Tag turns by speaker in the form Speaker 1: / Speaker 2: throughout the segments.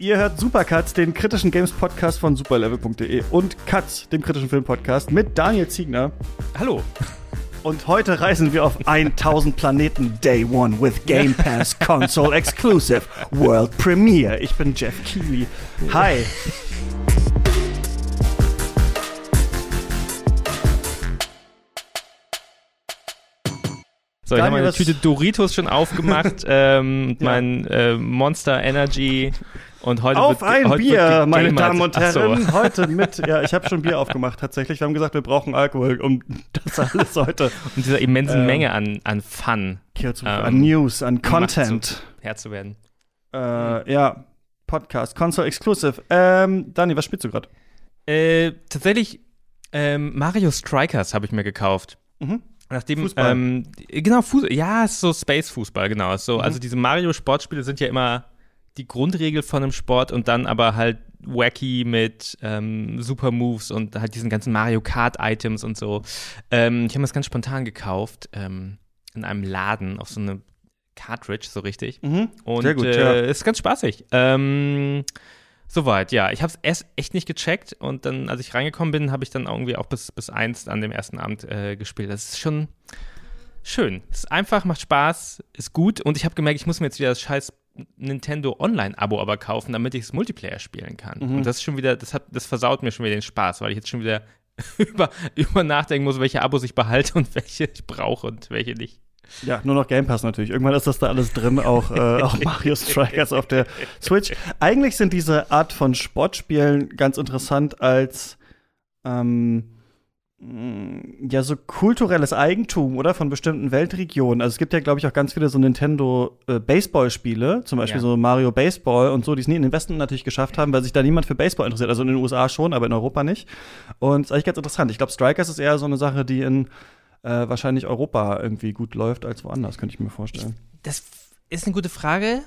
Speaker 1: Ihr hört Supercuts, den kritischen Games Podcast von superlevel.de und Cuts, dem kritischen Film Podcast mit Daniel Ziegner.
Speaker 2: Hallo.
Speaker 1: Und heute reisen wir auf 1000 Planeten Day One with Game Pass Console Exclusive World Premiere. Ich bin Jeff Keighley. Hi.
Speaker 2: So, ich habe
Speaker 1: Daniel,
Speaker 2: meine Tüte Doritos schon aufgemacht, ähm,
Speaker 1: Ja.
Speaker 2: mein äh, Monster Energy und heute
Speaker 1: Auf
Speaker 2: wird,
Speaker 1: ein
Speaker 2: heute
Speaker 1: Bier,
Speaker 2: wird
Speaker 1: meine. Damen und
Speaker 2: Ach so.
Speaker 1: Herren. Heute mit, ja, ich habe schon Bier aufgemacht tatsächlich. Wir haben gesagt, wir brauchen Alkohol, um das alles heute
Speaker 2: Und dieser immensen
Speaker 1: Ähm,
Speaker 2: Menge an, an Fun
Speaker 1: zu,
Speaker 2: Ähm,
Speaker 1: an News, an Content.
Speaker 2: Herr zu werden.
Speaker 1: Äh, ja, Podcast, Console Exclusive. Ähm, Dani, was spielst du gerade?
Speaker 2: Äh, tatsächlich, ähm, Mario Strikers habe ich mir gekauft.
Speaker 1: Mhm.
Speaker 2: Nachdem,
Speaker 1: Fußball.
Speaker 2: Ähm, genau, Fuß ja, es ist so Space-Fußball, genau. So,
Speaker 1: Mhm.
Speaker 2: Also diese Mario-Sportspiele sind ja immer die Grundregel von einem Sport und dann aber halt wacky mit ähm, Super Moves und halt diesen ganzen Mario Kart-Items und so. Ähm, ich habe mir das ganz spontan gekauft ähm, in einem Laden auf so eine Cartridge, so richtig.
Speaker 1: Mhm.
Speaker 2: Und
Speaker 1: Sehr gut,
Speaker 2: äh,
Speaker 1: ja.
Speaker 2: ist ganz spaßig. Ähm, soweit, ja. Ich habe es erst echt nicht gecheckt und dann, als ich reingekommen bin, habe ich dann irgendwie auch bis, bis eins an dem ersten Abend äh, gespielt. Das ist schon schön. Es ist einfach, macht Spaß, ist gut und ich habe gemerkt, ich muss mir jetzt wieder das scheiß Nintendo Online-Abo aber kaufen, damit ich es Multiplayer spielen kann.
Speaker 1: Mhm.
Speaker 2: Und das ist schon wieder, das hat, das versaut mir schon wieder den Spaß, weil ich jetzt schon wieder über, über nachdenken muss, welche Abos ich behalte und welche ich brauche und welche nicht.
Speaker 1: Ja, nur noch Game Pass natürlich. Irgendwann ist das da alles drin, auch, äh, auch Mario Strikers auf der Switch. Eigentlich sind diese Art von Sportspielen ganz interessant als ähm, ja so kulturelles Eigentum oder von bestimmten Weltregionen. Also es gibt ja, glaube ich, auch ganz viele so Nintendo äh, Baseball-Spiele, zum Beispiel
Speaker 2: Ja.
Speaker 1: so Mario Baseball und so, die es nie in den Westen natürlich geschafft haben, weil sich da niemand für Baseball interessiert. Also in den USA schon, aber in Europa nicht. Und ist eigentlich ganz interessant. Ich glaube, Strikers ist eher so eine Sache, die in äh, wahrscheinlich Europa irgendwie gut läuft als woanders, könnte ich mir vorstellen.
Speaker 2: Das ist eine gute Frage.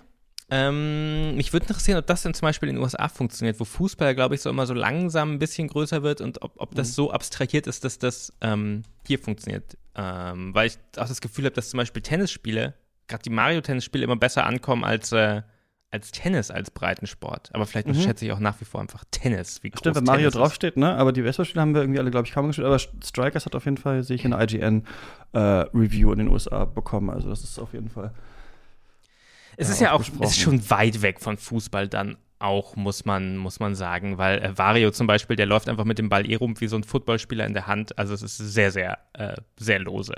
Speaker 2: Ähm, mich würde interessieren, ob das denn zum Beispiel in den USA funktioniert, wo Fußball, glaube ich, so immer so langsam ein bisschen größer wird und ob, ob das so abstrahiert ist, dass das ähm, hier funktioniert. Ähm, weil ich auch das Gefühl habe, dass zum Beispiel Tennisspiele, gerade die Mario-Tennisspiele, immer besser ankommen als, äh, als Tennis als Breitensport. Aber vielleicht
Speaker 1: Mhm.
Speaker 2: schätze ich auch nach wie vor einfach Tennis. Wie
Speaker 1: Stimmt, wenn Mario
Speaker 2: ist.
Speaker 1: draufsteht, ne? Aber die Baseballspiele haben wir irgendwie alle, glaube ich, kaum gespielt. Aber Strikers hat auf jeden Fall, sehe ich, eine IGN-Review in den USA bekommen. Also das ist auf jeden Fall.
Speaker 2: Es
Speaker 1: Ja,
Speaker 2: ist ja
Speaker 1: auch
Speaker 2: es ist schon weit weg von Fußball dann auch, muss man, muss man sagen, weil äh, Vario zum Beispiel, der läuft einfach mit dem Ball eh rum wie so ein Footballspieler in der Hand. Also es ist sehr, sehr, äh, sehr lose.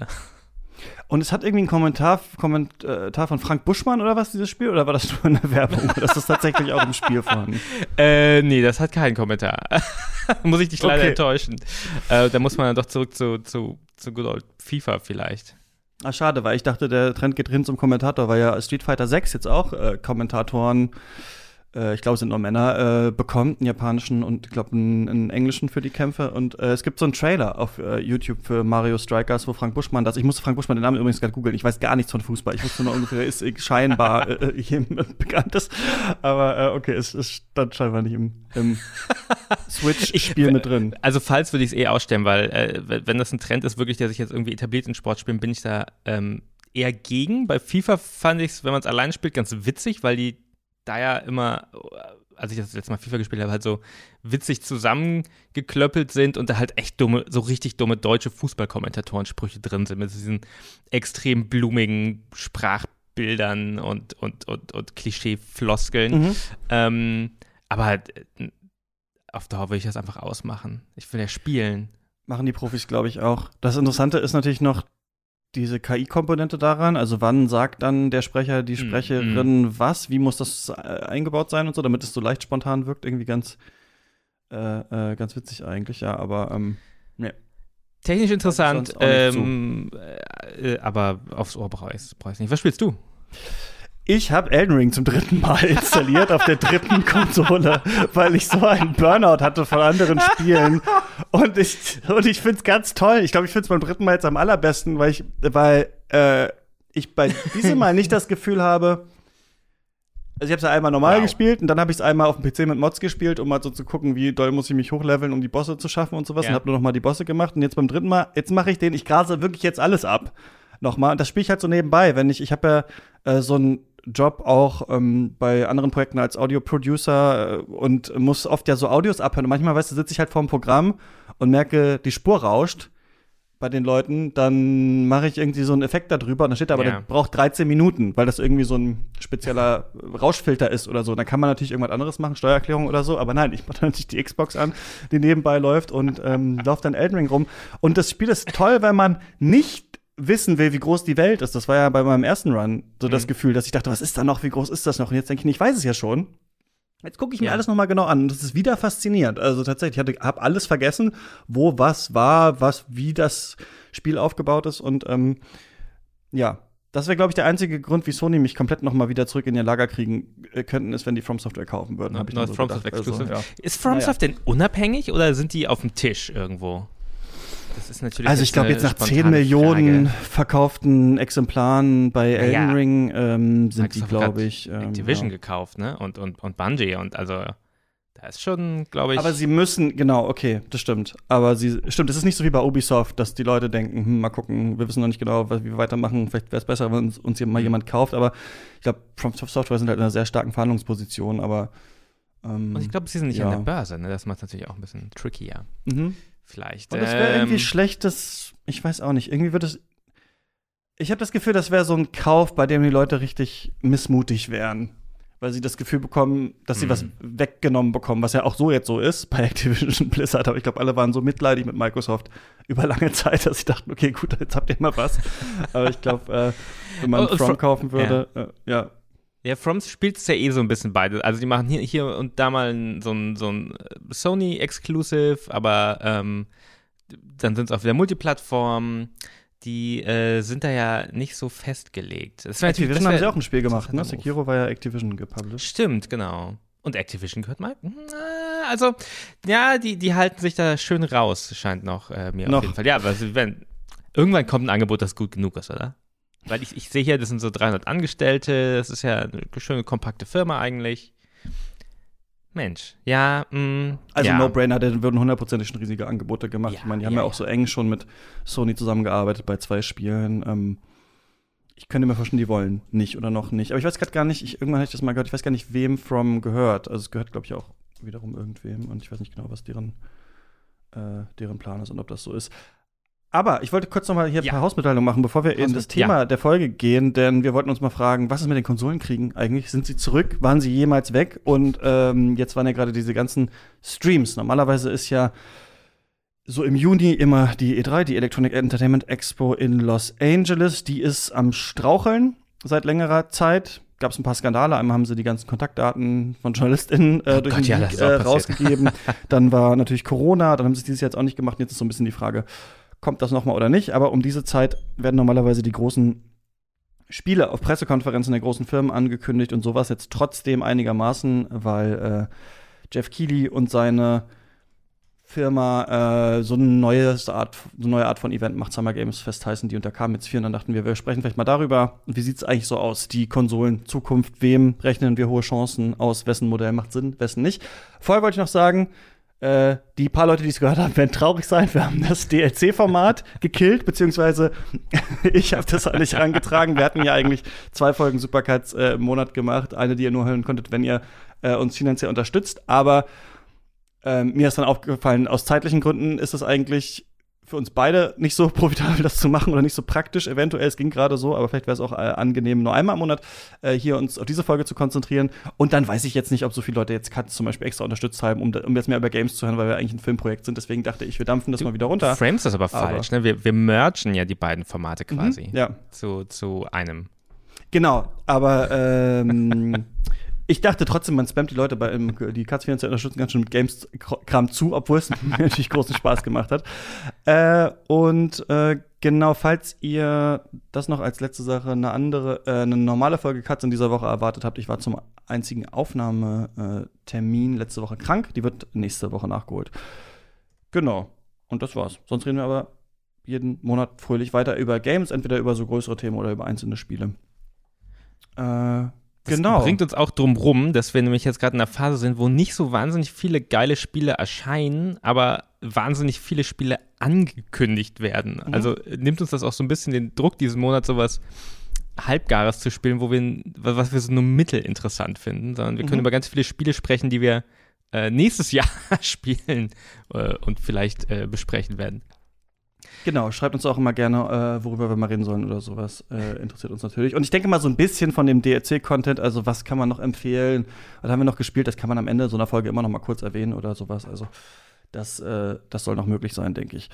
Speaker 1: Und es hat irgendwie einen Kommentar, Kommentar von Frank Buschmann oder was, dieses Spiel? Oder war das nur eine Werbung? Oder ist das tatsächlich auch im Spiel vorhanden?
Speaker 2: Äh, nee, das hat keinen Kommentar. muss ich dich leider
Speaker 1: Okay.
Speaker 2: enttäuschen. Äh, da muss man dann doch zurück zu, zu, zu Good Old FIFA vielleicht.
Speaker 1: Ah, schade, weil ich dachte, der Trend geht hin zum Kommentator, weil ja Street Fighter 6 jetzt auch äh, Kommentatoren, ich glaube, es sind nur Männer, äh, bekommt, einen japanischen und ich glaube, einen, einen englischen für die Kämpfe. Und äh, es gibt so einen Trailer auf äh, YouTube für Mario Strikers, wo Frank Buschmann das, ich musste Frank Buschmann den Namen übrigens gerade googeln, ich weiß gar nichts von Fußball, ich wusste nur ungefähr, ist äh, scheinbar äh, jemand Bekanntes. Aber äh, okay, es, es stand scheinbar nicht im, im Switch-Spiel mit drin.
Speaker 2: Also falls würde ich es eh ausstellen, weil äh, wenn wenn das ein Trend ist, wirklich, der sich jetzt irgendwie etabliert in Sportspielen, bin ich da ähm, eher gegen. Bei FIFA fand ich es, wenn man es allein spielt, ganz witzig, weil die da ja immer, als ich das letzte Mal FIFA gespielt habe, halt so witzig zusammengeklöppelt sind und da halt echt dumme, so richtig dumme deutsche Fußballkommentatoren-Sprüche drin sind, mit diesen extrem blumigen Sprachbildern und, und, und, und Klischee-Floskeln.
Speaker 1: Mhm.
Speaker 2: Ähm, aber halt, äh, auf Dauer will ich das einfach ausmachen. Ich will ja spielen.
Speaker 1: Machen die Profis, glaube ich, auch. Das Interessante ist natürlich noch diese KI-Komponente daran. Also wann sagt dann der Sprecher, die
Speaker 2: Mm,
Speaker 1: Sprecherin was? Wie muss das äh, eingebaut sein und so, damit es so leicht spontan wirkt? Irgendwie ganz, äh, äh, ganz witzig eigentlich, ja. Aber ähm,
Speaker 2: Technisch interessant, ähm, äh, aber aufs Ohr brauche ich es nicht. Was spielst du?
Speaker 1: Ich habe Elden Ring zum dritten Mal installiert auf der dritten Konsole, weil ich so einen Burnout hatte von anderen Spielen. Und ich, und ich finde es ganz toll. Ich glaube, ich finde es beim dritten Mal jetzt am allerbesten, weil ich, weil äh, ich bei diesem Mal nicht das Gefühl habe, also ich habe es ja einmal normal
Speaker 2: Wow.
Speaker 1: gespielt und dann habe ich es einmal auf dem PC mit Mods gespielt, um mal so zu gucken, wie doll muss ich mich hochleveln, um die Bosse zu schaffen und sowas.
Speaker 2: Ja.
Speaker 1: Und habe nur noch mal die Bosse gemacht. Und jetzt beim dritten Mal, jetzt mache ich den, ich grase wirklich jetzt alles ab. Nochmal. Und das spiele ich halt so nebenbei, wenn ich, ich habe ja äh, so ein Job auch ähm, bei anderen Projekten als Audio-Producer äh, und muss oft ja so Audios abhören. Und manchmal, weißt du, sitze ich halt vor dem Programm und merke, die Spur rauscht bei den Leuten, dann mache ich irgendwie so einen Effekt darüber und dann steht da aber,
Speaker 2: Ja.
Speaker 1: der braucht 13 Minuten, weil das irgendwie so ein spezieller Rauschfilter ist oder so. Dann kann man natürlich irgendwas anderes machen, Steuererklärung oder so, aber nein, ich mache natürlich die Xbox an, die nebenbei läuft und ähm, laufe dann Elden Ring rum. Und das Spiel ist toll, weil man nicht wissen will, wie groß die Welt ist. Das war ja bei meinem ersten Run so das
Speaker 2: Mhm.
Speaker 1: Gefühl, dass ich dachte, was ist da noch, wie groß ist das noch? Und jetzt denke ich, ich weiß es ja schon. Jetzt gucke ich mir
Speaker 2: Ja.
Speaker 1: alles noch mal genau an und das ist wieder faszinierend. Also tatsächlich, ich habe alles vergessen, wo was war, was wie das Spiel aufgebaut ist und ähm, ja, das wäre glaube ich der einzige Grund, wie Sony mich komplett noch mal wieder zurück in ihr Lager kriegen äh, könnten, ist, wenn die From Software kaufen würden. hab ich
Speaker 2: Neues
Speaker 1: mir so gedacht.
Speaker 2: Exclusive.
Speaker 1: Also,
Speaker 2: Ist FromSoft denn unabhängig oder sind die auf dem Tisch irgendwo? Das ist natürlich
Speaker 1: Also ich glaube jetzt nach 10
Speaker 2: spontane
Speaker 1: Millionen
Speaker 2: Frage.
Speaker 1: verkauften Exemplaren bei Elden
Speaker 2: ja.
Speaker 1: Ring ähm, sind die, glaube ich. Ähm,
Speaker 2: Activision
Speaker 1: ja.
Speaker 2: gekauft, ne? Und, und, und Bungie und also da ist schon, glaube ich.
Speaker 1: Aber sie müssen, genau, okay, das stimmt. Aber sie, stimmt, es ist nicht so wie bei Ubisoft, dass die Leute denken, hm, mal gucken, wir wissen noch nicht genau, was, wie wir weitermachen, vielleicht wäre es besser, wenn uns, uns hier mal
Speaker 2: Mhm.
Speaker 1: jemand kauft. Aber ich glaube, From Software sind halt in einer sehr starken Verhandlungsposition, aber ähm,
Speaker 2: und ich glaube, sie sind nicht
Speaker 1: ja.
Speaker 2: an der Börse, ne? Das macht es natürlich auch ein bisschen trickier.
Speaker 1: mhm.
Speaker 2: Vielleicht.
Speaker 1: Und das wäre irgendwie
Speaker 2: ähm,
Speaker 1: schlechtes, ich weiß auch nicht, irgendwie wird es. Ich habe das Gefühl, das wäre so ein Kauf, bei dem die Leute richtig missmutig wären. Weil sie das Gefühl bekommen, dass sie
Speaker 2: Mhm.
Speaker 1: was weggenommen bekommen, was ja auch so jetzt so ist bei Activision Blizzard. Aber ich glaube, alle waren so mitleidig mit Microsoft über lange Zeit, dass sie dachten, okay, gut, jetzt habt ihr mal was. Aber ich glaube, äh, wenn man
Speaker 2: Oh,
Speaker 1: From
Speaker 2: Fro-
Speaker 1: kaufen würde, äh, ja.
Speaker 2: Ja, From spielt es ja eh so ein bisschen beide. Also die machen hier, hier und da mal so ein, so ein Sony-Exclusive, aber ähm, dann sind es auch wieder Multiplattform. Die äh, sind da ja nicht so festgelegt. Das natürlich-
Speaker 1: Activision
Speaker 2: das
Speaker 1: haben
Speaker 2: wär-
Speaker 1: sie auch ein Spiel gemacht, ne? Sekiro war ja Activision gepublished.
Speaker 2: Stimmt, genau. Und Activision gehört mal. Na, Also, ja, die, die halten sich da schön raus, scheint noch äh, mir
Speaker 1: Noch.
Speaker 2: auf jeden Fall. Ja, aber werden, irgendwann kommt ein Angebot, das gut genug ist, oder? Weil ich, ich sehe hier, das sind so 300 Angestellte, das ist ja eine schöne, kompakte Firma eigentlich. Mensch, ja, mh,
Speaker 1: Also
Speaker 2: ja.
Speaker 1: No-Brainer, da würden hundertprozentig schon riesige Angebote gemacht.
Speaker 2: Ja,
Speaker 1: ich meine, die haben
Speaker 2: ja,
Speaker 1: ja auch so eng schon mit Sony zusammengearbeitet bei zwei Spielen. Ähm, ich könnte mir vorstellen, die wollen nicht oder noch nicht. Aber ich weiß gerade gar nicht, ich, irgendwann habe ich das mal gehört, ich weiß gar nicht, wem From gehört. Also es gehört, glaube ich, auch wiederum irgendwem und ich weiß nicht genau, was deren, äh, deren Plan ist und ob das so ist. Aber ich wollte kurz noch mal hier ein
Speaker 2: Ja.
Speaker 1: paar Hausmitteilungen machen, bevor wir in das Thema der Folge gehen, denn wir wollten uns mal fragen, was ist mit den Konsolenkriegen eigentlich? Sind sie zurück? Waren sie jemals weg? Und ähm, jetzt waren ja gerade diese ganzen Streams. Normalerweise ist ja so im Juni immer die E3, die Electronic Entertainment Expo in Los Angeles. Die ist am Straucheln seit längerer Zeit. Gab es ein paar Skandale. Einmal haben sie die ganzen Kontaktdaten von JournalistInnen äh,
Speaker 2: Oh
Speaker 1: durch
Speaker 2: Gott,
Speaker 1: den
Speaker 2: ja,
Speaker 1: Leak, äh, rausgegeben. dann war natürlich Corona, dann haben sie es dieses Jahr jetzt auch nicht gemacht. Jetzt ist so ein bisschen die Frage, kommt das noch mal oder nicht? Aber um diese Zeit werden normalerweise die großen Spiele auf Pressekonferenzen der großen Firmen angekündigt und sowas jetzt trotzdem einigermaßen, weil äh, Jeff Keighley und seine Firma äh, so eine, Art, so eine neue Art von Event macht, Summer Games Fest heißen die und da kamen jetzt vier und dann dachten wir, wir sprechen vielleicht mal darüber. Wie sieht es eigentlich so aus? Die Konsolen, Zukunft, wem rechnen wir hohe Chancen aus? Wessen Modell macht Sinn, wessen nicht? Vorher wollte ich noch sagen, äh, die paar Leute, die es gehört haben, werden traurig sein. Wir haben das DLC-Format gekillt, beziehungsweise ich habe das nicht herangetragen. Wir hatten ja eigentlich zwei Folgen Supercuts äh, im Monat gemacht. Eine, die ihr nur hören konntet, wenn ihr äh, uns finanziell unterstützt. Aber ähm, mir ist dann aufgefallen, aus zeitlichen Gründen ist es eigentlich für uns beide nicht so profitabel, das zu machen oder nicht so praktisch. Eventuell, es ging gerade so, aber vielleicht wäre es auch äh, angenehm, nur einmal im Monat äh, hier uns auf diese Folge zu konzentrieren. Und dann weiß ich jetzt nicht, ob so viele Leute jetzt Cuts zum Beispiel extra unterstützt haben, um, um jetzt mehr über Games zu hören, weil wir eigentlich ein Filmprojekt sind. Deswegen dachte ich, wir dampfen das
Speaker 2: Du
Speaker 1: mal wieder runter.
Speaker 2: Frames das aber falsch, ne? Wir, wir mergen ja die beiden Formate quasi
Speaker 1: Mhm, ja.
Speaker 2: zu, zu einem.
Speaker 1: Genau, aber ähm, ich dachte trotzdem, man spammt die Leute bei ähm, die Katz 24 unterstützen ganz schön mit Games-Kram zu, obwohl es mir natürlich großen Spaß gemacht hat. Äh, und äh, genau, falls ihr das noch als letzte Sache eine andere, äh, eine normale Folge Katz in dieser Woche erwartet habt, ich war zum einzigen Aufnahmetermin letzte Woche krank. Die wird nächste Woche nachgeholt. Genau. Und das war's. Sonst reden wir aber jeden Monat fröhlich weiter über Games, entweder über so größere Themen oder über einzelne Spiele. Äh,
Speaker 2: Das
Speaker 1: genau.
Speaker 2: bringt uns auch drum rum, dass wir nämlich jetzt gerade in einer Phase sind, wo nicht so wahnsinnig viele geile Spiele erscheinen, aber wahnsinnig viele Spiele angekündigt werden.
Speaker 1: Mhm.
Speaker 2: Also äh, nimmt uns das auch so ein bisschen den Druck diesen Monat, sowas Halbgares zu spielen, wo wir, was wir so nur mittelinteressant finden, sondern wir können mhm. über ganz viele Spiele sprechen, die wir äh, nächstes Jahr spielen äh, und vielleicht äh, besprechen werden.
Speaker 1: Genau, schreibt uns auch immer gerne, äh, worüber wir mal reden sollen oder sowas. Äh, interessiert uns natürlich. Und ich denke mal so ein bisschen von dem DLC-Content, also was kann man noch empfehlen? Was haben wir noch gespielt? Das kann man am Ende so einer Folge immer noch mal kurz erwähnen oder sowas. Also das, äh, das soll noch möglich sein, denke ich.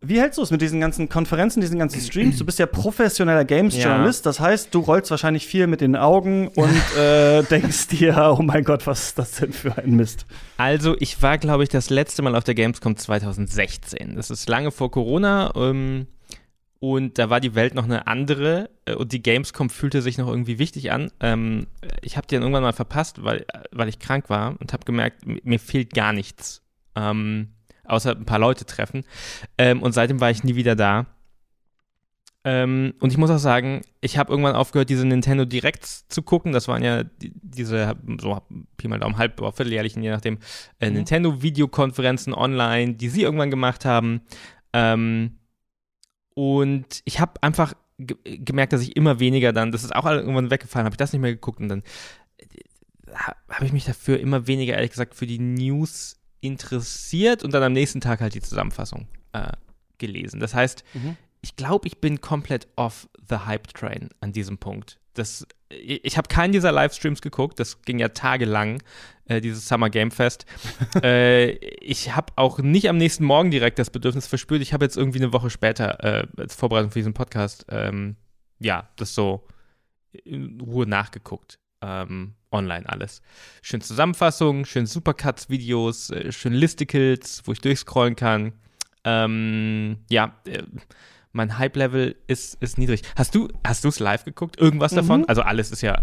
Speaker 1: Wie hältst du es mit diesen ganzen Konferenzen, diesen ganzen Streams? Du bist ja professioneller Games-Journalist, ja. das heißt, du rollst wahrscheinlich viel mit den Augen und äh, denkst dir, oh mein Gott, was ist das denn für ein Mist?
Speaker 2: Also, ich war, glaube ich, das letzte Mal auf der Gamescom 2016. Das ist lange vor Corona. Ähm, und da war die Welt noch eine andere äh, und die Gamescom fühlte sich noch irgendwie wichtig an. Ähm, ich habe die dann irgendwann mal verpasst, weil, weil ich krank war und habe gemerkt, mir fehlt gar nichts. Ähm, außer ein paar Leute treffen. Ähm, und seitdem war ich nie wieder da. Ähm, und ich muss auch sagen, ich habe irgendwann aufgehört, diese Nintendo Directs zu gucken. Das waren ja die, diese, so Pi mal Daumen, halb, oder vierteljährlichen, je nachdem, äh, mhm. Nintendo-Videokonferenzen online, die sie irgendwann gemacht haben. Ähm, und ich habe einfach ge gemerkt, dass ich immer weniger dann, das ist auch irgendwann weggefallen, habe ich das nicht mehr geguckt und dann äh, habe ich mich dafür immer weniger, ehrlich gesagt, für die News interessiert und dann am nächsten Tag halt die Zusammenfassung äh, gelesen. Das heißt, mhm. ich glaube, ich bin komplett off the Hype Train an diesem Punkt. Das, ich habe keinen dieser Livestreams geguckt, das ging ja tagelang, äh, dieses Summer Game Fest. äh, ich habe auch nicht am nächsten Morgen direkt das Bedürfnis verspürt. Ich habe jetzt irgendwie eine Woche später äh, als Vorbereitung für diesen Podcast, ähm, ja, das so in Ruhe nachgeguckt. Ähm, online alles. Schön Zusammenfassungen, schön Supercuts-Videos, äh, schön Listicles, wo ich durchscrollen kann. Ähm, ja, äh, mein Hype-Level ist, ist niedrig. Hast du hast es live geguckt? Irgendwas mhm. davon? Also alles ist ja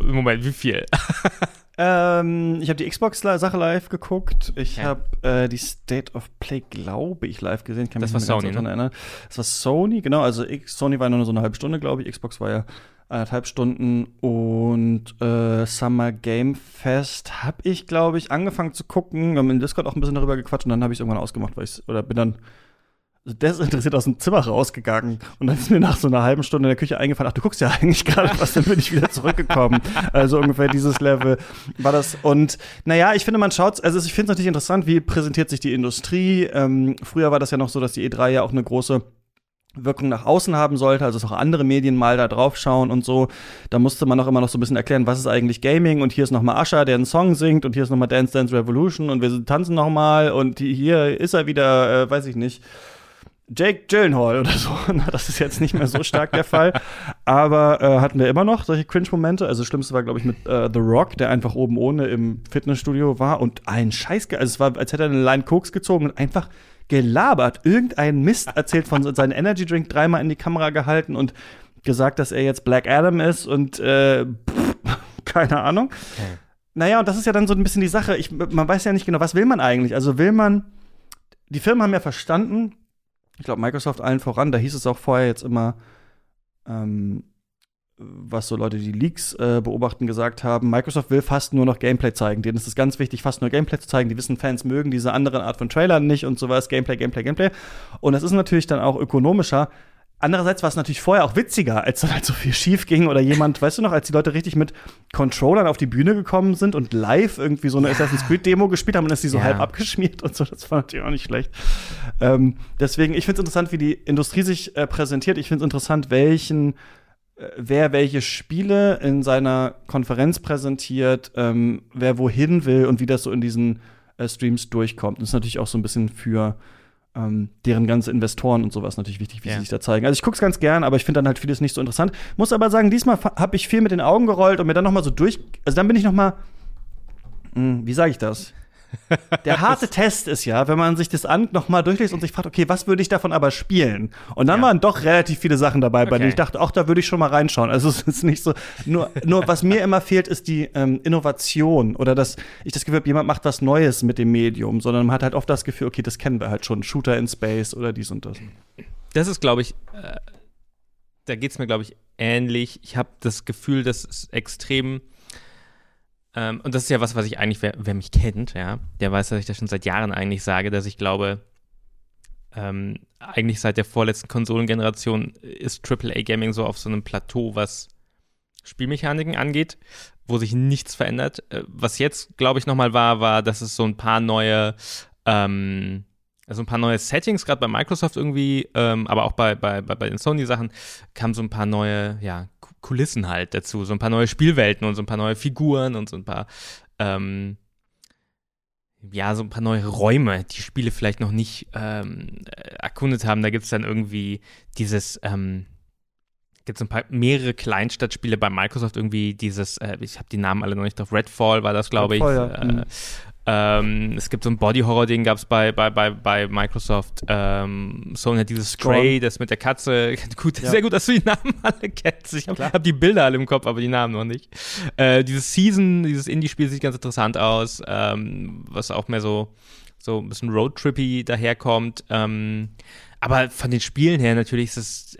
Speaker 2: im Moment wie viel?
Speaker 1: ähm, ich habe die Xbox-Sache live geguckt. Ich ja. habe äh, die State of Play, glaube ich, live gesehen. Ich
Speaker 2: kann mich das war Sony, ne?
Speaker 1: erinnern. Das war Sony, genau. Also Sony war nur so eine halbe Stunde, glaube ich. Xbox war ja anderthalb Stunden und äh, Summer Game Fest habe ich, glaube ich, angefangen zu gucken. Wir haben im Discord auch ein bisschen darüber gequatscht und dann habe ich es irgendwann ausgemacht, weil ich oder bin dann also desinteressiert aus dem Zimmer rausgegangen und dann ist mir nach so einer halben Stunde in der Küche eingefallen, ach, du guckst ja eigentlich gerade was, dann bin ich wieder zurückgekommen. also ungefähr dieses Level war das. Und naja, ich finde, man schaut, also ich finde es natürlich interessant, wie präsentiert sich die Industrie. Ähm, früher war das ja noch so, dass die E3 ja auch eine große Wirkung nach außen haben sollte, also dass auch andere Medien mal da drauf schauen und so. Da musste man auch immer noch so ein bisschen erklären, was ist eigentlich Gaming und hier ist nochmal Ascher, der einen Song singt und hier ist nochmal Dance Dance Revolution und wir tanzen nochmal und hier ist er wieder, äh, weiß ich nicht, Jake Gyllenhaal oder so. das ist jetzt nicht mehr so stark der Fall. Aber äh, hatten wir immer noch solche Cringe-Momente. Also das Schlimmste war, glaube ich, mit äh, The Rock, der einfach oben ohne im Fitnessstudio war und ein Scheiß, also es war, als hätte er eine Line Koks gezogen und einfach gelabert, irgendeinen Mist erzählt von seinem Energy Drink dreimal in die Kamera gehalten und gesagt, dass er jetzt Black Adam ist und äh, pff, keine Ahnung. Okay. Naja, und das ist ja dann so ein bisschen die Sache. Ich, man weiß ja nicht genau, was will man eigentlich? Also will man, die Firmen haben ja verstanden, ich glaube Microsoft allen voran, da hieß es auch vorher jetzt immer, ähm, was so Leute, die Leaks äh, beobachten, gesagt haben, Microsoft will fast nur noch Gameplay zeigen. Denen ist es ganz wichtig, fast nur Gameplay zu zeigen. Die wissen, Fans mögen diese andere Art von Trailern nicht und sowas. Gameplay, Gameplay, Gameplay. Und das ist natürlich dann auch ökonomischer. Andererseits war es natürlich vorher auch witziger, als dann halt so viel schief ging oder jemand, weißt du noch, als die Leute richtig mit Controllern auf die Bühne gekommen sind und live irgendwie so eine ja. Assassin's Creed Demo gespielt haben und ist die so ja. halb abgeschmiert und so, das war natürlich auch nicht schlecht. Ähm, deswegen, ich finde es interessant, wie die Industrie sich äh, präsentiert. Ich finde es interessant, welchen wer welche Spiele in seiner Konferenz präsentiert, ähm, wer wohin will und wie das so in diesen äh, Streams durchkommt. Das ist natürlich auch so ein bisschen für ähm, deren ganze Investoren und sowas natürlich wichtig, wie ja. sie sich da zeigen. Also ich gucke es ganz gern, aber ich finde dann halt vieles nicht so interessant. Muss aber sagen, diesmal habe ich viel mit den Augen gerollt und mir dann noch mal so durch, also dann bin ich noch mal, mh, hm, wie sage ich das? Der harte Test ist ja, wenn man sich das an nochmal durchliest und sich fragt, okay, was würde ich davon aber spielen? Und dann ja. waren doch relativ viele Sachen dabei, bei denen ich dachte, ach, da würde ich schon mal reinschauen. Also es ist nicht so. Nur, nur was mir immer fehlt, ist die ähm, Innovation oder dass ich das Gefühl habe, jemand macht was Neues mit dem Medium, sondern man hat halt oft das Gefühl, okay, das kennen wir halt schon. Shooter in Space oder dies und das.
Speaker 2: Das ist, glaube ich, äh, da geht es mir, glaube ich, ähnlich. Ich habe das Gefühl, dass es extrem ähm, und das ist ja was, was ich eigentlich, wer, wer, mich kennt, ja, der weiß, dass ich das schon seit Jahren eigentlich sage, dass ich glaube, ähm, eigentlich seit der vorletzten Konsolengeneration ist AAA Gaming so auf so einem Plateau, was Spielmechaniken angeht, wo sich nichts verändert. Äh, was jetzt, glaube ich, nochmal war, war, dass es so ein paar neue, ähm, also ein paar neue Settings, gerade bei Microsoft irgendwie, ähm, aber auch bei, bei, bei, bei den Sony-Sachen, kamen so ein paar neue, ja, Kulissen halt dazu, so ein paar neue Spielwelten und so ein paar neue Figuren und so ein paar, ähm, ja, so ein paar neue Räume, die Spiele vielleicht noch nicht ähm, erkundet haben. Da gibt es dann irgendwie dieses, ähm, gibt es ein paar mehrere Kleinstadtspiele bei Microsoft irgendwie dieses, äh, ich habe die Namen alle noch nicht drauf, Redfall war das, glaube ich. Ja. Äh, mhm. Ähm, es gibt so ein Body-Horror-Ding, gab es bei, bei, bei, bei Microsoft. Ähm, Sony hat dieses Stray, das mit der Katze. Gut, ja. sehr gut, dass du die Namen alle kennst. Ich habe hab die Bilder alle im Kopf, aber die Namen noch nicht. Äh, dieses Season, dieses Indie-Spiel sieht ganz interessant aus, ähm, was auch mehr so, so ein bisschen Roadtrippy daherkommt. Ähm, aber von den Spielen her natürlich ist es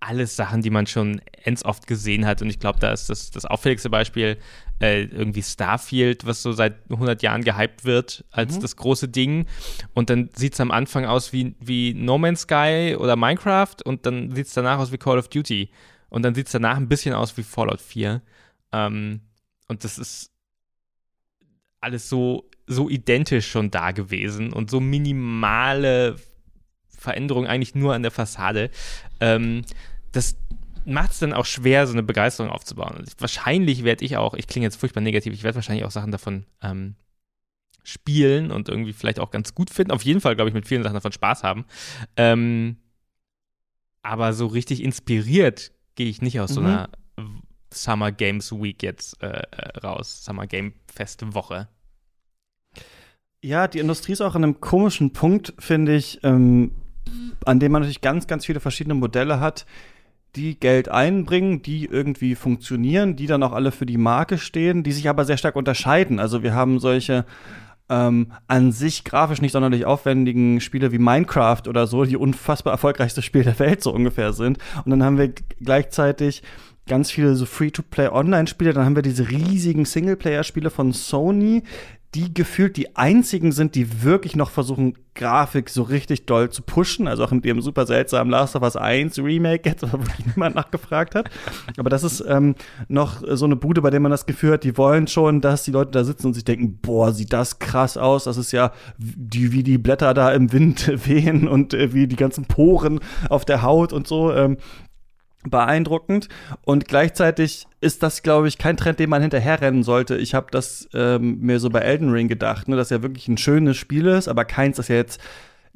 Speaker 2: alles Sachen, die man schon ends oft gesehen hat. Und ich glaube, da ist das, das auffälligste Beispiel äh, irgendwie Starfield, was so seit 100 Jahren gehypt wird als mhm. das große Ding. Und dann sieht es am Anfang aus wie, wie No Man's Sky oder Minecraft und dann sieht es danach aus wie Call of Duty. Und dann sieht es danach ein bisschen aus wie Fallout 4. Ähm, und das ist alles so, so identisch schon da gewesen und so minimale Veränderungen eigentlich nur an der Fassade. Ähm, das macht es dann auch schwer, so eine Begeisterung aufzubauen. Und wahrscheinlich werde ich auch, ich klinge jetzt furchtbar negativ, ich werde wahrscheinlich auch Sachen davon ähm, spielen und irgendwie vielleicht auch ganz gut finden. Auf jeden Fall, glaube ich, mit vielen Sachen davon Spaß haben. Ähm, aber so richtig inspiriert gehe ich nicht aus mhm. so einer Summer Games Week jetzt äh, äh, raus. Summer Game Fest Woche.
Speaker 1: Ja, die Industrie ist auch an einem komischen Punkt, finde ich, ähm, an dem man natürlich ganz, ganz viele verschiedene Modelle hat, die Geld einbringen, die irgendwie funktionieren, die dann auch alle für die Marke stehen, die sich aber sehr stark unterscheiden. Also wir haben solche ähm, an sich grafisch nicht sonderlich aufwendigen Spiele wie Minecraft oder so, die unfassbar erfolgreichste Spiele der Welt so ungefähr sind. Und dann haben wir gleichzeitig ganz viele so Free-to-Play-Online-Spiele. Dann haben wir diese riesigen Singleplayer-Spiele von Sony, die gefühlt die einzigen sind, die wirklich noch versuchen, Grafik so richtig doll zu pushen. Also auch mit ihrem super seltsamen Last of Us 1 Remake jetzt, wo niemand nachgefragt hat. Aber das ist ähm, noch so eine Bude, bei der man das Gefühl hat, die wollen schon, dass die Leute da sitzen und sich denken, boah, sieht das krass aus. Das ist ja die, wie die Blätter da im Wind wehen und äh, wie die ganzen Poren auf der Haut und so. Ähm, beeindruckend und gleichzeitig ist das, glaube ich, kein Trend, den man hinterherrennen sollte. Ich habe das ähm, mir so bei Elden Ring gedacht, ne, dass ja wirklich ein schönes Spiel ist, aber keins, das ja jetzt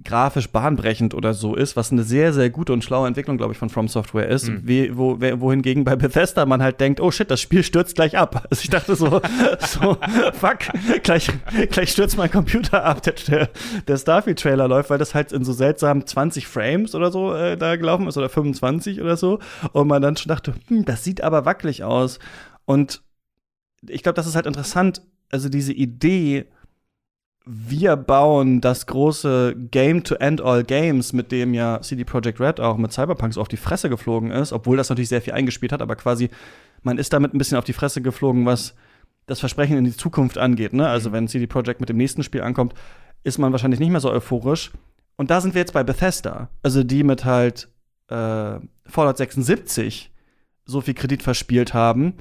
Speaker 1: grafisch bahnbrechend oder so ist, was eine sehr, sehr gute und schlaue Entwicklung, glaube ich, von From Software ist. Mhm. Wie, wo, wohingegen bei Bethesda man halt denkt, oh shit, das Spiel stürzt gleich ab. Also ich dachte so, so fuck, gleich, gleich stürzt mein Computer ab, der, der, Starfield-Trailer läuft, weil das halt in so seltsamen 20 Frames oder so äh, da gelaufen ist oder 25 oder so. Und man dann schon dachte, hm, das sieht aber wackelig aus. Und ich glaube, das ist halt interessant, also diese Idee, wir bauen das große Game to End All Games, mit dem ja CD Projekt Red auch mit Cyberpunk so auf die Fresse geflogen ist, obwohl das natürlich sehr viel eingespielt hat, aber quasi man ist damit ein bisschen auf die Fresse geflogen, was das Versprechen in die Zukunft angeht. Ne? Also wenn CD Projekt mit dem nächsten Spiel ankommt, ist man wahrscheinlich nicht mehr so euphorisch. Und da sind wir jetzt bei Bethesda, also die mit halt äh, Fallout 76 so viel Kredit verspielt haben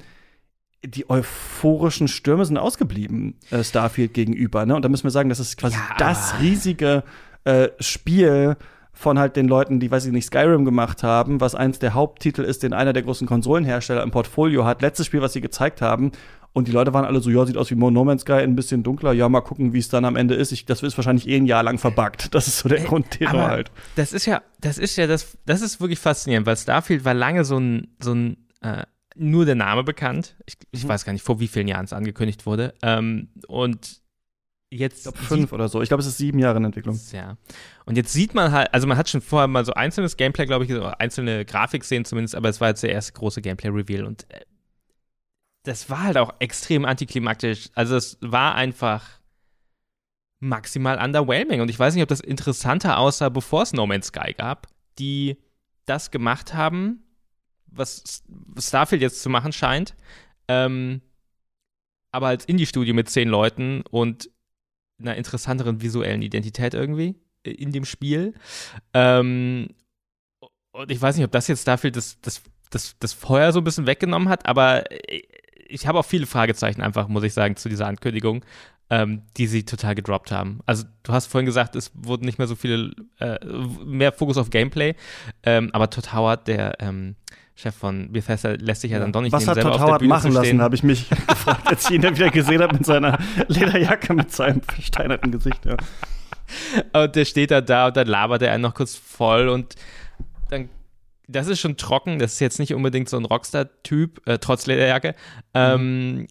Speaker 1: die euphorischen Stürme sind ausgeblieben, äh, Starfield gegenüber. Ne? Und da müssen wir sagen, das ist quasi ja. das riesige äh, Spiel von halt den Leuten, die, weiß ich nicht, Skyrim gemacht haben, was eins der Haupttitel ist, den einer der großen Konsolenhersteller im Portfolio hat. Letztes Spiel, was sie gezeigt haben. Und die Leute waren alle so, ja, sieht aus wie No Man's Sky, ein bisschen dunkler. Ja, mal gucken, wie es dann am Ende ist. Ich, das ist wahrscheinlich eh ein Jahr lang verbuggt. Das ist so der äh, Grundthema halt.
Speaker 2: Das ist ja, das ist ja, das, das ist wirklich faszinierend, weil Starfield war lange so ein, so ein äh, nur der Name bekannt. Ich, ich mhm. weiß gar nicht, vor wie vielen Jahren es angekündigt wurde. Ähm, und jetzt. Ich
Speaker 1: glaube, fünf oder so. Ich glaube, es ist sieben Jahre in Entwicklung.
Speaker 2: Ja. Und jetzt sieht man halt, also man hat schon vorher mal so einzelnes Gameplay, glaube ich, so einzelne Grafikszenen zumindest, aber es war jetzt der erste große Gameplay-Reveal und äh, das war halt auch extrem antiklimaktisch. Also es war einfach maximal underwhelming und ich weiß nicht, ob das interessanter aussah, bevor es No Man's Sky gab, die das gemacht haben, was Starfield jetzt zu machen scheint. Ähm, aber als Indie-Studio mit zehn Leuten und einer interessanteren visuellen Identität irgendwie. in dem Spiel. Ähm, und ich weiß nicht, ob das jetzt dafür das, das, das, das Feuer so ein bisschen weggenommen hat, aber ich habe auch viele Fragezeichen einfach, muss ich sagen, zu dieser Ankündigung, ähm, die sie total gedroppt haben. Also du hast vorhin gesagt, es wurden nicht mehr so viele, äh, mehr Fokus auf Gameplay, ähm, aber Todd Howard, der ähm, Chef von Bethesda, lässt sich ja, dann doch nicht
Speaker 1: Was hat Todd Howard machen lassen, habe ich mich gefragt, als ich ihn dann wieder gesehen habe mit seiner Lederjacke, mit seinem versteinerten Gesicht. Ja.
Speaker 2: Und der steht da da und dann labert er einen noch kurz voll und dann das ist schon trocken, das ist jetzt nicht unbedingt so ein Rockstar-Typ, äh, trotz Lederjacke. Ähm,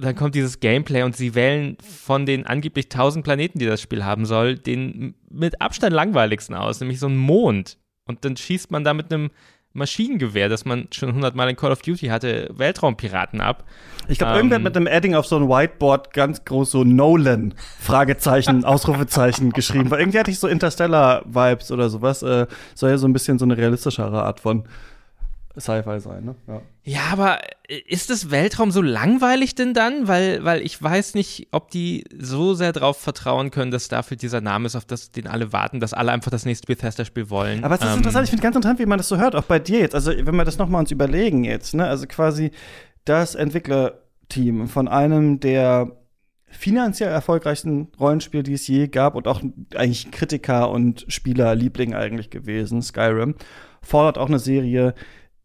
Speaker 2: dann kommt dieses Gameplay und sie wählen von den angeblich 1000 Planeten, die das Spiel haben soll, den mit Abstand langweiligsten aus, nämlich so einen Mond. Und dann schießt man da mit einem Maschinengewehr, das man schon hundertmal in Call of Duty hatte, Weltraumpiraten ab.
Speaker 1: Ich glaube, ähm, irgendwer hat mit einem Adding auf so ein Whiteboard ganz groß so Nolan, Fragezeichen, Ausrufezeichen geschrieben. Weil irgendwie hatte ich so Interstellar-Vibes oder sowas. Äh, soll ja so ein bisschen so eine realistischere Art von Sci-Fi sein, ne?
Speaker 2: Ja. ja, aber ist das Weltraum so langweilig denn dann? Weil, weil ich weiß nicht, ob die so sehr darauf vertrauen können, dass dafür dieser Name ist, auf das den alle warten, dass alle einfach das nächste Bethesda-Spiel wollen.
Speaker 1: Aber es ist ähm, interessant, ich finde ganz interessant, wie man das so hört, auch bei dir jetzt. Also, wenn wir das nochmal uns überlegen jetzt, ne? Also quasi das Entwicklerteam von einem der finanziell erfolgreichsten Rollenspiel, die es je gab und auch eigentlich Kritiker und Spielerliebling eigentlich gewesen, Skyrim, fordert auch eine Serie,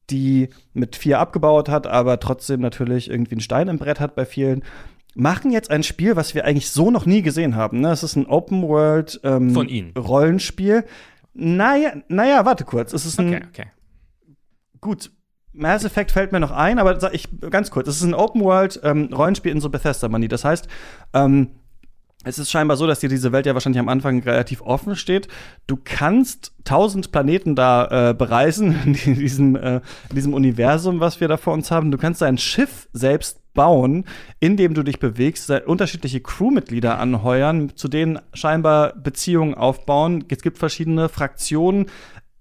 Speaker 1: die mit vier abgebaut hat, aber trotzdem natürlich irgendwie einen Stein im Brett hat bei vielen machen jetzt ein Spiel, was wir eigentlich so noch nie gesehen haben. Ne? Es ist ein Open World ähm,
Speaker 2: Von Ihnen.
Speaker 1: Rollenspiel. Naja, naja, warte kurz. Es ist ein
Speaker 2: okay, okay.
Speaker 1: gut. Mass Effect fällt mir noch ein, aber ich ganz kurz. Es ist ein Open World ähm, Rollenspiel in so Bethesda Money. Das heißt, ähm, es ist scheinbar so, dass dir diese Welt ja wahrscheinlich am Anfang relativ offen steht. Du kannst tausend Planeten da äh, bereisen in diesem, äh, in diesem Universum, was wir da vor uns haben. Du kannst dein Schiff selbst bauen, indem du dich bewegst, unterschiedliche Crewmitglieder anheuern, zu denen scheinbar Beziehungen aufbauen. Es gibt verschiedene Fraktionen,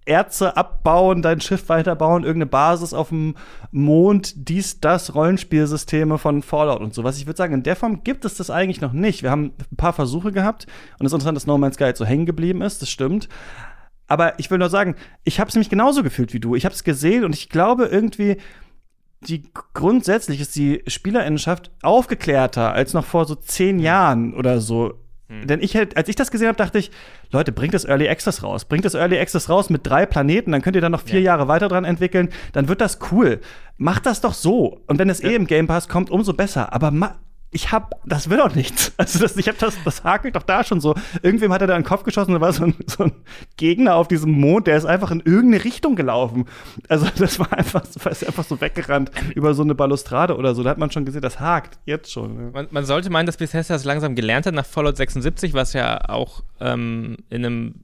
Speaker 1: Erze abbauen, dein Schiff weiterbauen, irgendeine Basis auf dem Mond, dies, das, Rollenspielsysteme von Fallout und sowas. Ich würde sagen, in der Form gibt es das eigentlich noch nicht. Wir haben ein paar Versuche gehabt und es ist interessant, dass No Man's Sky so hängen geblieben ist, das stimmt. Aber ich will nur sagen, ich habe es nämlich genauso gefühlt wie du. Ich habe es gesehen und ich glaube irgendwie, die grundsätzlich ist die Spielerinnenschaft aufgeklärter als noch vor so zehn Jahren oder so hm. Denn ich, halt, als ich das gesehen habe, dachte ich, Leute, bringt das Early Access raus. Bringt das Early Access raus mit drei Planeten, dann könnt ihr dann noch vier ja. Jahre weiter dran entwickeln, dann wird das cool. Macht das doch so. Und wenn es ja. eh im Game Pass kommt, umso besser. Aber ich hab, das will doch nichts. Also das, ich hab das, das hakelt doch da schon so. Irgendwem hat er da in den Kopf geschossen, da war so ein, so ein Gegner auf diesem Mond, der ist einfach in irgendeine Richtung gelaufen. Also das war einfach, das ist einfach so weggerannt über so eine Balustrade oder so. Da hat man schon gesehen, das hakt jetzt schon.
Speaker 2: Man, man sollte meinen, dass Bethesda das langsam gelernt hat nach Fallout 76, was ja auch ähm, in einem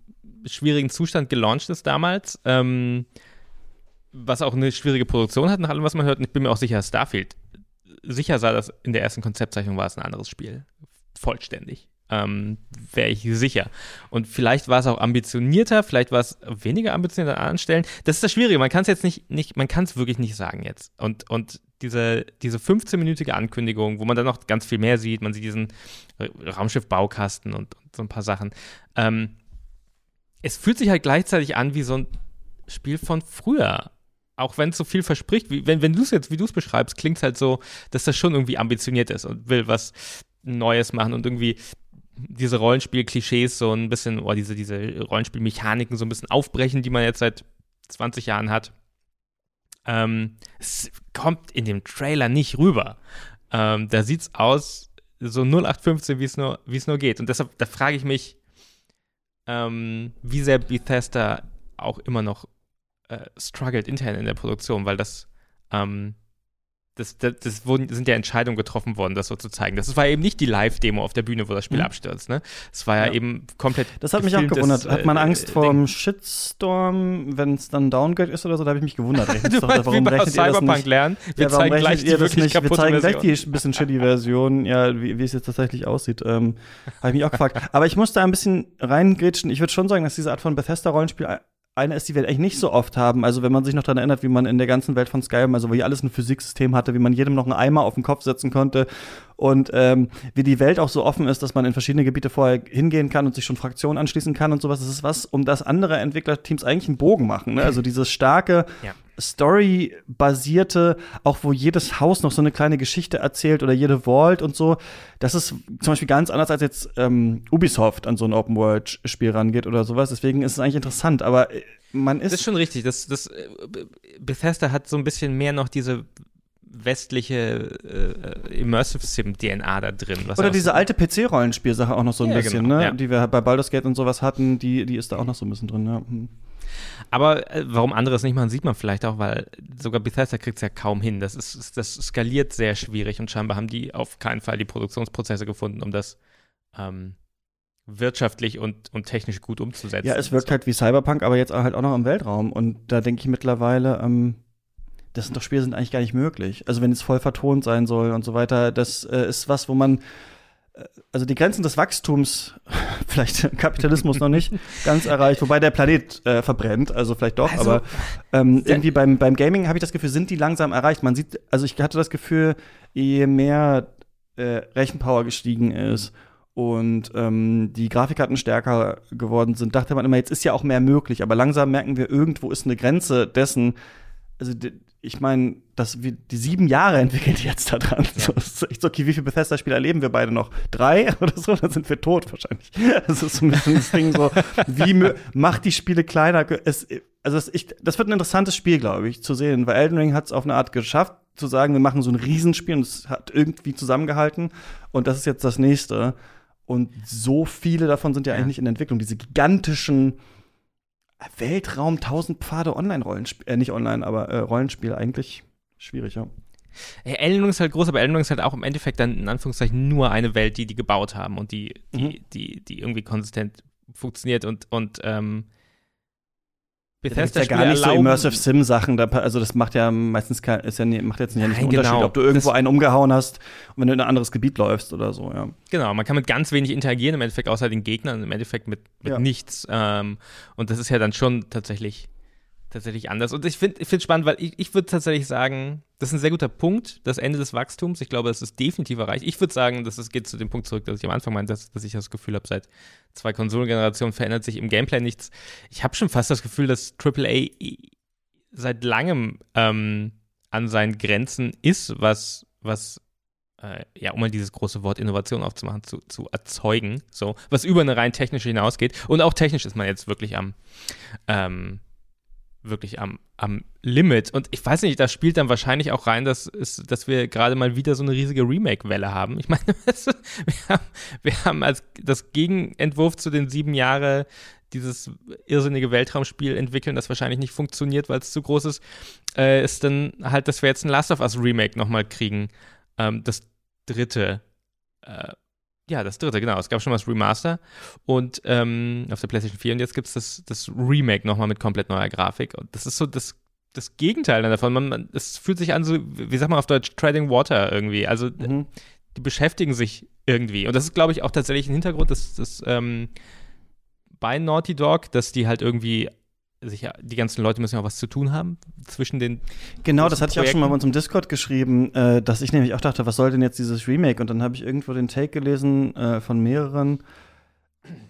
Speaker 2: schwierigen Zustand gelauncht ist damals. Ähm, was auch eine schwierige Produktion hat, nach allem, was man hört. Und ich bin mir auch sicher, Starfield sicher sah, dass in der ersten Konzeptzeichnung war es ein anderes Spiel. Vollständig. Ähm, Wäre ich sicher. Und vielleicht war es auch ambitionierter, vielleicht war es weniger ambitioniert an anderen Stellen. Das ist das Schwierige. Man kann es jetzt nicht, nicht man kann es wirklich nicht sagen jetzt. Und, und diese, diese 15-minütige Ankündigung, wo man dann noch ganz viel mehr sieht, man sieht diesen Raumschiff-Baukasten und, und, so ein paar Sachen. Ähm, es fühlt sich halt gleichzeitig an wie so ein Spiel von früher auch wenn es so viel verspricht, wie, wenn, wenn du es jetzt, wie du es beschreibst, klingt es halt so, dass das schon irgendwie ambitioniert ist und will was Neues machen und irgendwie diese Rollenspiel-Klischees so ein bisschen, oder diese, diese Rollenspielmechaniken so ein bisschen aufbrechen, die man jetzt seit 20 Jahren hat. Ähm, es kommt in dem Trailer nicht rüber. Ähm, da es aus so 0815, wie es nur, wie es nur geht. Und deshalb, da frage ich mich, ähm, wie sehr Bethesda auch immer noch äh, struggled intern in der Produktion, weil das, ähm, das, das, das wurden, sind ja Entscheidungen getroffen worden, das so zu zeigen. Das war eben nicht die Live-Demo auf der Bühne, wo das Spiel mhm. abstürzt. Ne? Es war ja, ja, eben komplett.
Speaker 1: Das hat mich auch gewundert. Hat man äh, Angst äh, vor dem Shitstorm, wenn es dann Downgrade ist oder so? Da habe ich mich gewundert.
Speaker 2: du doch, warum wie bei Cyberpunk lernen? Wir ja, zeigen gleich die wirklich nicht?
Speaker 1: Wir zeigen gleich die bisschen shitty Version, ja, wie, wie es jetzt tatsächlich aussieht. Ähm, habe ich mich auch gefragt. Aber ich musste ein bisschen reingrätschen. Ich würde schon sagen, dass diese Art von Bethesda-Rollenspiel eine ist, die wir eigentlich nicht so oft haben. Also wenn man sich noch daran erinnert, wie man in der ganzen Welt von Skyrim, also wo hier alles ein Physiksystem hatte, wie man jedem noch einen Eimer auf den Kopf setzen konnte und ähm, wie die Welt auch so offen ist, dass man in verschiedene Gebiete vorher hingehen kann und sich schon Fraktionen anschließen kann und sowas. Das ist was, um das andere Entwicklerteams eigentlich einen Bogen machen. Ne? Also dieses starke
Speaker 2: Ja.
Speaker 1: Story-basierte, auch wo jedes Haus noch so eine kleine Geschichte erzählt oder jede Vault und so. Das ist zum Beispiel ganz anders als jetzt ähm, Ubisoft an so ein Open-World-Spiel rangeht oder sowas. Deswegen ist es eigentlich interessant. Aber äh, man ist
Speaker 2: Das ist schon richtig. Das, das, äh, Bethesda hat so ein bisschen mehr noch diese westliche äh, Immersive Sim DNA da drin. was
Speaker 1: Oder diese
Speaker 2: so-
Speaker 1: alte PC-Rollenspielsache auch noch so ein
Speaker 2: Ja,
Speaker 1: bisschen,
Speaker 2: genau,
Speaker 1: ne?
Speaker 2: ja.
Speaker 1: Die wir bei Baldur's Gate und sowas hatten, die, die ist da auch noch so ein bisschen drin, ja.
Speaker 2: Aber äh, warum andere es nicht machen, sieht man vielleicht auch, weil sogar Bethesda kriegt es ja kaum hin. Das, ist, das skaliert sehr schwierig und scheinbar haben die auf keinen Fall die Produktionsprozesse gefunden, um das ähm, wirtschaftlich und, und technisch gut umzusetzen.
Speaker 1: Ja, es wirkt halt wie Cyberpunk, aber jetzt halt auch noch im Weltraum. Und da denke ich mittlerweile, ähm, das sind doch Spiele, sind eigentlich gar nicht möglich. Also wenn es voll vertont sein soll und so weiter, das äh, ist was, wo man also die Grenzen des Wachstums, vielleicht Kapitalismus noch nicht ganz erreicht, wobei der Planet äh, verbrennt, also vielleicht doch,
Speaker 2: Also,
Speaker 1: aber ähm, irgendwie beim, beim Gaming habe ich das Gefühl, sind die langsam erreicht. Man sieht, also ich hatte das Gefühl, je mehr äh, Rechenpower gestiegen ist und ähm, die Grafikkarten stärker geworden sind, dachte man immer, jetzt ist ja auch mehr möglich. Aber langsam merken wir, irgendwo ist eine Grenze dessen. Also d- ich meine, dass wir die sieben Jahre entwickeln die jetzt da dran. So, ist echt so, okay, wie viele Bethesda-Spiele erleben wir beide noch? Drei oder so? Dann sind wir tot wahrscheinlich. Das ist so ein bisschen das Ding so, wie macht die Spiele kleiner? Es, also das, ich, das wird ein interessantes Spiel, glaube ich, zu sehen, weil Elden Ring hat es auf eine Art geschafft, zu sagen, wir machen so ein Riesenspiel und es hat irgendwie zusammengehalten. Und das ist jetzt das nächste. Und so viele davon sind ja,
Speaker 2: Ja.
Speaker 1: eigentlich nicht in Entwicklung. Diese gigantischen Weltraum, tausend Pfade Online-Rollenspiel, äh, nicht online, aber äh, Rollenspiel eigentlich schwierig, ja.
Speaker 2: Ja, Elden Ring ist halt groß, aber Elden Ring ist halt auch im Endeffekt dann in Anführungszeichen nur eine Welt, die die gebaut haben und die, die,
Speaker 1: Mhm.
Speaker 2: die, die irgendwie konsistent funktioniert und, und ähm, Bethesda
Speaker 1: ja gar nicht so
Speaker 2: erlauben-
Speaker 1: Immersive Sim-Sachen. Da, also das macht ja meistens kein, ist ja macht jetzt nicht, nicht einen
Speaker 2: Nein, genau.
Speaker 1: Unterschied, ob du irgendwo
Speaker 2: Das-
Speaker 1: einen umgehauen hast und wenn du in ein anderes Gebiet läufst oder so, ja.
Speaker 2: Genau, man kann mit ganz wenig interagieren, im Endeffekt außer den Gegnern, im Endeffekt mit, mit
Speaker 1: Ja.
Speaker 2: nichts. Ähm, und das ist ja dann schon tatsächlich, tatsächlich anders. Und ich finde find spannend, weil ich, ich würde tatsächlich sagen, das ist ein sehr guter Punkt, das Ende des Wachstums. Ich glaube, das ist definitiv erreicht. Ich würde sagen, dass es geht zu dem Punkt zurück, dass ich am Anfang meinte, dass, dass ich das Gefühl habe, seit zwei Konsolengenerationen verändert sich im Gameplay nichts. Ich habe schon fast das Gefühl, dass AAA seit langem ähm, an seinen Grenzen ist, was, was äh, ja, um mal dieses große Wort Innovation aufzumachen, zu, zu erzeugen, so, was über eine rein technische hinausgeht. Und auch technisch ist man jetzt wirklich am, ähm, wirklich am, am Limit. Und ich weiß nicht, das spielt dann wahrscheinlich auch rein, dass, ist, dass wir gerade mal wieder so eine riesige Remake-Welle haben. Ich meine, wir haben, wir haben als das Gegenentwurf zu den sieben Jahre dieses irrsinnige Weltraumspiel entwickeln, das wahrscheinlich nicht funktioniert, weil es zu groß ist, äh, ist dann halt, dass wir jetzt ein Last of Us Remake nochmal kriegen. Ähm, das dritte. Äh, ja, das dritte, genau. Es gab schon mal das Remaster und ähm, auf der PlayStation 4 und jetzt gibt es das, das Remake nochmal mit komplett neuer Grafik. Und das ist so das, das Gegenteil davon. Man, man, es fühlt sich an so, wie sagt man auf Deutsch, Treading Water irgendwie. Also
Speaker 1: Mhm.
Speaker 2: die beschäftigen sich irgendwie. Und das ist, glaube ich, auch tatsächlich ein Hintergrund des, des ähm, bei Naughty Dog, dass die halt irgendwie sich ja, die ganzen Leute müssen ja auch was zu tun haben zwischen den
Speaker 1: Genau, das hatte ich auch schon mal bei
Speaker 2: Projekten.
Speaker 1: uns im Discord geschrieben, äh, dass ich nämlich auch dachte, was soll denn jetzt dieses Remake? Und dann habe ich irgendwo den Take gelesen äh, von mehreren,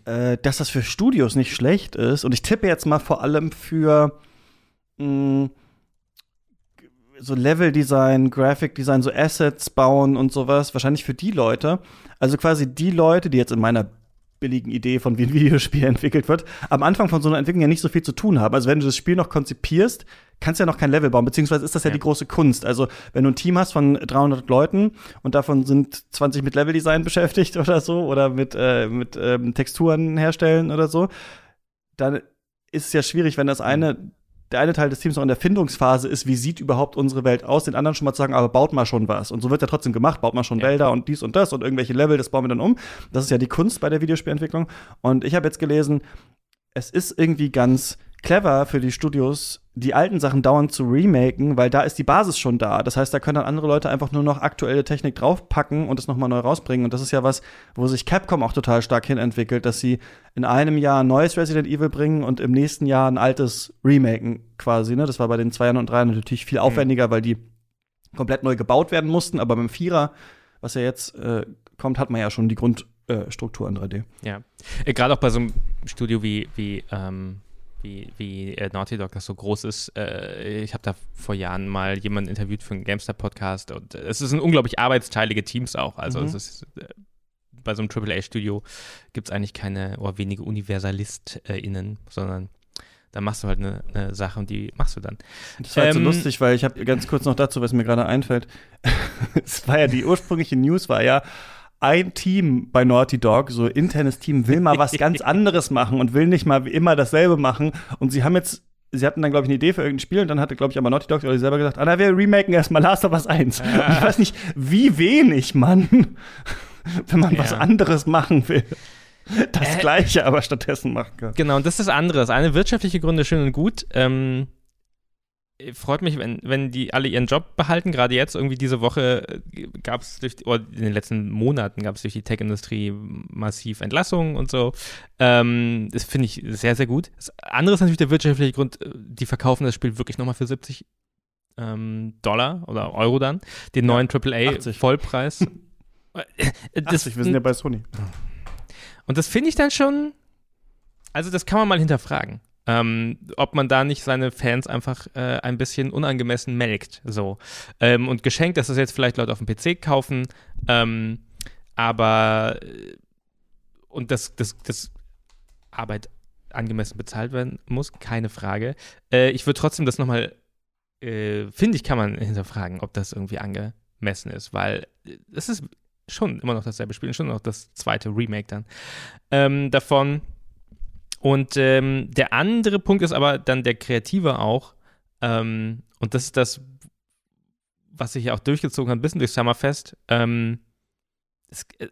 Speaker 1: äh, dass das für Studios nicht schlecht ist. Und ich tippe jetzt mal vor allem für mh, so Level-Design, Graphic-Design, so Assets bauen und sowas. Wahrscheinlich für die Leute. Also quasi die Leute, die jetzt in meiner billigen Idee von wie ein Videospiel entwickelt wird, am Anfang von so einer Entwicklung ja nicht so viel zu tun haben. Also wenn du das Spiel noch konzipierst, kannst du ja noch kein Level bauen, beziehungsweise ist das ja,
Speaker 2: Ja.
Speaker 1: die große Kunst. Also wenn du ein Team hast von 300 Leuten und davon sind 20 mit Leveldesign beschäftigt oder so oder mit, äh, mit ähm, Texturen herstellen oder so, dann ist es ja schwierig, wenn das eine der eine Teil des Teams noch in der Findungsphase ist, wie sieht überhaupt unsere Welt aus, den anderen schon mal zu sagen, aber baut mal schon was. Und so wird ja trotzdem gemacht, baut mal schon
Speaker 2: Ja.
Speaker 1: Wälder und dies und das und irgendwelche Level, das bauen wir dann um. Das ist ja die Kunst bei der Videospielentwicklung. Und ich habe jetzt gelesen, es ist irgendwie ganz clever für die Studios, die alten Sachen dauernd zu remaken, weil da ist die Basis schon da. Das heißt, da können dann andere Leute einfach nur noch aktuelle Technik draufpacken und es nochmal neu rausbringen. Und das ist ja was, wo sich Capcom auch total stark hinentwickelt, dass sie in einem Jahr ein neues Resident Evil bringen und im nächsten Jahr ein altes remaken quasi. Ne? Das war bei den Zweiern und Dreiern natürlich viel aufwendiger, weil die komplett neu gebaut werden mussten. Aber beim Vierer was ja jetzt äh, kommt, hat man ja schon die Grundstruktur in 3D.
Speaker 2: Ja. Äh, Gerade auch bei so einem Studio wie, wie, ähm, wie, wie äh, Naughty Dog, das so groß ist. Äh, ich habe da vor Jahren mal jemanden interviewt für einen GameStar-Podcast und äh, es sind unglaublich arbeitsteilige Teams auch. Also
Speaker 1: Mhm.
Speaker 2: es ist äh, bei so einem AAA-Studio gibt es eigentlich keine oder wenige UniversalistInnen, sondern da machst du halt eine, eine Sache und die machst du dann.
Speaker 1: Das war halt so
Speaker 2: Ähm,
Speaker 1: lustig, weil ich habe ganz kurz noch dazu, was mir gerade einfällt. es war ja die ursprüngliche News, war ja ein Team bei Naughty Dog, so internes Team, will mal was ganz anderes machen und will nicht mal wie immer dasselbe machen. Und sie haben jetzt, sie hatten dann, glaube ich, eine Idee für irgendein Spiel und dann hatte, glaube ich, aber Naughty Dog oder selber gesagt, ah, na, wir remaken erstmal Last of Us 1. Und ich weiß nicht, wie wenig man, wenn man was
Speaker 2: Ja.
Speaker 1: anderes machen will, das
Speaker 2: Äh,
Speaker 1: Gleiche aber stattdessen machen kann.
Speaker 2: Genau, und das ist das andere. Das eine wirtschaftliche Gründe schön und gut. Ähm, freut mich, wenn, wenn die alle ihren Job behalten. Gerade jetzt, irgendwie diese Woche gab es durch, oder in den letzten Monaten gab es durch die Tech-Industrie massiv Entlassungen und so. Ähm, das finde ich sehr, sehr gut. Das andere ist natürlich der wirtschaftliche Grund, äh, die verkaufen das Spiel wirklich nochmal für 70 ähm, Dollar oder Euro dann. Den neuen
Speaker 1: 80.
Speaker 2: AAA-Vollpreis. das,
Speaker 1: 80, wir sind ja bei Sony.
Speaker 2: und das finde ich dann schon, also das kann man mal hinterfragen. Ähm, ob man da nicht seine Fans einfach äh, ein bisschen unangemessen melkt. So. Ähm, und geschenkt, dass das jetzt vielleicht Leute auf dem PC kaufen, ähm, aber äh, und dass das, das Arbeit angemessen bezahlt werden muss, keine Frage. Äh, ich würde trotzdem das nochmal, äh, finde ich, kann man hinterfragen, ob das irgendwie angemessen ist, weil äh, es ist schon immer noch dasselbe Spiel, schon noch das zweite Remake dann ähm, davon. Und ähm, der andere Punkt ist aber dann der kreative auch. Ähm, und das ist das, was sich ja auch durchgezogen hat, ein bisschen durch Summerfest. Ähm, es, äh,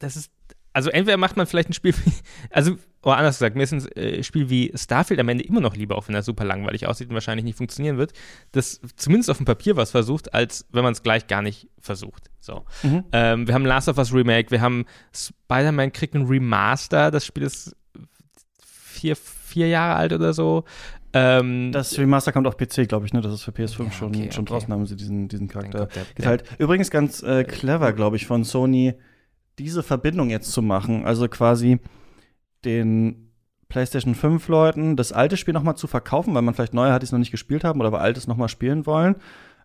Speaker 2: das ist, also entweder macht man vielleicht ein Spiel, wie, also, oder anders gesagt, mir ist ein äh, Spiel wie Starfield am Ende immer noch lieber, auch wenn er super langweilig aussieht und wahrscheinlich nicht funktionieren wird, das zumindest auf dem Papier was versucht, als wenn man es gleich gar nicht versucht. So.
Speaker 1: Mhm.
Speaker 2: Ähm, wir haben Last of Us Remake, wir haben Spider-Man kriegt ein Remaster, das Spiel ist vier, vier Jahre alt oder so. Ähm,
Speaker 1: Das Remaster kommt auf PC, glaube ich, ne? Das ist für PS5
Speaker 2: Ja,
Speaker 1: schon,
Speaker 2: okay,
Speaker 1: schon
Speaker 2: okay.
Speaker 1: draußen, haben sie diesen, diesen Charakter geteilt. Übrigens ganz äh, clever, glaube ich, von Sony, diese Verbindung jetzt zu machen. Also quasi den PlayStation 5 Leuten das alte Spiel noch mal zu verkaufen, weil man vielleicht neue hat, die es noch nicht gespielt haben oder weil altes noch mal spielen wollen.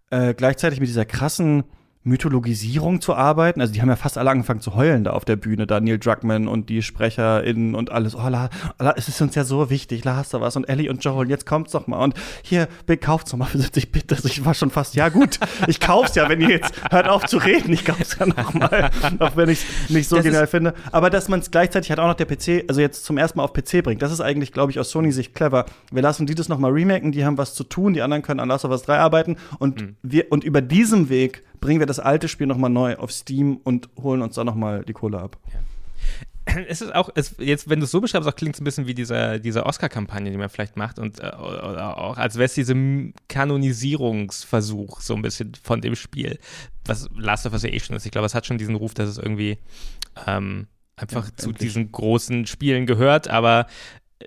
Speaker 1: Äh, gleichzeitig mit dieser krassen Mythologisierung zu arbeiten. Also die haben ja fast alle angefangen zu heulen da auf der Bühne, da Neil Druckmann und die SprecherInnen und alles. Oh, la, la, es ist uns ja so wichtig, la hast du was und Ellie und Joel, jetzt kommt's doch mal und hier, Bill, kauft's doch mal für 70 Bit. Also ich war schon fast, ja gut, ich kauf's ja, wenn ihr jetzt hört auf zu reden, ich kauf's ja noch mal, auch wenn ich's nicht so
Speaker 2: Das
Speaker 1: genial finde. Aber dass man es gleichzeitig halt auch noch der PC, also jetzt zum ersten Mal auf PC bringt, das ist eigentlich, glaube ich, aus Sony-Sicht clever. Wir lassen die das noch mal remaken, die haben was zu tun, die anderen können an Last of Us 3 arbeiten und
Speaker 2: Mhm.
Speaker 1: wir und über diesem Weg bringen wir das alte Spiel noch mal neu auf Steam und holen uns da noch mal die Kohle ab.
Speaker 2: es ist auch, es, jetzt, wenn du es so beschreibst, auch klingt es ein bisschen wie dieser, diese Oscar-Kampagne, die man vielleicht macht und äh, auch, als wäre es diesem Kanonisierungsversuch so ein bisschen von dem Spiel, was Last of Us ja eh schon ist. Ich glaube, es hat schon diesen Ruf, dass es irgendwie ähm, einfach
Speaker 1: Ja,
Speaker 2: zu
Speaker 1: endlich.
Speaker 2: diesen großen Spielen gehört, aber äh,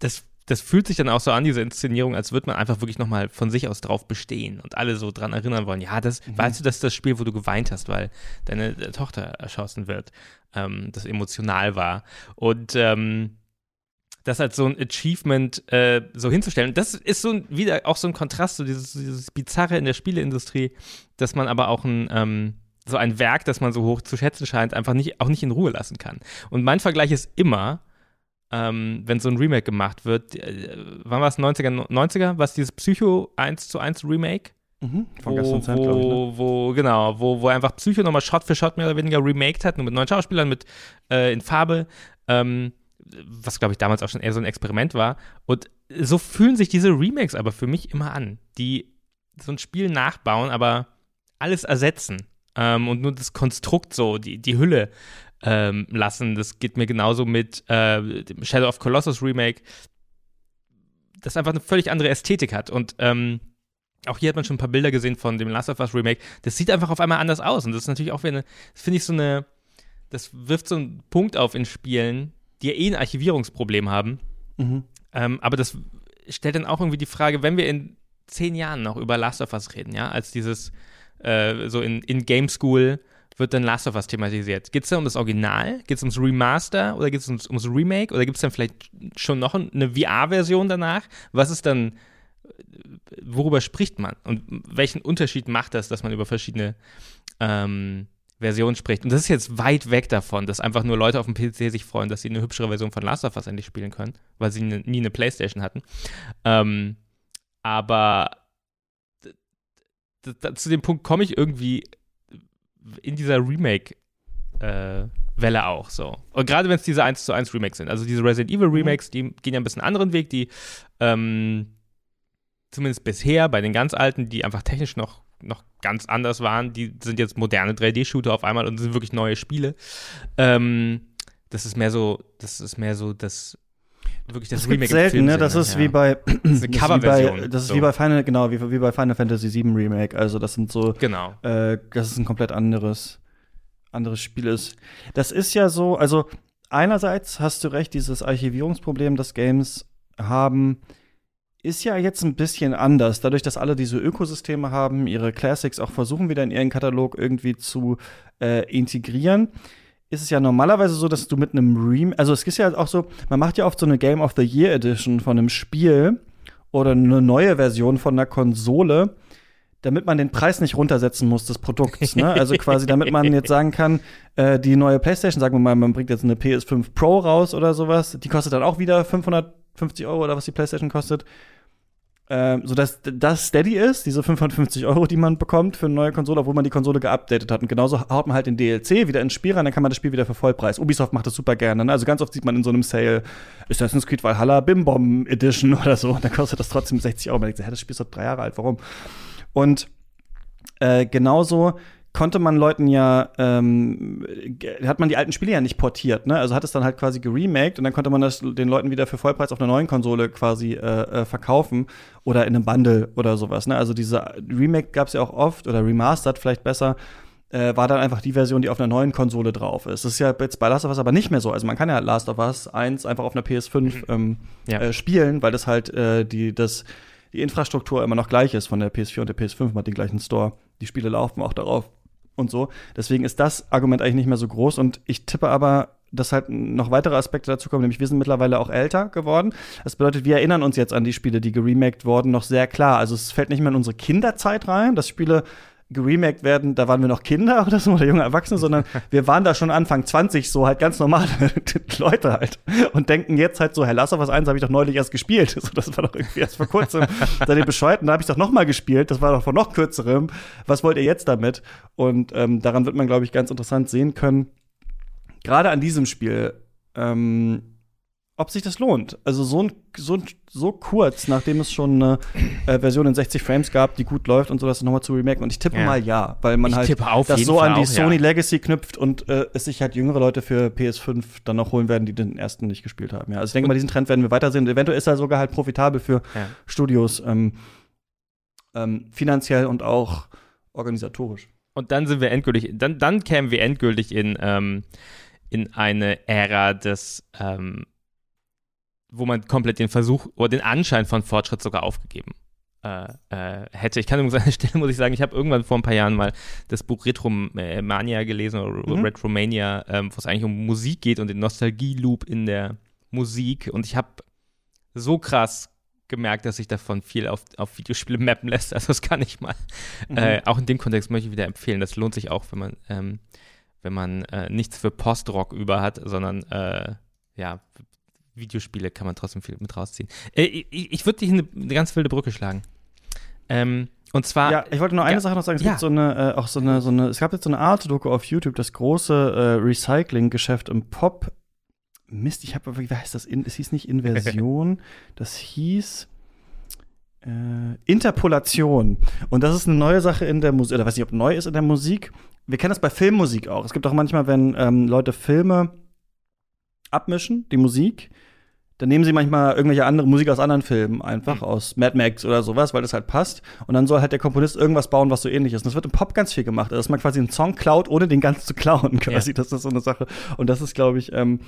Speaker 2: das das fühlt sich dann auch so an, diese Inszenierung, als würde man einfach wirklich nochmal von sich aus drauf bestehen und alle so dran erinnern wollen. Ja, das, weißt du, das ist das Spiel, wo du geweint hast, weil deine äh, Tochter erschossen wird, ähm, das emotional war. Und ähm, das als so ein Achievement äh, so hinzustellen. Das ist so ein, wieder auch so ein Kontrast, so dieses, dieses Bizarre in der Spieleindustrie, dass man aber auch ein, ähm, so ein Werk, das man so hoch zu schätzen scheint, einfach nicht, auch nicht in Ruhe lassen kann. Und mein Vergleich ist immer, ähm, wenn so ein Remake gemacht wird, äh, wann war es 90er, 90er, was dieses Psycho 1 zu 1 Remake?
Speaker 1: Mhm. Von
Speaker 2: wo,
Speaker 1: gestern Zeit, glaube ich. Ne?
Speaker 2: wo, wo, genau, wo, wo einfach Psycho nochmal Shot für Shot mehr oder weniger remaked hat, nur mit neuen Schauspielern, mit äh, in Farbe, ähm, was glaube ich damals auch schon eher so ein Experiment war. Und so fühlen sich diese Remakes aber für mich immer an, die so ein Spiel nachbauen, aber alles ersetzen ähm, und nur das Konstrukt so, die, die Hülle ähm, lassen. Das geht mir genauso mit äh, dem Shadow of Colossus Remake, das einfach eine völlig andere Ästhetik hat und ähm, auch hier hat man schon ein paar Bilder gesehen von dem Last of Us Remake. Das sieht einfach auf einmal anders aus. Und das ist natürlich auch wieder eine, das finde ich so eine, das wirft so einen Punkt auf in Spielen, die ja eh ein Archivierungsproblem haben.
Speaker 1: Mhm.
Speaker 2: Ähm, aber das stellt dann auch irgendwie die Frage, wenn wir in zehn Jahren noch über Last of Us reden, ja, als dieses äh, so in, in Game School wird dann Last of Us thematisiert. Geht es da um das Original? Geht es ums Remaster? Oder geht es ums, ums Remake? Oder gibt es dann vielleicht schon noch eine VR-Version danach? Was ist dann, worüber spricht man? Und welchen Unterschied macht das, dass man über verschiedene ähm, Versionen spricht? Und das ist jetzt weit weg davon, dass einfach nur Leute auf dem PC sich freuen, dass sie eine hübschere Version von Last of Us endlich spielen können, weil sie nie eine Playstation hatten. Ähm, aber zu dem Punkt komme ich irgendwie in dieser Remake äh, Welle auch so. Und gerade wenn es diese 1 zu 1 Remakes sind. Also diese Resident Evil mhm. Remakes, die gehen ja ein bisschen anderen Weg, die ähm, zumindest bisher bei den ganz alten, die einfach technisch noch, noch ganz anders waren, die sind jetzt moderne 3D-Shooter auf einmal und sind wirklich neue Spiele. Ähm, das ist mehr so, das ist mehr so das wirklich das,
Speaker 1: das Remake selten, ne? Das ist ja. wie bei
Speaker 2: das ist eine Coverversion.
Speaker 1: Das ist so. wie bei Final, genau, wie, wie bei Final Fantasy VII Remake. Also das sind so,
Speaker 2: genau,
Speaker 1: äh, das ist ein komplett anderes, anderes Spiel ist. Das ist ja so, also einerseits hast du recht, dieses Archivierungsproblem, das Games haben, ist ja jetzt ein bisschen anders. Dadurch, dass alle diese Ökosysteme haben, ihre Classics auch versuchen wieder in ihren Katalog irgendwie zu äh, integrieren ist es ja normalerweise so, dass du mit einem Rem also es ist ja auch so, man macht ja oft so eine Game of the Year Edition von einem Spiel oder eine neue Version von einer Konsole, damit man den Preis nicht runtersetzen muss des Produkts. Ne? Also quasi, damit man jetzt sagen kann, äh, die neue PlayStation, sagen wir mal, man bringt jetzt eine PS5 Pro raus oder sowas, die kostet dann auch wieder 550 Euro oder was die PlayStation kostet ähm, sodass das steady ist, diese 550 Euro, die man bekommt für eine neue Konsole, obwohl man die Konsole geupdatet hat. Und genauso haut man halt den DLC wieder ins Spiel rein, dann kann man das Spiel wieder für Vollpreis. Ubisoft macht das super gerne. Ne? Also ganz oft sieht man in so einem Sale Assassin's Creed Valhalla Bim Bom Edition oder so, und dann kostet das trotzdem 60 Euro. Man denkt, hä, das Spiel ist doch drei Jahre alt, warum? Und äh, genauso konnte man Leuten ja, ähm, hat man die alten Spiele ja nicht portiert, ne? Also hat es dann halt quasi geremaked und dann konnte man das den Leuten wieder für Vollpreis auf einer neuen Konsole quasi äh, äh, verkaufen oder in einem Bundle oder sowas, ne? Also diese Remake gab es ja auch oft oder Remastered vielleicht besser. Äh, war dann einfach die Version, die auf einer neuen Konsole drauf ist. Das ist ja jetzt bei Last of Us aber nicht mehr so. Also man kann ja Last of Us 1 einfach auf einer PS5 mhm. ähm, ja. äh, spielen, weil das halt äh, die, das, die Infrastruktur immer noch gleich ist von der PS4 und der PS5. Man hat den gleichen Store. Die Spiele laufen auch darauf und so. Deswegen ist das Argument eigentlich nicht mehr so groß. Und ich tippe aber, dass halt noch weitere Aspekte dazu kommen, nämlich wir sind mittlerweile auch älter geworden. Das bedeutet, wir erinnern uns jetzt an die Spiele, die geremaked wurden, noch sehr klar. Also es fällt nicht mehr in unsere Kinderzeit rein, dass Spiele geremaked werden, da waren wir noch Kinder oder so oder junge Erwachsene, sondern wir waren da schon Anfang 20, so halt ganz normale Leute halt und denken jetzt halt so, Herr Lasser, was eins habe ich doch neulich erst gespielt. So, das war doch irgendwie erst vor kurzem. Seid ihr bescheuert? Da habe ich doch noch mal gespielt. Das war doch vor noch kürzerem. Was wollt ihr jetzt damit? Und ähm, daran wird man, glaube ich, ganz interessant sehen können. Gerade an diesem Spiel ähm, ob sich das lohnt. Also so, so, so kurz, nachdem es schon eine äh, Version in 60 Frames gab, die gut läuft und so, das nochmal zu remaken. Und ich tippe ja. mal ja, weil man
Speaker 2: ich
Speaker 1: halt
Speaker 2: das
Speaker 1: so
Speaker 2: Fall
Speaker 1: an die
Speaker 2: auch,
Speaker 1: Sony
Speaker 2: ja.
Speaker 1: Legacy knüpft und äh, es sich halt jüngere Leute für PS5 dann noch holen werden, die den ersten nicht gespielt haben. Ja, also ich denke mal, diesen Trend werden wir weitersehen. Eventuell ist er sogar halt profitabel für ja. Studios, ähm, ähm, finanziell und auch organisatorisch.
Speaker 2: Und dann sind wir endgültig, dann, dann kämen wir endgültig in, ähm, in eine Ära des ähm, wo man komplett den Versuch oder den Anschein von Fortschritt sogar aufgegeben äh, äh, hätte. Ich kann übrigens an der Stelle, muss ich sagen, ich habe irgendwann vor ein paar Jahren mal das Buch Retromania gelesen oder mhm. Retromania, ähm, wo es eigentlich um Musik geht und den Nostalgie-Loop in der Musik. Und ich habe so krass gemerkt, dass sich davon viel auf, auf Videospiele mappen lässt. Also das kann ich mal. Mhm. Äh, auch in dem Kontext möchte ich wieder empfehlen. Das lohnt sich auch, wenn man, ähm, wenn man äh, nichts für Postrock über hat, sondern äh, ja, Videospiele kann man trotzdem viel mit rausziehen. Äh, ich, ich würde dich eine, eine ganz wilde Brücke schlagen. Ähm, und zwar.
Speaker 1: Ja, ich wollte nur eine ja, Sache noch sagen. Es ja. gibt so eine, äh, auch so eine, so eine, es gab jetzt so eine Art Doku auf YouTube, das große äh, Recycling-Geschäft im Pop. Mist, ich habe, wie heißt das? In, es hieß nicht Inversion, das hieß äh, Interpolation. Und das ist eine neue Sache in der Musik, oder weiß nicht, ob neu ist in der Musik. Wir kennen das bei Filmmusik auch. Es gibt auch manchmal, wenn ähm, Leute Filme abmischen, die Musik, dann nehmen sie manchmal irgendwelche andere Musik aus anderen Filmen, einfach mhm. aus Mad Max oder sowas, weil das halt passt. Und dann soll halt der Komponist irgendwas bauen, was so ähnlich ist. Und das wird im Pop ganz viel gemacht, also, dass man quasi einen Song klaut, ohne den ganz zu klauen, quasi. Ja. Das ist so eine Sache. Und das ist, glaube ich, ähm,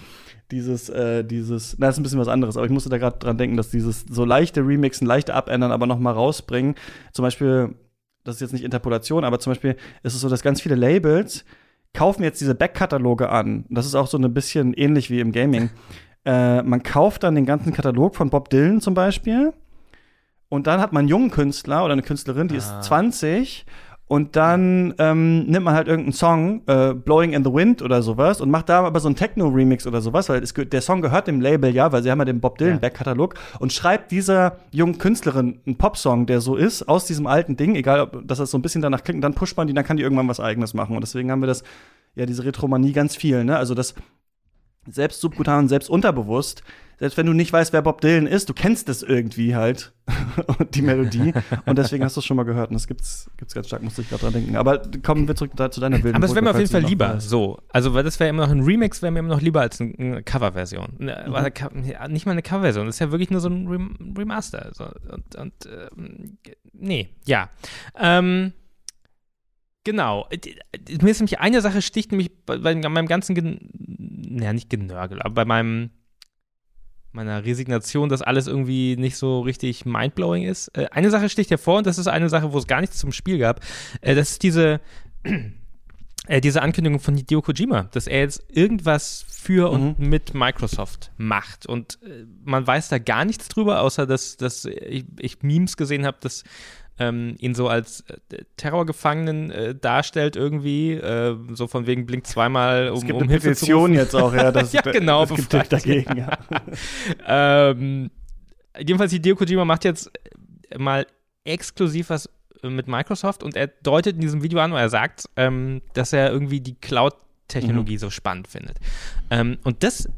Speaker 1: dieses, äh, dieses, na, das ist ein bisschen was anderes, aber ich musste da gerade dran denken, dass dieses so leichte Remixen, leichte Abändern, aber noch mal rausbringen. Zum Beispiel das ist jetzt nicht Interpolation, aber zum Beispiel ist es so, dass ganz viele Labels kaufen jetzt diese Backkataloge an. Das ist auch so ein bisschen ähnlich wie im Gaming. äh, man kauft dann den ganzen Katalog von Bob Dylan zum Beispiel. Und dann hat man einen jungen Künstler oder eine Künstlerin, die ah. ist 20 und dann ähm, nimmt man halt irgendeinen Song, äh, Blowing in the Wind oder sowas, und macht da aber so einen Techno-Remix oder sowas, weil es, der Song gehört dem Label ja, weil sie haben ja den Bob Dylan Back-Katalog und schreibt dieser jungen Künstlerin einen Popsong, der so ist, aus diesem alten Ding, egal, ob das so ein bisschen danach klingt, und dann pusht man die, dann kann die irgendwann was Eigenes machen. Und deswegen haben wir das, ja, diese Retromanie ganz viel, ne? Also das selbst subkutan und selbst unterbewusst selbst wenn du nicht weißt, wer Bob Dylan ist, du kennst es irgendwie halt, die Melodie. und deswegen hast du es schon mal gehört. Und das gibt's, gibt's ganz stark, musste ich gerade dran denken. Aber kommen wir zurück da, zu deiner
Speaker 2: Bildung. Aber es wäre mir auf jeden Fall lieber so. Also, weil das wäre immer noch ein Remix, wäre mir immer noch lieber als eine Coverversion. Mhm. Nicht mal eine Coverversion, das ist ja wirklich nur so ein Remaster. Und, und ähm, nee, ja. Ähm, Genau. Mir ist nämlich eine Sache sticht nämlich bei, bei meinem ganzen, Gen naja, nicht Genörgel, aber bei meinem meiner Resignation, dass alles irgendwie nicht so richtig mindblowing ist. Äh, eine Sache sticht hervor und das ist eine Sache, wo es gar nichts zum Spiel gab. Äh, das ist diese, äh, diese Ankündigung von Hideo Kojima, dass er jetzt irgendwas für mhm. und mit Microsoft macht. Und äh, man weiß da gar nichts drüber, außer dass, dass ich, ich Memes gesehen habe, dass ähm, ihn so als äh, Terrorgefangenen äh, darstellt irgendwie, äh, so von wegen blinkt zweimal um,
Speaker 1: es gibt
Speaker 2: um
Speaker 1: eine Hilfe Petition jetzt auch, ja, das,
Speaker 2: ja genau,
Speaker 1: es gibt dagegen, ja.
Speaker 2: ähm, jedenfalls Hideo Kojima macht jetzt mal exklusiv was mit Microsoft und er deutet in diesem Video an, wo er sagt, ähm, dass er irgendwie die Cloud-Technologie mhm. so spannend findet. Ähm, und das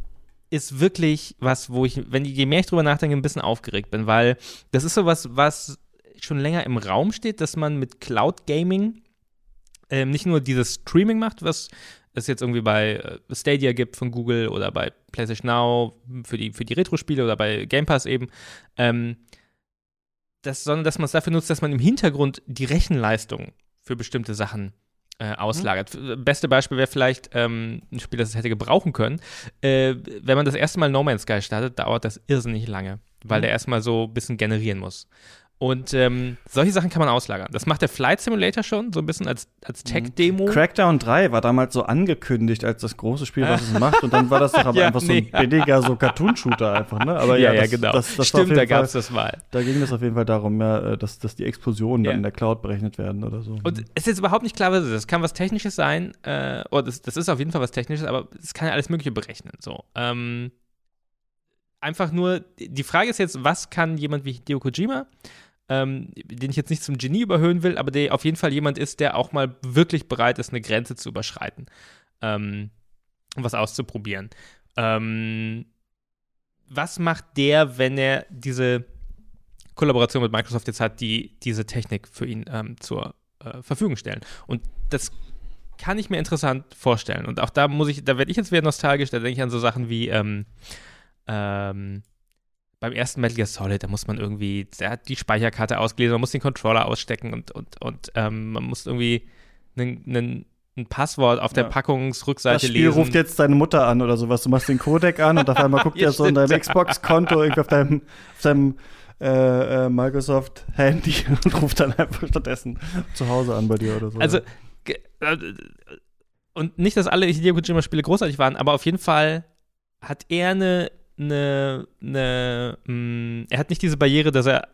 Speaker 2: ist wirklich was, wo ich, wenn je mehr ich drüber nachdenke, ein bisschen aufgeregt bin, weil das ist so was, was schon länger im Raum steht, dass man mit Cloud Gaming ähm, nicht nur dieses Streaming macht, was es jetzt irgendwie bei äh, Stadia gibt von Google oder bei PlayStation Now für die, für die Retro-Spiele oder bei Game Pass eben, ähm, das, sondern dass man es dafür nutzt, dass man im Hintergrund die Rechenleistung für bestimmte Sachen äh, auslagert. Mhm. Beste Beispiel wäre vielleicht ähm, ein Spiel, das es hätte gebrauchen können. Äh, wenn man das erste Mal No Man's Sky startet, dauert das irrsinnig lange, weil mhm. der erstmal so ein bisschen generieren muss. Und ähm, solche Sachen kann man auslagern. Das macht der Flight Simulator schon, so ein bisschen als, als mhm. Tech-Demo.
Speaker 1: Crackdown 3 war damals so angekündigt als das große Spiel, was es macht. Und dann war das doch aber ja, einfach nee. so ein billiger so Cartoon-Shooter einfach, ne?
Speaker 2: Aber ja, ja, das, ja genau. Das, das Stimmt, da gab es das mal.
Speaker 1: Da ging es auf jeden Fall darum, ja, äh, dass, dass die Explosionen ja. dann in der Cloud berechnet werden oder so.
Speaker 2: Und es ist jetzt überhaupt nicht klar, was es ist. Das kann was Technisches sein, äh, oder das, das ist auf jeden Fall was Technisches, aber es kann ja alles Mögliche berechnen. So. Ähm, einfach nur, die Frage ist jetzt, was kann jemand wie Hideo Kojima? Ähm, den ich jetzt nicht zum Genie überhöhen will, aber der auf jeden Fall jemand ist, der auch mal wirklich bereit ist, eine Grenze zu überschreiten, ähm, was auszuprobieren. Ähm, was macht der, wenn er diese Kollaboration mit Microsoft jetzt hat, die diese Technik für ihn ähm, zur äh, Verfügung stellen? Und das kann ich mir interessant vorstellen. Und auch da muss ich, da werde ich jetzt wieder nostalgisch, da denke ich an so Sachen wie ähm, ähm, beim ersten Metal Gear Solid, da muss man irgendwie, der hat die Speicherkarte ausgelesen, man muss den Controller ausstecken und, und, und ähm, man muss irgendwie einen, ein Passwort auf der ja. Packungsrückseite lesen. Das Spiel
Speaker 1: lesen. ruft jetzt deine Mutter an oder sowas. Du machst den Codec an und auf einmal guckt ja, er so in deinem Xbox-Konto irgendwie auf deinem, auf deinem äh, äh, Microsoft-Handy und ruft dann einfach stattdessen zu Hause an bei dir oder so.
Speaker 2: Also, äh, und nicht, dass alle Hideo Kojima-Spiele großartig waren, aber auf jeden Fall hat er eine eine, eine mh, mm, er hat nicht diese Barriere, dass er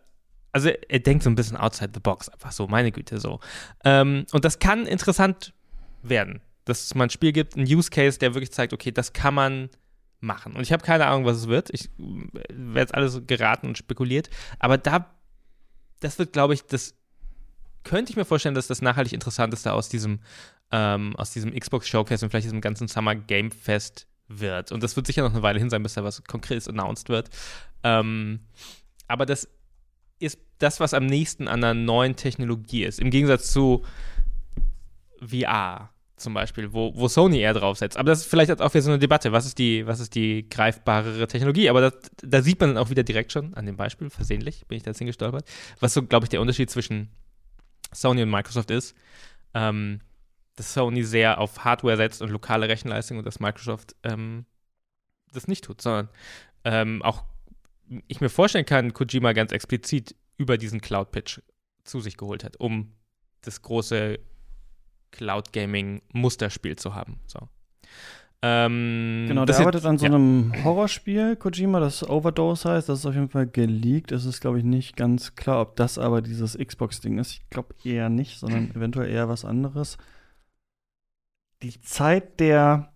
Speaker 2: also er denkt so ein bisschen outside the box, einfach so, meine Güte, so. Ähm, und das kann interessant werden, dass es mal ein Spiel gibt, ein Use Case, der wirklich zeigt, okay, das kann man machen. Und ich habe keine Ahnung, was es wird. Ich werde jetzt alles geraten und spekuliert. Aber da, das wird, glaube ich, das könnte ich mir vorstellen, dass das nachhaltig interessanteste aus diesem, ähm, aus diesem Xbox Showcase und vielleicht diesem ganzen Summer Game Fest wird. Und das wird sicher noch eine Weile hin sein, bis da was Konkretes announced wird. Ähm, aber das ist das, was am nächsten an einer neuen Technologie ist. Im Gegensatz zu VR zum Beispiel, wo, wo Sony eher draufsetzt. Aber das ist vielleicht auch wieder so eine Debatte. Was ist die, was ist die greifbarere Technologie? Aber das, da sieht man dann auch wieder direkt schon an dem Beispiel, versehentlich bin ich da jetzt hingestolpert, was so, glaube ich, der Unterschied zwischen Sony und Microsoft ist. Ähm, dass Sony sehr auf Hardware setzt und lokale Rechenleistung und dass Microsoft ähm, das nicht tut, sondern ähm, auch ich mir vorstellen kann, Kojima ganz explizit über diesen Cloud-Pitch zu sich geholt hat, um das große Cloud Gaming Musterspiel zu haben. So. Ähm,
Speaker 1: genau, der arbeitet an so ja. einem Horrorspiel, Kojima, das Overdose heißt. Das ist auf jeden Fall geleakt. Es ist, glaube ich, nicht ganz klar, ob das aber dieses Xbox-Ding ist. Ich glaube eher nicht, sondern eventuell eher was anderes. Die Zeit der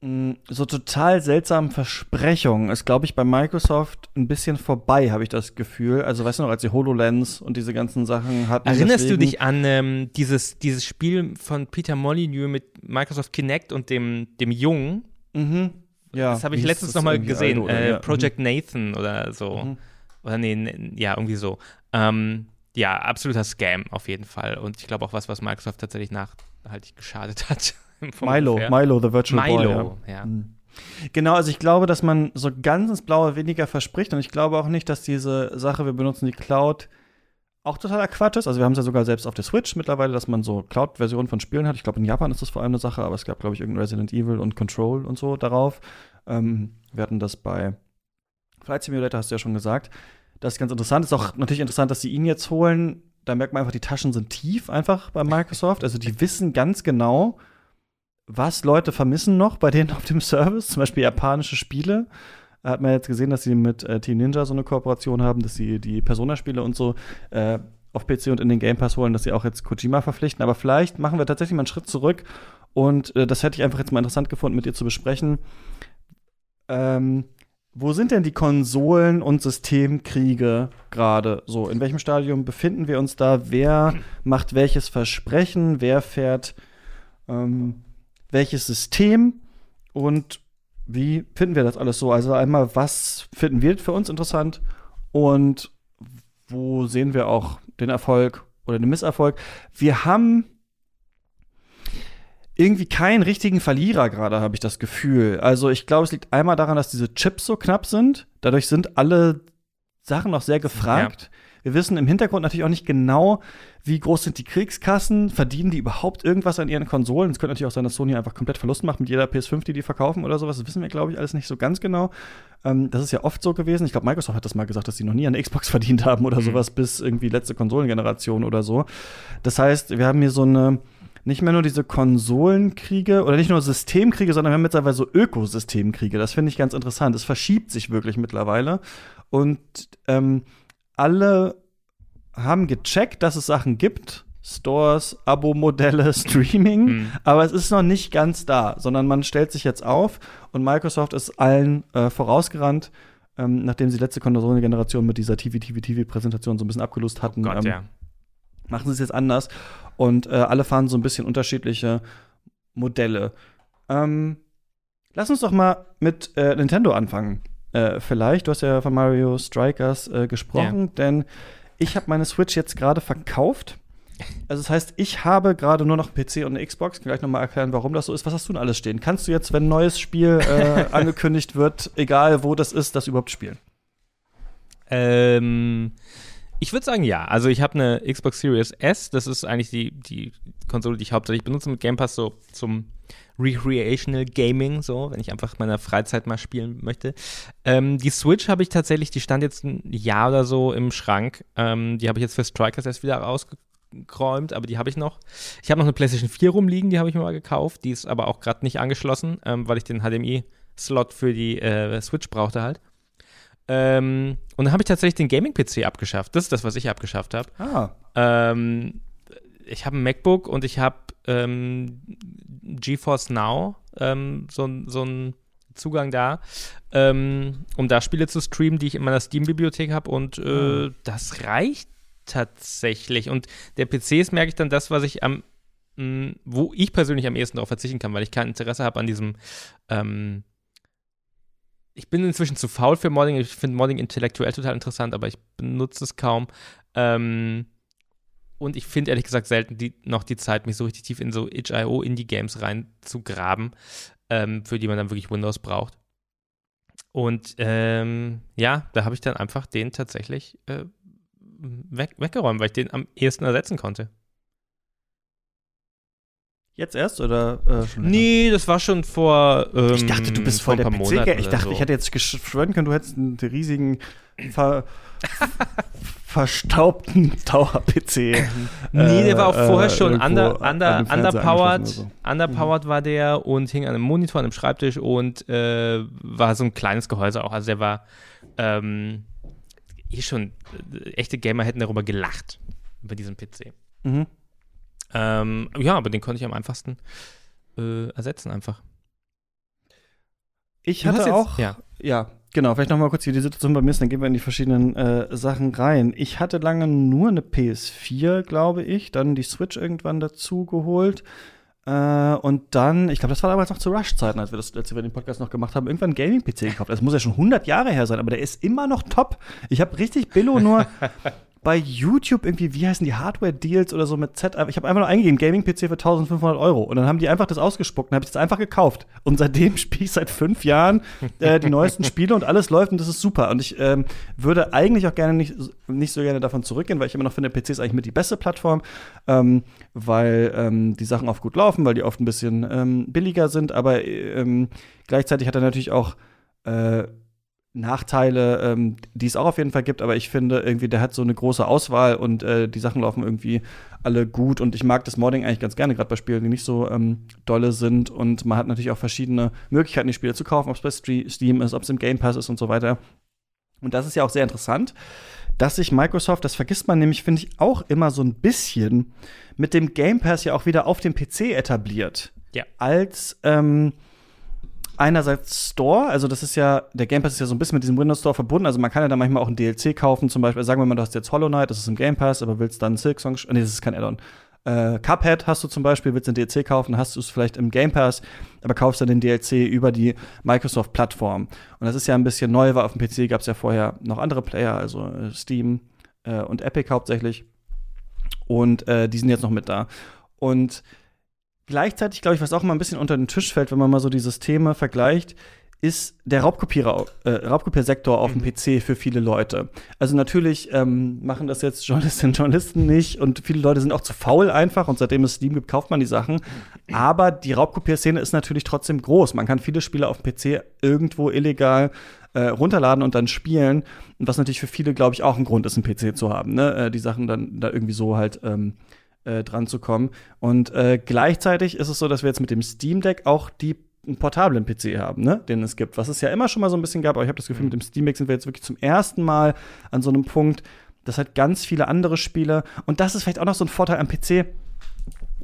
Speaker 1: Mm, so total seltsamen Versprechungen ist, glaube ich, bei Microsoft ein bisschen vorbei, habe ich das Gefühl. Also, weißt du noch, als die HoloLens und diese ganzen Sachen hatten.
Speaker 2: Erinnerst deswegen, du dich an ähm, dieses, dieses Spiel von Peter Molyneux mit Microsoft Kinect und dem, dem Jungen?
Speaker 1: Mhm.
Speaker 2: Ja, das habe ich letztens noch mal gesehen. Alter, äh, ja. Project mhm. Nathan oder so. Mhm. Oder nee, ja, irgendwie so. Ähm, ja, absoluter Scam auf jeden Fall. Und ich glaube auch was, was Microsoft tatsächlich nachhaltig geschadet hat.
Speaker 1: Milo, ungefähr. Milo, the Virtual
Speaker 2: Milo,
Speaker 1: Boy.
Speaker 2: ja. ja. Mhm.
Speaker 1: Genau, also ich glaube, dass man so ganz ins Blaue weniger verspricht und ich glaube auch nicht, dass diese Sache, wir benutzen die Cloud, auch totaler Quatsch ist. Also wir haben es ja sogar selbst auf der Switch mittlerweile, dass man so Cloud-Versionen von Spielen hat. Ich glaube, in Japan ist das vor allem eine Sache, aber es gab, glaube ich, irgendein Resident Evil und Control und so darauf. Ähm, wir hatten das bei Flight Simulator, hast du ja schon gesagt. Das ist ganz interessant. Ist auch natürlich interessant, dass sie ihn jetzt holen. Da merkt man einfach, die Taschen sind tief einfach bei Microsoft. Also die wissen ganz genau, was Leute vermissen noch bei denen auf dem Service, zum Beispiel japanische Spiele. Hat man jetzt gesehen, dass sie mit äh, Team Ninja so eine Kooperation haben, dass sie die Persona-Spiele und so äh, auf PC und in den Game Pass holen, dass sie auch jetzt Kojima verpflichten. Aber vielleicht machen wir tatsächlich mal einen Schritt zurück und äh, das hätte ich einfach jetzt mal interessant gefunden, mit dir zu besprechen. Ähm, wo sind denn die Konsolen- und Systemkriege gerade so? In welchem Stadium befinden wir uns da? Wer macht welches Versprechen? Wer fährt ähm, welches System und wie finden wir das alles so? Also einmal, was finden wir für uns interessant und wo sehen wir auch den Erfolg oder den Misserfolg? Wir haben irgendwie keinen richtigen Verlierer gerade, habe ich das Gefühl. Also ich glaube, es liegt einmal daran, dass diese Chips so knapp sind. Dadurch sind alle Sachen noch sehr gefragt. Ja. Wir wissen im Hintergrund natürlich auch nicht genau, wie groß sind die Kriegskassen, verdienen die überhaupt irgendwas an ihren Konsolen? Es könnte natürlich auch sein, dass Sony einfach komplett Verlust macht mit jeder PS5, die die verkaufen oder sowas. Das wissen wir, glaube ich, alles nicht so ganz genau. Ähm, das ist ja oft so gewesen. Ich glaube, Microsoft hat das mal gesagt, dass sie noch nie an Xbox verdient haben oder mhm. sowas bis irgendwie letzte Konsolengeneration oder so. Das heißt, wir haben hier so eine nicht mehr nur diese Konsolenkriege oder nicht nur Systemkriege, sondern wir haben mittlerweile so Ökosystemkriege. Das finde ich ganz interessant. Es verschiebt sich wirklich mittlerweile. Und ähm, alle haben gecheckt, dass es Sachen gibt. Stores, Abo-Modelle, Streaming, mhm. aber es ist noch nicht ganz da, sondern man stellt sich jetzt auf und Microsoft ist allen äh, vorausgerannt, ähm, nachdem sie letzte Konsolengeneration mit dieser TV-TV-TV-Präsentation so ein bisschen abgelöst hatten.
Speaker 2: Oh Gott,
Speaker 1: ähm,
Speaker 2: ja.
Speaker 1: Machen sie es jetzt anders und äh, alle fahren so ein bisschen unterschiedliche Modelle. Ähm, lass uns doch mal mit äh, Nintendo anfangen. Äh, vielleicht, du hast ja von Mario Strikers äh, gesprochen, ja. denn ich habe meine Switch jetzt gerade verkauft. Also das heißt, ich habe gerade nur noch PC und eine Xbox. Ich kann gleich noch mal erklären, warum das so ist. Was hast du denn alles stehen? Kannst du jetzt, wenn ein neues Spiel äh, angekündigt wird, egal wo das ist, das überhaupt spielen?
Speaker 2: Ähm, ich würde sagen ja. Also ich habe eine Xbox Series S. Das ist eigentlich die, die Konsole, die ich hauptsächlich benutze mit Game Pass so zum Recreational Gaming, so, wenn ich einfach meiner Freizeit mal spielen möchte. Ähm, die Switch habe ich tatsächlich, die stand jetzt ein Jahr oder so im Schrank. Ähm, die habe ich jetzt für Strikers erst wieder rausgeräumt, aber die habe ich noch. Ich habe noch eine PlayStation 4 rumliegen, die habe ich mir mal gekauft. Die ist aber auch gerade nicht angeschlossen, ähm, weil ich den HDMI-Slot für die äh, Switch brauchte halt. Ähm, und dann habe ich tatsächlich den Gaming-PC abgeschafft. Das ist das, was ich abgeschafft habe.
Speaker 1: Ah.
Speaker 2: Ähm, ich habe ein MacBook und ich habe ähm, GeForce Now, ähm, so, so ein Zugang da, ähm, um da Spiele zu streamen, die ich in meiner Steam-Bibliothek habe und äh, mhm. das reicht tatsächlich. Und der PC ist, merke ich dann, das, was ich am, mh, wo ich persönlich am ehesten darauf verzichten kann, weil ich kein Interesse habe an diesem ähm, ich bin inzwischen zu faul für Modding. Ich finde Modding intellektuell total interessant, aber ich benutze es kaum. Ähm, und ich finde ehrlich gesagt selten die, noch die Zeit, mich so richtig tief in so itch.io Indie-Games reinzugraben, ähm, für die man dann wirklich Windows braucht. Und ähm, ja, da habe ich dann einfach den tatsächlich äh, weg, weggeräumt, weil ich den am ehesten ersetzen konnte.
Speaker 1: Jetzt erst oder äh,
Speaker 2: schon Nee, das war schon vor.
Speaker 1: Ähm, ich dachte, du bist voll der PC. Ich dachte, so. ich hätte jetzt schwören können, du hättest einen riesigen Ver verstaubten Tower-PC.
Speaker 2: nee, der war auch vorher äh, schon under, under, underpowered. So. Underpowered mhm. war der und hing an einem Monitor, an einem Schreibtisch und äh, war so ein kleines Gehäuse auch. Also der war ähm, eh schon, äh, echte Gamer hätten darüber gelacht, über diesen PC. Mhm. Ähm, ja, aber den konnte ich am einfachsten äh, ersetzen einfach.
Speaker 1: Ich hatte jetzt, auch, ja. ja, genau, vielleicht nochmal kurz, wie die Situation bei mir ist, dann gehen wir in die verschiedenen äh, Sachen rein. Ich hatte lange nur eine PS4, glaube ich, dann die Switch irgendwann dazu geholt. Äh, und dann, ich glaube, das war damals noch zu Rush-Zeiten, als wir das, als wir den Podcast noch gemacht haben, irgendwann einen Gaming-PC gekauft. Das muss ja schon 100 Jahre her sein, aber der ist immer noch top. Ich habe richtig Billo nur bei YouTube irgendwie, wie heißen die Hardware-Deals oder so mit Z. Ich habe einfach nur eingegeben, Gaming-PC für 1500 Euro. Und dann haben die einfach das ausgespuckt und habe ich das einfach gekauft. Und seitdem spiele ich seit fünf Jahren äh, die neuesten Spiele und alles läuft und das ist super. Und ich ähm, würde eigentlich auch gerne nicht, nicht so gerne davon zurückgehen, weil ich immer noch finde, PC ist eigentlich mit die beste Plattform, ähm, weil ähm, die Sachen oft gut laufen, weil die oft ein bisschen ähm, billiger sind. Aber ähm, gleichzeitig hat er natürlich auch äh, Nachteile, ähm, die es auch auf jeden Fall gibt, aber ich finde irgendwie, der hat so eine große Auswahl und äh, die Sachen laufen irgendwie alle gut und ich mag das Modding eigentlich ganz gerne, gerade bei Spielen, die nicht so ähm, dolle sind und man hat natürlich auch verschiedene Möglichkeiten, die Spiele zu kaufen, ob es bei Steam ist, ob es im Game Pass ist und so weiter. Und das ist ja auch sehr interessant, dass sich Microsoft, das vergisst man nämlich, finde ich, auch immer so ein bisschen mit dem Game Pass ja auch wieder auf dem PC etabliert.
Speaker 2: Ja.
Speaker 1: Als ähm, einerseits Store, also das ist ja, der Game Pass ist ja so ein bisschen mit diesem Windows Store verbunden, also man kann ja da manchmal auch ein DLC kaufen, zum Beispiel, sagen wir mal, du hast jetzt Hollow Knight, das ist im Game Pass, aber willst dann Silk Song, nee, das ist kein Addon. Äh, Cuphead hast du zum Beispiel, willst den DLC kaufen, hast du es vielleicht im Game Pass, aber kaufst dann den DLC über die Microsoft-Plattform. Und das ist ja ein bisschen neu, weil auf dem PC gab es ja vorher noch andere Player, also äh, Steam äh, und Epic hauptsächlich. Und äh, die sind jetzt noch mit da. Und Gleichzeitig, glaube ich, was auch mal ein bisschen unter den Tisch fällt, wenn man mal so die Systeme vergleicht, ist der Raubkopierer, äh, Raubkopiersektor auf dem mhm. PC für viele Leute. Also natürlich ähm, machen das jetzt Journalistinnen und Journalisten nicht und viele Leute sind auch zu faul einfach und seitdem es Steam gibt, kauft man die Sachen. Aber die Raubkopierszene ist natürlich trotzdem groß. Man kann viele Spiele auf dem PC irgendwo illegal äh, runterladen und dann spielen. Und was natürlich für viele, glaube ich, auch ein Grund ist, einen PC zu haben. Ne? Äh, die Sachen dann da irgendwie so halt ähm, äh, dran zu kommen. Und äh, gleichzeitig ist es so, dass wir jetzt mit dem Steam Deck auch die einen portablen PC haben, ne, den es gibt, was es ja immer schon mal so ein bisschen gab, aber ich habe das Gefühl, mit dem Steam Deck sind wir jetzt wirklich zum ersten Mal an so einem Punkt, dass halt ganz viele andere Spiele und das ist vielleicht auch noch so ein Vorteil am PC.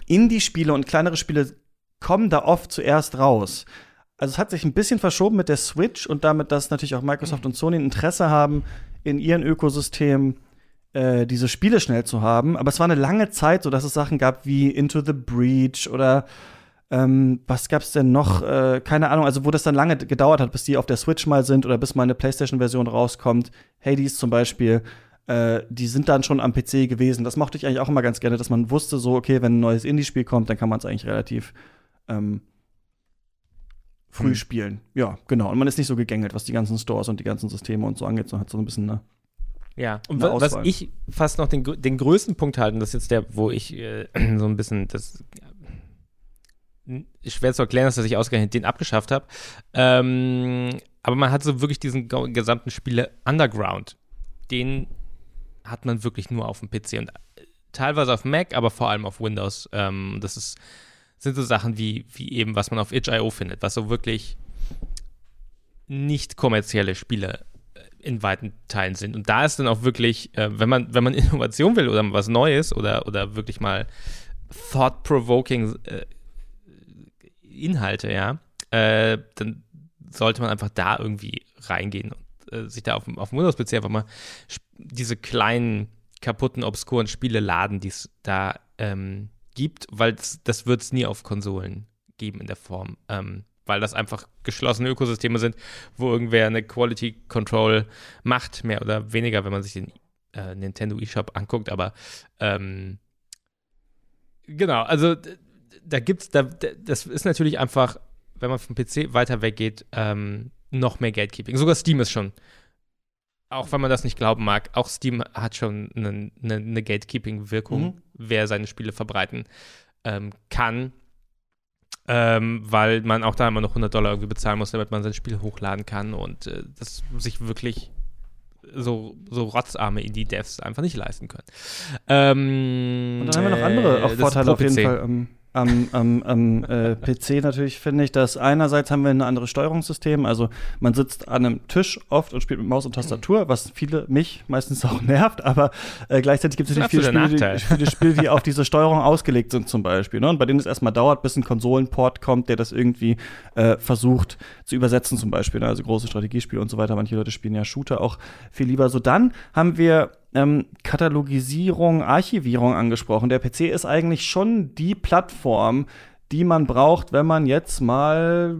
Speaker 1: Indie-Spiele und kleinere Spiele kommen da oft zuerst raus. Also es hat sich ein bisschen verschoben mit der Switch und damit, dass natürlich auch Microsoft und Sony ein Interesse haben, in ihren Ökosystemen äh, diese Spiele schnell zu haben. Aber es war eine lange Zeit so, dass es Sachen gab wie Into the Breach oder ähm, was gab's denn noch? Äh, keine Ahnung, also wo das dann lange gedauert hat, bis die auf der Switch mal sind oder bis mal eine PlayStation-Version rauskommt. Hades zum Beispiel, äh, die sind dann schon am PC gewesen. Das mochte ich eigentlich auch immer ganz gerne, dass man wusste, so, okay, wenn ein neues Indie-Spiel kommt, dann kann man es eigentlich relativ ähm, früh hm. spielen. Ja, genau. Und man ist nicht so gegängelt, was die ganzen Stores und die ganzen Systeme und so angeht, sondern hat so ein bisschen eine
Speaker 2: ja, und was ich fast noch den, den größten Punkt halte, das ist jetzt der, wo ich äh, so ein bisschen das schwer zu erklären ist, dass ich ausgerechnet den abgeschafft habe. Ähm, aber man hat so wirklich diesen gesamten Spiele Underground. Den hat man wirklich nur auf dem PC und äh, teilweise auf Mac, aber vor allem auf Windows. Ähm, das ist, sind so Sachen wie, wie eben, was man auf itch.io findet, was so wirklich nicht kommerzielle Spiele in weiten Teilen sind. Und da ist dann auch wirklich, äh, wenn man, wenn man Innovation will oder was Neues oder, oder wirklich mal thought-provoking äh, Inhalte, ja, äh, dann sollte man einfach da irgendwie reingehen und äh, sich da auf, auf dem Windows-PC einfach mal diese kleinen, kaputten, obskuren Spiele laden, die es da ähm, gibt, weil das, wird es nie auf Konsolen geben in der Form. Ähm, weil das einfach geschlossene Ökosysteme sind, wo irgendwer eine Quality Control macht, mehr oder weniger, wenn man sich den äh, Nintendo eShop anguckt. Aber ähm, genau, also da gibt's, da, das ist natürlich einfach, wenn man vom PC weiter weggeht, ähm, noch mehr Gatekeeping. Sogar Steam ist schon, auch wenn man das nicht glauben mag, auch Steam hat schon eine, eine, eine Gatekeeping-Wirkung, mhm. wer seine Spiele verbreiten ähm, kann ähm, weil man auch da immer noch 100 Dollar irgendwie bezahlen muss, damit man sein Spiel hochladen kann und äh, das sich wirklich so, so rotzarme Indie-Devs einfach nicht leisten können. Ähm,
Speaker 1: Und dann haben wir noch andere auch
Speaker 2: äh,
Speaker 1: Vorteile auf jeden. Fall am, am, am, am äh, PC natürlich, finde ich, dass einerseits haben wir ein anderes Steuerungssystem. Also man sitzt an einem Tisch oft und spielt mit Maus und Tastatur, was viele, mich meistens auch nervt, aber äh, gleichzeitig gibt es natürlich viele Spiele, die, viele Spiele, die auf diese Steuerung ausgelegt sind zum Beispiel. Ne? Und bei denen es erstmal dauert, bis ein Konsolenport kommt, der das irgendwie äh, versucht zu übersetzen zum Beispiel. Ne? Also große Strategiespiele und so weiter. Manche Leute spielen ja Shooter auch viel lieber. So dann haben wir ähm, Katalogisierung, Archivierung angesprochen. Der PC ist eigentlich schon die Plattform, die man braucht, wenn man jetzt mal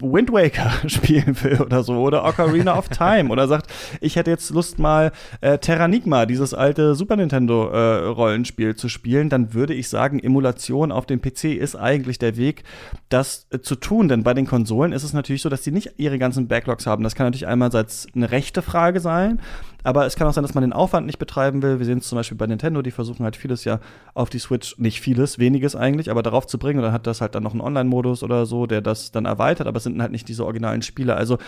Speaker 1: Wind Waker spielen will oder so oder Ocarina of Time oder sagt, ich hätte jetzt Lust mal äh, Terranigma, dieses alte Super Nintendo äh, Rollenspiel zu spielen, dann würde ich sagen, Emulation auf dem PC ist eigentlich der Weg, das äh, zu tun, denn bei den Konsolen ist es natürlich so, dass die nicht ihre ganzen Backlogs haben. Das kann natürlich einerseits eine rechte Frage sein, aber es kann auch sein, dass man den Aufwand nicht betreiben will. Wir sehen es zum Beispiel bei Nintendo, die versuchen halt vieles ja auf die Switch, nicht vieles, weniges eigentlich, aber darauf zu bringen. Und dann hat das halt dann noch einen Online-Modus oder so, der das dann erweitert, aber es sind halt nicht diese originalen Spiele. Also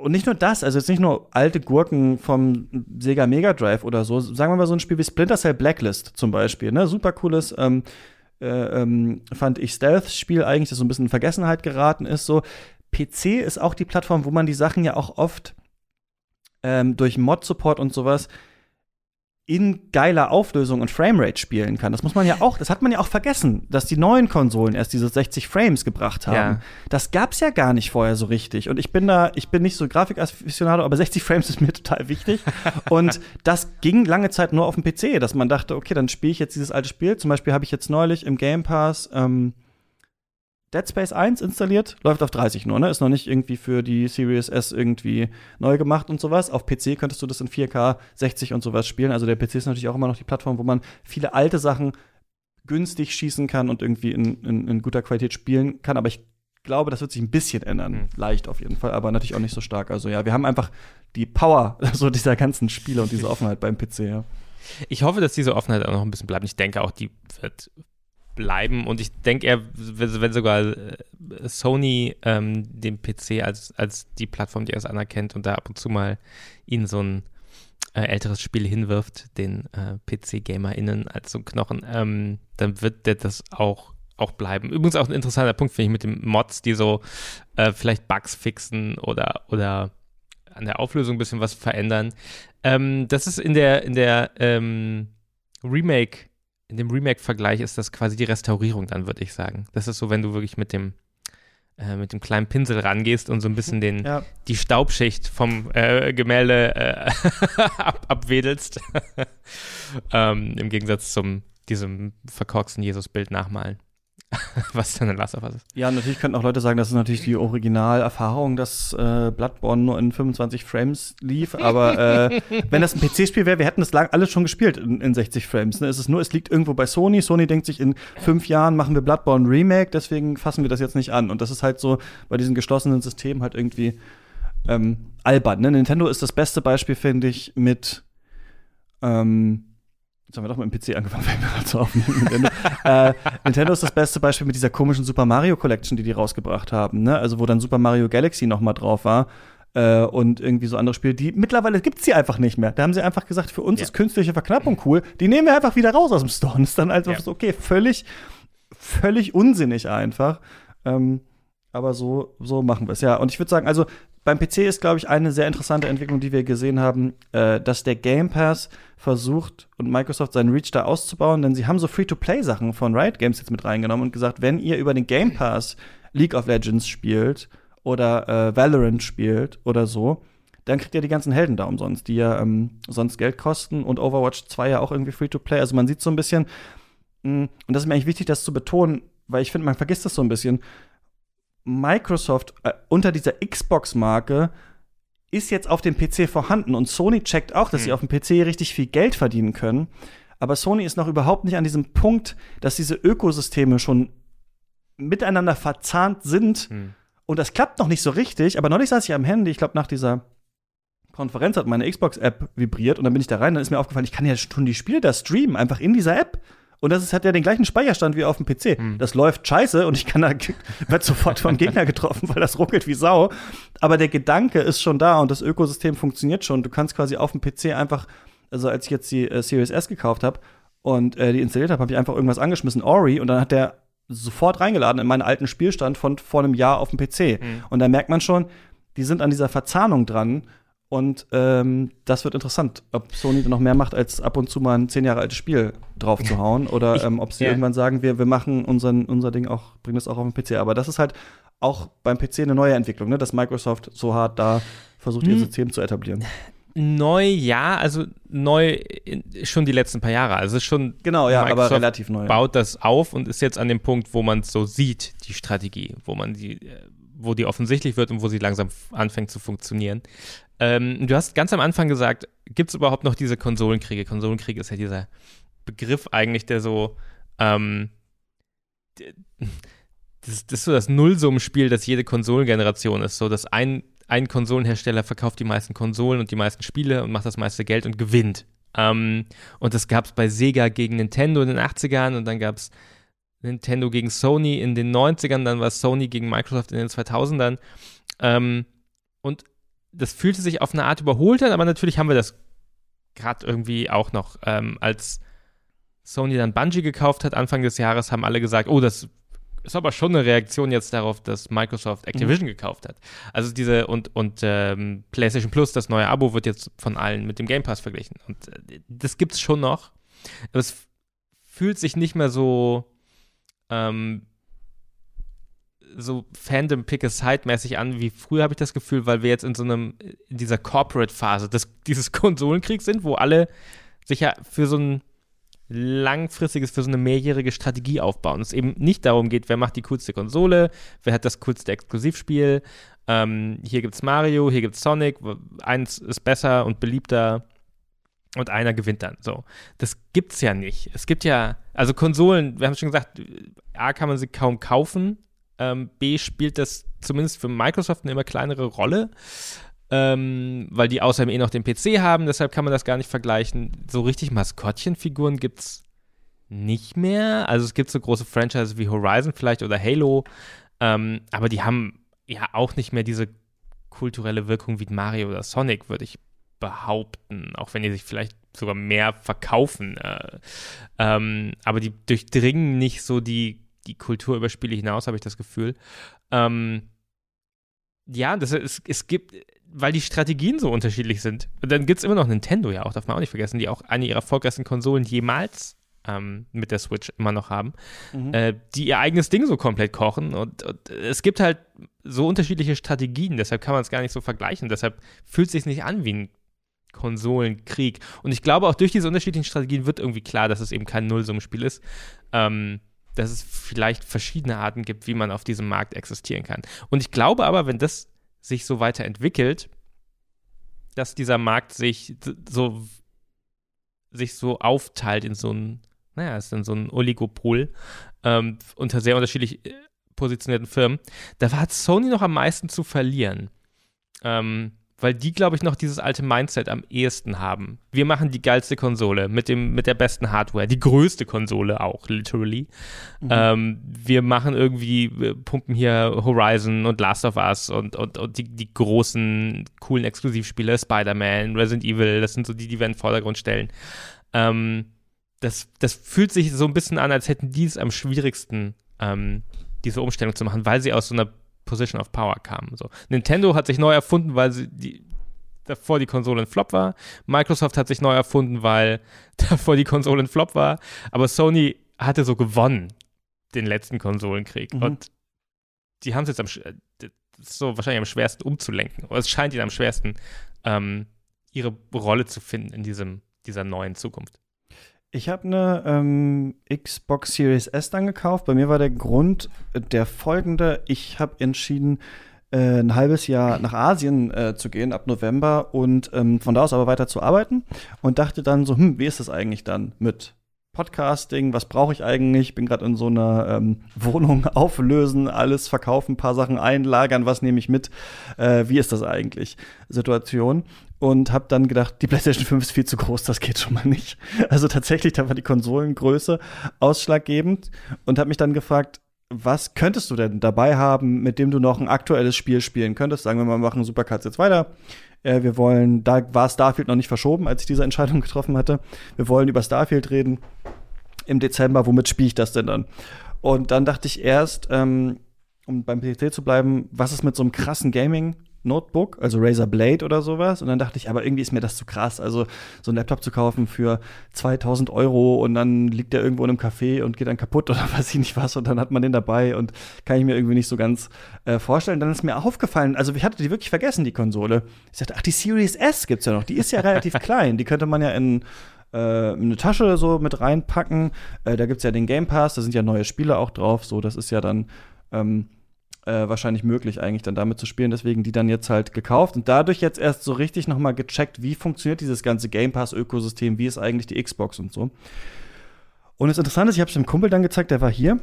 Speaker 1: und nicht nur das, also jetzt nicht nur alte Gurken vom Sega Mega Drive oder so, sagen wir mal so ein Spiel wie Splinter Cell Blacklist zum Beispiel, ne? Super cooles, ähm, äh, ähm, fand ich Stealth-Spiel eigentlich, das so ein bisschen in Vergessenheit geraten ist. So, PC ist auch die Plattform, wo man die Sachen ja auch oft ähm, durch Mod-Support und sowas in geiler Auflösung und Framerate spielen kann. Das muss man ja auch, das hat man ja auch vergessen, dass die neuen Konsolen erst diese 60 Frames gebracht haben.
Speaker 2: Ja.
Speaker 1: Das gab's ja gar nicht vorher so richtig. Und ich bin da, ich bin nicht so Grafikafficionado, aber 60 Frames ist mir total wichtig. und das ging lange Zeit nur auf dem PC, dass man dachte, okay, dann spiele ich jetzt dieses alte Spiel. Zum Beispiel habe ich jetzt neulich im Game Pass ähm, Dead Space 1 installiert, läuft auf 30 nur, ne? Ist noch nicht irgendwie für die Series S irgendwie neu gemacht und sowas. Auf PC könntest du das in 4K 60 und sowas spielen. Also der PC ist natürlich auch immer noch die Plattform, wo man viele alte Sachen günstig schießen kann und irgendwie in, in, in guter Qualität spielen kann. Aber ich glaube, das wird sich ein bisschen ändern.
Speaker 2: Mhm.
Speaker 1: Leicht auf jeden Fall, aber natürlich auch nicht so stark. Also ja, wir haben einfach die Power so dieser ganzen Spiele und diese Offenheit beim PC, ja.
Speaker 2: Ich hoffe, dass diese Offenheit auch noch ein bisschen bleibt. Ich denke auch, die wird bleiben. Und ich denke wenn wenn sogar äh, Sony ähm, den PC als, als die Plattform, die er es anerkennt und da ab und zu mal ihnen so ein äh, älteres Spiel hinwirft, den äh, PC-GamerInnen als so ein Knochen, ähm, dann wird der das auch auch bleiben. Übrigens auch ein interessanter Punkt, finde ich, mit den Mods, die so äh, vielleicht Bugs fixen oder, oder an der Auflösung ein bisschen was verändern. Ähm, das ist in der, in der ähm, Remake, in dem Remake-Vergleich ist das quasi die Restaurierung dann, würde ich sagen. Das ist so, wenn du wirklich mit dem äh, mit dem kleinen Pinsel rangehst und so ein bisschen den,
Speaker 1: Ja,
Speaker 2: die Staubschicht vom äh, Gemälde äh, ab, abwedelst. ähm, Im Gegensatz zum diesem verkorksten Jesus-Bild nachmalen. was dann ein Last of Us ist.
Speaker 1: Ja, natürlich könnten auch Leute sagen, das ist natürlich die Originalerfahrung, dass äh, Bloodborne nur in 25 Frames lief. Aber äh, wenn das ein PC-Spiel wäre, wir hätten das lang alles schon gespielt in, in 60 Frames. Ne? Es ist nur, es liegt irgendwo bei Sony. Sony denkt sich, in fünf Jahren machen wir Bloodborne Remake, deswegen fassen wir das jetzt nicht an. Und das ist halt so bei diesen geschlossenen Systemen halt irgendwie ähm, albern. Ne? Nintendo ist das beste Beispiel, finde ich, mit ähm, Jetzt haben wir doch mit dem PC angefangen, fällt mir gerade so auf. Nintendo. äh, Nintendo ist das beste Beispiel mit dieser komischen Super Mario Collection, die die rausgebracht haben. Ne? Also wo dann Super Mario Galaxy noch mal drauf war äh, und irgendwie so andere Spiele, die mittlerweile gibt's die einfach nicht mehr. Da haben sie einfach gesagt, für uns
Speaker 2: Ja.
Speaker 1: ist künstliche Verknappung cool. Die nehmen wir einfach wieder raus aus dem Store. Und ist dann einfach
Speaker 2: Ja.
Speaker 1: so okay, völlig, völlig unsinnig einfach. Ähm, aber so, so machen wir es. Ja, und ich würde sagen, also beim PC ist, glaube ich, eine sehr interessante Entwicklung, die wir gesehen haben, äh, dass der Game Pass versucht und Microsoft seinen Reach da auszubauen, denn sie haben so Free-to-Play-Sachen von Riot Games jetzt mit reingenommen und gesagt, wenn ihr über den Game Pass League of Legends spielt oder äh, Valorant spielt oder so, dann kriegt ihr die ganzen Helden da umsonst, die ja ähm, sonst Geld kosten und Overwatch 2 ja auch irgendwie Free-to-Play. Also man sieht so ein bisschen, mh, und das ist mir eigentlich wichtig, das zu betonen, weil ich finde, man vergisst das so ein bisschen. Microsoft äh, unter dieser Xbox-Marke ist jetzt auf dem PC vorhanden und Sony checkt auch, dass
Speaker 2: Hm.
Speaker 1: sie auf dem PC richtig viel Geld verdienen können. Aber Sony ist noch überhaupt nicht an diesem Punkt, dass diese Ökosysteme schon miteinander verzahnt sind
Speaker 2: Hm.
Speaker 1: und das klappt noch nicht so richtig. Aber neulich saß ich am Handy, ich glaube nach dieser Konferenz hat meine Xbox-App vibriert und dann bin ich da rein, dann ist mir aufgefallen, ich kann ja schon die Spiele da streamen, einfach in dieser App. Und das ist, hat ja den gleichen Speicherstand wie auf dem PC. Mhm. Das läuft scheiße und ich kann da, wird sofort vom Gegner getroffen, weil das ruckelt wie Sau. Aber der Gedanke ist schon da und das Ökosystem funktioniert schon. Du kannst quasi auf dem PC einfach, also als ich jetzt die äh, Series S gekauft habe und äh, die installiert habe, habe ich einfach irgendwas angeschmissen, Ori, und dann hat der sofort reingeladen in meinen alten Spielstand von vor einem Jahr auf dem PC. Mhm. Und da merkt man schon, die sind an dieser Verzahnung dran und ähm, das wird interessant, ob Sony noch mehr macht, als ab und zu mal ein zehn Jahre altes Spiel drauf zu hauen. Oder ich, ähm, ob sie ja. irgendwann sagen, wir, wir machen unseren, unser Ding auch, bringen das auch auf den PC. Aber das ist halt auch beim PC eine neue Entwicklung, ne? dass Microsoft so hart da versucht, hm. ihr System zu etablieren.
Speaker 2: Neu, ja, also neu in, schon die letzten paar Jahre. Also schon.
Speaker 1: Genau, ja, Microsoft aber relativ neu.
Speaker 2: Baut das auf und ist jetzt an dem Punkt, wo man es so sieht, die Strategie, wo man die, äh, wo die offensichtlich wird und wo sie langsam anfängt zu funktionieren. Ähm, du hast ganz am Anfang gesagt, gibt es überhaupt noch diese Konsolenkriege? Konsolenkrieg ist ja dieser Begriff eigentlich, der so ähm, das, das, ist so das Nullsummenspiel, das jede Konsolengeneration ist. So, dass ein, ein Konsolenhersteller verkauft die meisten Konsolen und die meisten Spiele und macht das meiste Geld und gewinnt. Ähm, und das gab es bei Sega gegen Nintendo in den 80ern und dann gab es Nintendo gegen Sony in den 90ern, dann war Sony gegen Microsoft in den 2000ern. Ähm, und das fühlte sich auf eine Art überholt an, aber natürlich haben wir das gerade irgendwie auch noch. Ähm, als Sony dann Bungie gekauft hat, Anfang des Jahres, haben alle gesagt, oh, das ist aber schon eine Reaktion jetzt darauf, dass Microsoft Activision mhm. gekauft hat. Also diese und, und ähm, PlayStation Plus, das neue Abo, wird jetzt von allen mit dem Game Pass verglichen. Und äh, das gibt es schon noch. Aber es fühlt sich nicht mehr so ähm, so Fandom Pick a Side mäßig an, wie früher habe ich das Gefühl, weil wir jetzt in so einem, in dieser Corporate-Phase dieses Konsolenkriegs sind, wo alle sich ja für so ein langfristiges, für so eine mehrjährige Strategie aufbauen. Es eben nicht darum geht, wer macht die coolste Konsole, wer hat das coolste Exklusivspiel. Ähm, hier es Mario, hier gibt es Sonic, eins ist besser und beliebter und einer gewinnt dann. So, das gibt's ja nicht. Es gibt ja, also Konsolen, wir haben schon gesagt, A kann man sie kaum kaufen, ähm, B spielt das zumindest für Microsoft eine immer kleinere Rolle, ähm, weil die außerdem eh noch den PC haben, deshalb kann man das gar nicht vergleichen. So richtig Maskottchenfiguren gibt es nicht mehr. Also es gibt so große Franchises wie Horizon vielleicht oder Halo, ähm, aber die haben ja auch nicht mehr diese kulturelle Wirkung wie Mario oder Sonic, würde ich behaupten, auch wenn die sich vielleicht sogar mehr verkaufen. Äh, ähm, aber die durchdringen nicht so die die Kultur über Spiele hinaus, habe ich das Gefühl. Ähm, ja, das, es, es gibt, weil die Strategien so unterschiedlich sind. Und dann gibt es immer noch Nintendo, ja auch, darf man auch nicht vergessen, die auch eine ihrer erfolgreichsten Konsolen jemals ähm, mit der Switch immer noch haben, mhm. äh, die ihr eigenes Ding so komplett kochen. Und, und, es gibt halt so unterschiedliche Strategien, deshalb kann man es gar nicht so vergleichen. Deshalb fühlt es sich nicht an wie ein Konsolenkrieg. Und ich glaube, auch durch diese unterschiedlichen Strategien wird irgendwie klar, dass es eben kein Nullsummenspiel ist. Ähm, dass es vielleicht verschiedene Arten gibt, wie man auf diesem Markt existieren kann. Und ich glaube aber, wenn das sich so weiterentwickelt, dass dieser Markt sich so, sich so aufteilt in so ein, naja, ist dann so ein Oligopol ähm, unter sehr unterschiedlich äh, positionierten Firmen, da hat Sony noch am meisten zu verlieren. Ähm, weil die, glaube ich, noch dieses alte Mindset am ehesten haben. Wir machen die geilste Konsole mit, dem, mit der besten Hardware, die größte Konsole auch, literally. Mhm. Ähm, wir machen irgendwie, wir pumpen hier Horizon und Last of Us und, und, und die, die großen, coolen Exklusivspiele, Spider-Man, Resident Evil, das sind so die, die wir in den Vordergrund stellen. Ähm, das, das fühlt sich so ein bisschen an, als hätten die es am schwierigsten, ähm, diese Umstellung zu machen, weil sie aus so einer Position of Power kamen. So. Nintendo hat sich neu erfunden, weil sie die, davor die Konsole ein Flop war. Microsoft hat sich neu erfunden, weil davor die Konsole ein Flop war. Aber Sony hatte so gewonnen, den letzten Konsolenkrieg. Mhm. Und die haben es jetzt am, so wahrscheinlich am schwersten umzulenken. Oder es scheint ihnen am schwersten, ähm, ihre Rolle zu finden in diesem, dieser neuen Zukunft.
Speaker 1: Ich habe eine ähm, Xbox Series S dann gekauft. Bei mir war der Grund der folgende. Ich habe entschieden, äh, ein halbes Jahr nach Asien äh, zu gehen ab November und ähm, von da aus aber weiter zu arbeiten und dachte dann so, hm, wie ist das eigentlich dann mit Podcasting, was brauche ich eigentlich? Bin gerade in so einer ähm, Wohnung auflösen, alles verkaufen, ein paar Sachen einlagern, was nehme ich mit? Äh, wie ist das eigentlich? Situation. Und habe dann gedacht, die PlayStation 5 ist viel zu groß, das geht schon mal nicht. Also tatsächlich, da war die Konsolengröße ausschlaggebend und habe mich dann gefragt, was könntest du denn dabei haben, mit dem du noch ein aktuelles Spiel spielen könntest? Sagen wir mal, wir machen Supercards jetzt weiter. Äh, wir wollen, da war Starfield noch nicht verschoben, als ich diese Entscheidung getroffen hatte. Wir wollen über Starfield reden im Dezember. Womit spiele ich das denn dann? Und dann dachte ich erst, ähm, um beim PC zu bleiben, was ist mit so einem krassen Gaming? Notebook, also Razer Blade oder sowas. Und dann dachte ich, aber irgendwie ist mir das zu krass. Also so einen Laptop zu kaufen für 2000 Euro und dann liegt der irgendwo in einem Café und geht dann kaputt oder weiß ich nicht was und dann hat man den dabei und kann ich mir irgendwie nicht so ganz äh, vorstellen. Dann ist mir aufgefallen, also ich hatte die wirklich vergessen, die Konsole. Ich dachte, ach, die Series S gibt's ja noch. Die ist ja relativ klein. Die könnte man ja in äh, eine Tasche so mit reinpacken. Äh, da gibt's ja den Game Pass, da sind ja neue Spiele auch drauf. So, das ist ja dann ähm, äh, wahrscheinlich möglich, eigentlich dann damit zu spielen. Deswegen die dann jetzt halt gekauft und dadurch jetzt erst so richtig noch mal gecheckt, wie funktioniert dieses ganze Game Pass-Ökosystem, wie ist eigentlich die Xbox und so. Und das Interessante ist, ich habe es dem Kumpel dann gezeigt, der war hier.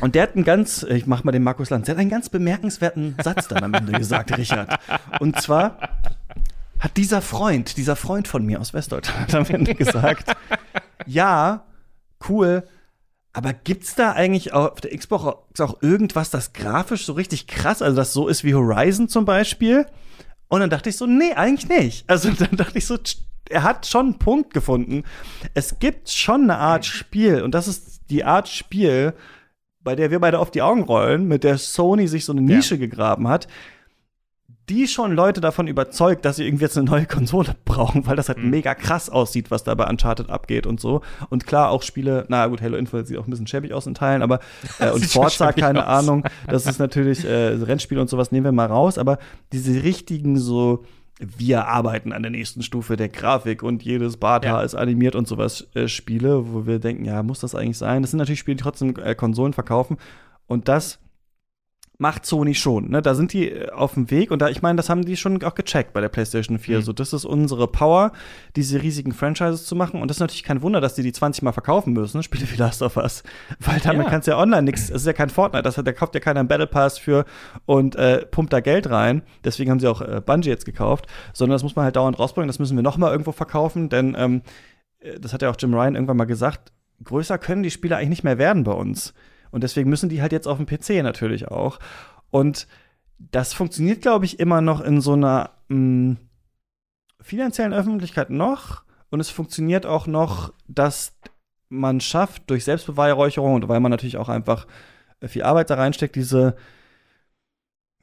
Speaker 1: Und der hat einen ganz, ich mach mal den Markus Lanz, der hat einen ganz bemerkenswerten Satz dann am Ende gesagt, Richard. Und zwar hat dieser Freund, dieser Freund von mir aus Westdeutschland am Ende gesagt, ja, cool, aber gibt's da eigentlich auf der Xbox auch irgendwas, das grafisch so richtig krass, also das so ist wie Horizon zum Beispiel? Und dann dachte ich so, nee, eigentlich nicht. Also dann dachte ich so, er hat schon einen Punkt gefunden. Es gibt schon eine Art Spiel und das ist die Art Spiel, bei der wir beide auf die Augen rollen, mit der Sony sich so eine Nische ja. gegraben hat, die schon Leute davon überzeugt, dass sie irgendwie jetzt eine neue Konsole brauchen, weil das halt mhm. mega krass aussieht, was da bei Uncharted abgeht und so. Und klar, auch Spiele, na gut, Halo Infinite sieht auch ein bisschen schäbig aus in Teilen, aber äh, und Forza, keine aus. Ahnung, das ist natürlich äh, Rennspiel und sowas nehmen wir mal raus, aber diese richtigen so wir arbeiten an der nächsten Stufe der Grafik und jedes Bata ja. ist animiert und sowas äh, Spiele, wo wir denken, ja, muss das eigentlich sein? Das sind natürlich Spiele, die trotzdem äh, Konsolen verkaufen und das macht Sony schon. Ne? Da sind die äh, auf dem Weg und da, ich meine, das haben die schon auch gecheckt bei der PlayStation 4. Mhm. So, das ist unsere Power, diese riesigen Franchises zu machen. Und das ist natürlich kein Wunder, dass die die 20 Mal verkaufen müssen, Spiele wie Last of Us. Weil damit ja. kannst du ja online nichts, es ist ja kein Fortnite, das hat, da kauft ja keiner einen Battle Pass für und äh, pumpt da Geld rein. Deswegen haben sie auch äh, Bungie jetzt gekauft. Sondern das muss man halt dauernd rausbringen, das müssen wir noch mal irgendwo verkaufen, denn ähm, äh, das hat ja auch Jim Ryan irgendwann mal gesagt, größer können die Spiele eigentlich nicht mehr werden bei uns. Und deswegen müssen die halt jetzt auf dem PC natürlich auch. Und das funktioniert, glaube ich, immer noch in so einer hm, finanziellen Öffentlichkeit noch. Und es funktioniert auch noch, dass man schafft, durch Selbstbeweihräucherung und weil man natürlich auch einfach viel Arbeit da reinsteckt, diese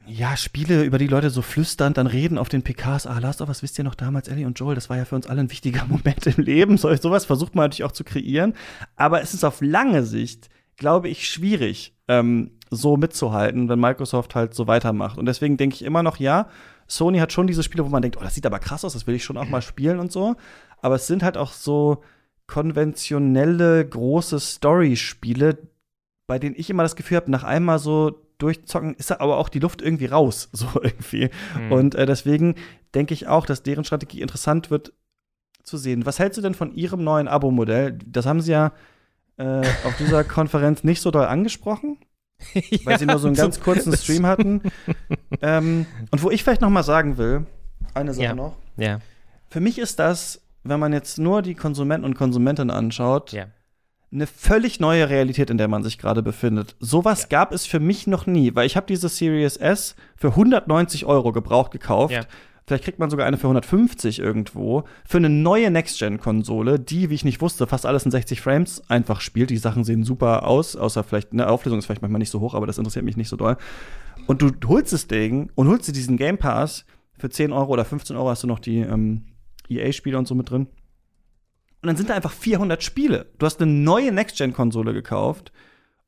Speaker 1: ja, Spiele, über die Leute so flüsternd dann reden auf den PKs, ah, Last of Us, wisst ihr noch damals, Ellie und Joel, das war ja für uns alle ein wichtiger Moment im Leben. So, sowas versucht man natürlich auch zu kreieren. Aber es ist auf lange Sicht glaube ich, schwierig, ähm, so mitzuhalten, wenn Microsoft halt so weitermacht. Und deswegen denke ich immer noch, ja, Sony hat schon diese Spiele, wo man denkt, oh, das sieht aber krass aus, das will ich schon auch mal spielen und so. Aber es sind halt auch so konventionelle, große Story-Spiele, bei denen ich immer das Gefühl habe, nach einmal so durchzocken, ist aber auch die Luft irgendwie raus, so irgendwie. Mhm. Und äh, deswegen denke ich auch, dass deren Strategie interessant wird zu sehen. Was hältst du denn von ihrem neuen Abo-Modell? Das haben sie ja äh, auf dieser Konferenz nicht so doll angesprochen, ja, weil sie nur so einen ganz kurzen Stream hatten. ähm, und wo ich vielleicht noch mal sagen will, eine Sache
Speaker 2: ja.
Speaker 1: noch.
Speaker 2: Ja.
Speaker 1: Für mich ist das, wenn man jetzt nur die Konsumenten und Konsumentinnen anschaut,
Speaker 2: ja.
Speaker 1: eine völlig neue Realität, in der man sich gerade befindet. Sowas ja. gab es für mich noch nie, weil ich habe diese Series S für 190 Euro gebraucht gekauft. Ja. Vielleicht kriegt man sogar eine für 150 irgendwo. Für eine neue Next-Gen-Konsole, die, wie ich nicht wusste, fast alles in 60 Frames einfach spielt. Die Sachen sehen super aus, außer vielleicht, eine Auflösung ist vielleicht manchmal nicht so hoch, aber das interessiert mich nicht so doll. Und du holst das Ding und holst dir diesen Game Pass für 10 Euro oder 15 Euro hast du noch die ähm, EA-Spiele und so mit drin. Und dann sind da einfach 400 Spiele. Du hast eine neue Next-Gen-Konsole gekauft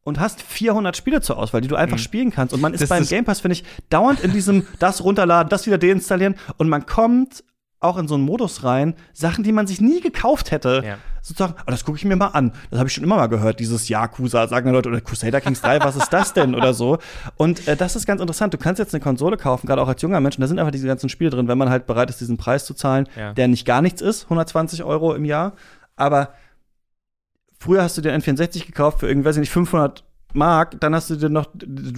Speaker 1: und hast 400 Spiele zur Auswahl, die du einfach mhm. spielen kannst. Und man ist das beim ist Game Pass, finde ich, dauernd in diesem das runterladen, das wieder deinstallieren. Und man kommt auch in so einen Modus rein, Sachen, die man sich nie gekauft hätte. Ja. Sozusagen, oh, das gucke ich mir mal an. Das habe ich schon immer mal gehört, dieses Yakuza, sagen Leute, oder Crusader Kings 3, was ist das denn? oder so. Und äh, das ist ganz interessant. Du kannst jetzt eine Konsole kaufen, gerade auch als junger Mensch, und da sind einfach diese ganzen Spiele drin, wenn man halt bereit ist, diesen Preis zu zahlen, ja. der nicht gar nichts ist, 120 Euro im Jahr. Aber Früher hast du dir N64 gekauft für irgendwie, weiß ich nicht, 500 Mark, dann hast du dir noch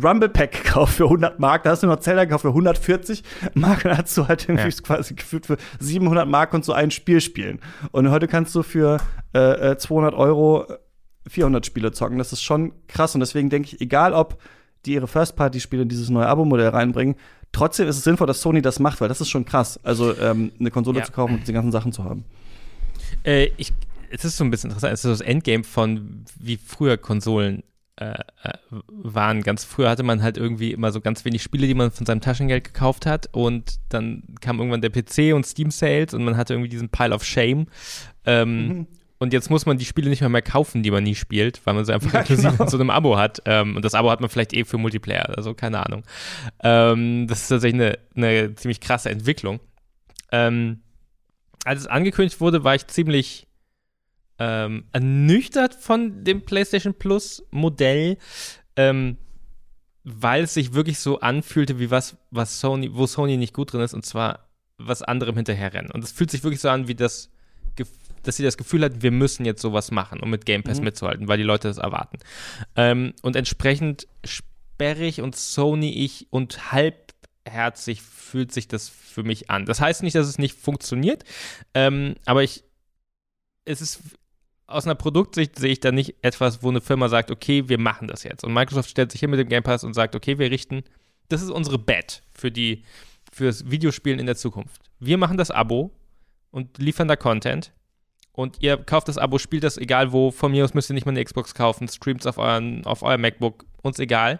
Speaker 1: Rumble Pack gekauft für 100 Mark, da hast du noch Zelda gekauft für 140 Mark, dann hast du halt irgendwie ja. quasi gefühlt für 700 Mark und so ein Spiel spielen. Und heute kannst du für äh, 200 äh, Euro 400 Spiele zocken. Das ist schon krass und deswegen denke ich, egal ob die ihre First-Party-Spiele in dieses neue Abo-Modell reinbringen, trotzdem ist es sinnvoll, dass Sony das macht, weil das ist schon krass. Also ähm, eine Konsole ja. zu kaufen und diese ganzen Sachen zu haben.
Speaker 2: Äh, ich, es ist so ein bisschen interessant. Es ist das Endgame von wie früher Konsolen äh, äh, waren. Ganz früher hatte man halt irgendwie immer so ganz wenig Spiele, die man von seinem Taschengeld gekauft hat. Und dann kam irgendwann der PC und Steam Sales und man hatte irgendwie diesen Pile of Shame. Ähm, mhm. Und jetzt muss man die Spiele nicht mehr, mehr kaufen, die man nie spielt, weil man sie einfach ja, inklusive genau. in so einem Abo hat. Ähm, und das Abo hat man vielleicht eh für Multiplayer, also keine Ahnung. Ähm, das ist tatsächlich eine, eine ziemlich krasse Entwicklung. Ähm, als es angekündigt wurde, war ich ziemlich ähm, ernüchtert von dem PlayStation Plus Modell, ähm, weil es sich wirklich so anfühlte wie was, was Sony, wo Sony nicht gut drin ist, und zwar was anderem hinterherrennen. Und es fühlt sich wirklich so an wie das dass sie das Gefühl hatten, wir müssen jetzt sowas machen, um mit Game Pass mhm. mitzuhalten, weil die Leute das erwarten. Ähm, und entsprechend sperrig und Sony-ich und halbherzig fühlt sich das für mich an. Das heißt nicht, dass es nicht funktioniert, ähm, aber ich, es ist aus einer Produktsicht sehe ich da nicht etwas, wo eine Firma sagt, okay, wir machen das jetzt. Und Microsoft stellt sich hin mit dem Game Pass und sagt, okay, wir richten, das ist unsere Bet für die, fürs Videospielen in der Zukunft. Wir machen das Abo und liefern da Content. Und ihr kauft das Abo, spielt das egal wo. Von mir aus müsst ihr nicht mal eine Xbox kaufen, streamt es auf, auf euer MacBook, uns egal.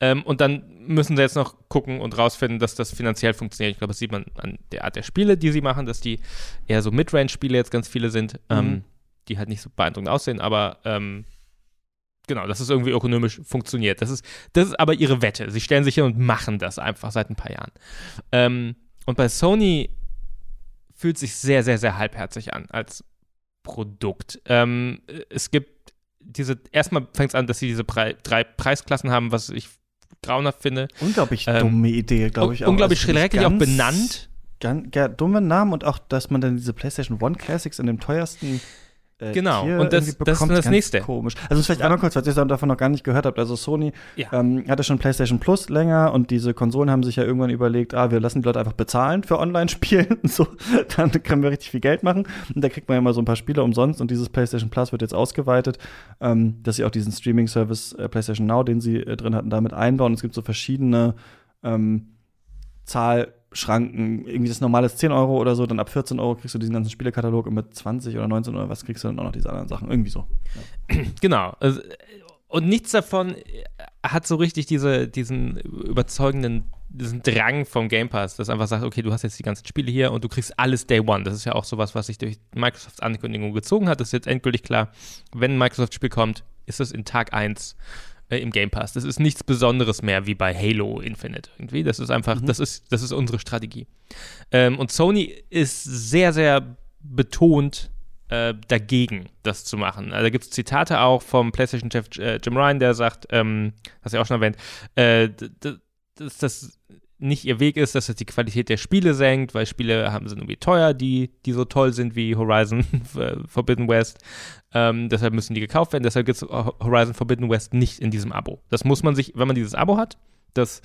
Speaker 2: Ähm, und dann müssen sie jetzt noch gucken und rausfinden, dass das finanziell funktioniert. Ich glaube, das sieht man an der Art der Spiele, die sie machen, dass die eher so Midrange-Spiele jetzt ganz viele sind. Mhm. Ähm, die halt nicht so beeindruckend aussehen, aber ähm, genau, dass es irgendwie ökonomisch funktioniert. Das ist, das ist aber ihre Wette. Sie stellen sich hin und machen das einfach seit ein paar Jahren. Ähm, und bei Sony fühlt sich sehr, sehr, sehr halbherzig an als Produkt. Ähm, es gibt diese, erstmal fängt es an, dass sie diese Pre drei Preisklassen haben, was ich grauenhaft finde.
Speaker 1: Unglaublich ähm, dumme Idee, glaube ich
Speaker 2: auch. Unglaublich also schrecklich auch benannt.
Speaker 1: Ganz, ja, dumme Namen und auch, dass man dann diese PlayStation One Classics in dem teuersten
Speaker 2: äh, genau, und das, das ist das nächste.
Speaker 1: Komisch. Also vielleicht einmal kurz, was ihr davon noch gar nicht gehört habt. Also Sony ja. ähm, hatte schon PlayStation Plus länger und diese Konsolen haben sich ja irgendwann überlegt, ah, wir lassen die Leute einfach bezahlen für Online-Spielen. so, dann können wir richtig viel Geld machen. Und da kriegt man ja immer so ein paar Spiele umsonst und dieses PlayStation Plus wird jetzt ausgeweitet, ähm, dass sie auch diesen Streaming-Service äh, PlayStation Now, den sie äh, drin hatten, damit einbauen. es gibt so verschiedene ähm, Zahl Schranken, irgendwie das normale ist 10 Euro oder so, dann ab 14 Euro kriegst du diesen ganzen Spielekatalog und mit 20 oder 19 oder was kriegst du dann auch noch diese anderen Sachen. Irgendwie so.
Speaker 2: Ja. Genau. Also, und nichts davon hat so richtig diese, diesen überzeugenden, diesen Drang vom Game Pass, dass einfach sagt, okay, du hast jetzt die ganzen Spiele hier und du kriegst alles Day One. Das ist ja auch sowas, was sich durch Microsofts Ankündigung gezogen hat. Das ist jetzt endgültig klar. Wenn ein Microsoft-Spiel kommt, ist es in Tag 1 äh, im Game Pass. Das ist nichts Besonderes mehr wie bei Halo Infinite irgendwie. Das ist einfach, mhm. das ist, das ist unsere Strategie. Ähm, und Sony ist sehr, sehr betont äh, dagegen, das zu machen. Also, da gibt es Zitate auch vom PlayStation-Chef äh, Jim Ryan, der sagt, ähm, hast du ja auch schon erwähnt, äh, dass das nicht ihr Weg ist, dass das die Qualität der Spiele senkt, weil Spiele haben, sind irgendwie teuer, die, die so toll sind wie Horizon Forbidden West. Ähm, deshalb müssen die gekauft werden. Deshalb gibt es Horizon Forbidden West nicht in diesem Abo. Das muss man sich, wenn man dieses Abo hat, das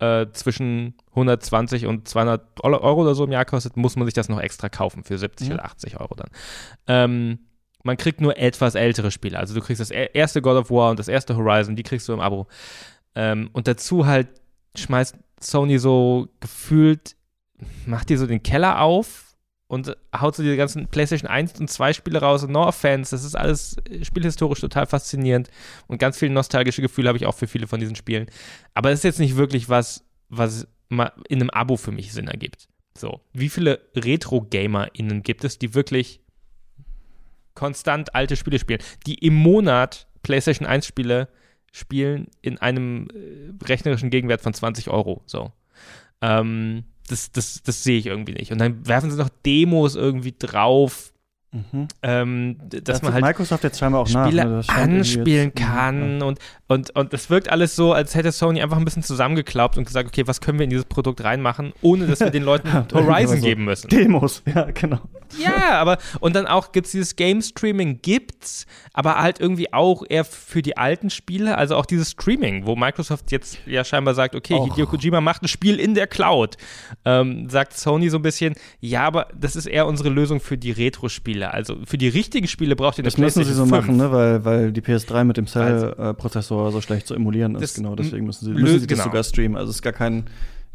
Speaker 2: äh, zwischen 120 und 200 Euro oder so im Jahr kostet, muss man sich das noch extra kaufen für 70 mhm. oder 80 Euro dann. Ähm, man kriegt nur etwas ältere Spiele. Also du kriegst das erste God of War und das erste Horizon, die kriegst du im Abo. Ähm, und dazu halt schmeißt Sony so gefühlt, macht die so den Keller auf und haut so die ganzen PlayStation 1 und 2 Spiele raus und no offense, das ist alles spielhistorisch total faszinierend und ganz viele nostalgische Gefühle habe ich auch für viele von diesen Spielen. Aber es ist jetzt nicht wirklich was, was in einem Abo für mich Sinn ergibt. So, wie viele Retro-GamerInnen gibt es, die wirklich konstant alte Spiele spielen, die im Monat PlayStation 1 Spiele spielen in einem äh, rechnerischen Gegenwert von 20 Euro. So. Ähm, das, das, das sehe ich irgendwie nicht. Und dann werfen sie noch Demos irgendwie drauf. Mhm. Ähm, dass das man halt
Speaker 1: Microsoft jetzt scheinbar auch
Speaker 2: Spiele
Speaker 1: nach,
Speaker 2: ne? anspielen kann ja. und, und, und das wirkt alles so, als hätte Sony einfach ein bisschen zusammengeklaubt und gesagt, okay, was können wir in dieses Produkt reinmachen, ohne dass wir den Leuten Horizon so geben müssen.
Speaker 1: Demos, ja, genau.
Speaker 2: Ja, aber und dann auch gibt's dieses Game Streaming gibt's, aber halt irgendwie auch eher für die alten Spiele, also auch dieses Streaming, wo Microsoft jetzt ja scheinbar sagt, okay, Och. Hideo Kojima macht ein Spiel in der Cloud. Ähm, sagt Sony so ein bisschen, ja, aber das ist eher unsere Lösung für die Retro-Spiele. Also für die richtigen Spiele braucht ihr
Speaker 1: das Das müssen sie so 5. machen, ne? weil, weil die PS3 mit dem Cell-Prozessor also, so schlecht zu emulieren ist. Genau, deswegen müssen sie, müssen sie das genau. sogar streamen. Also es ist gar kein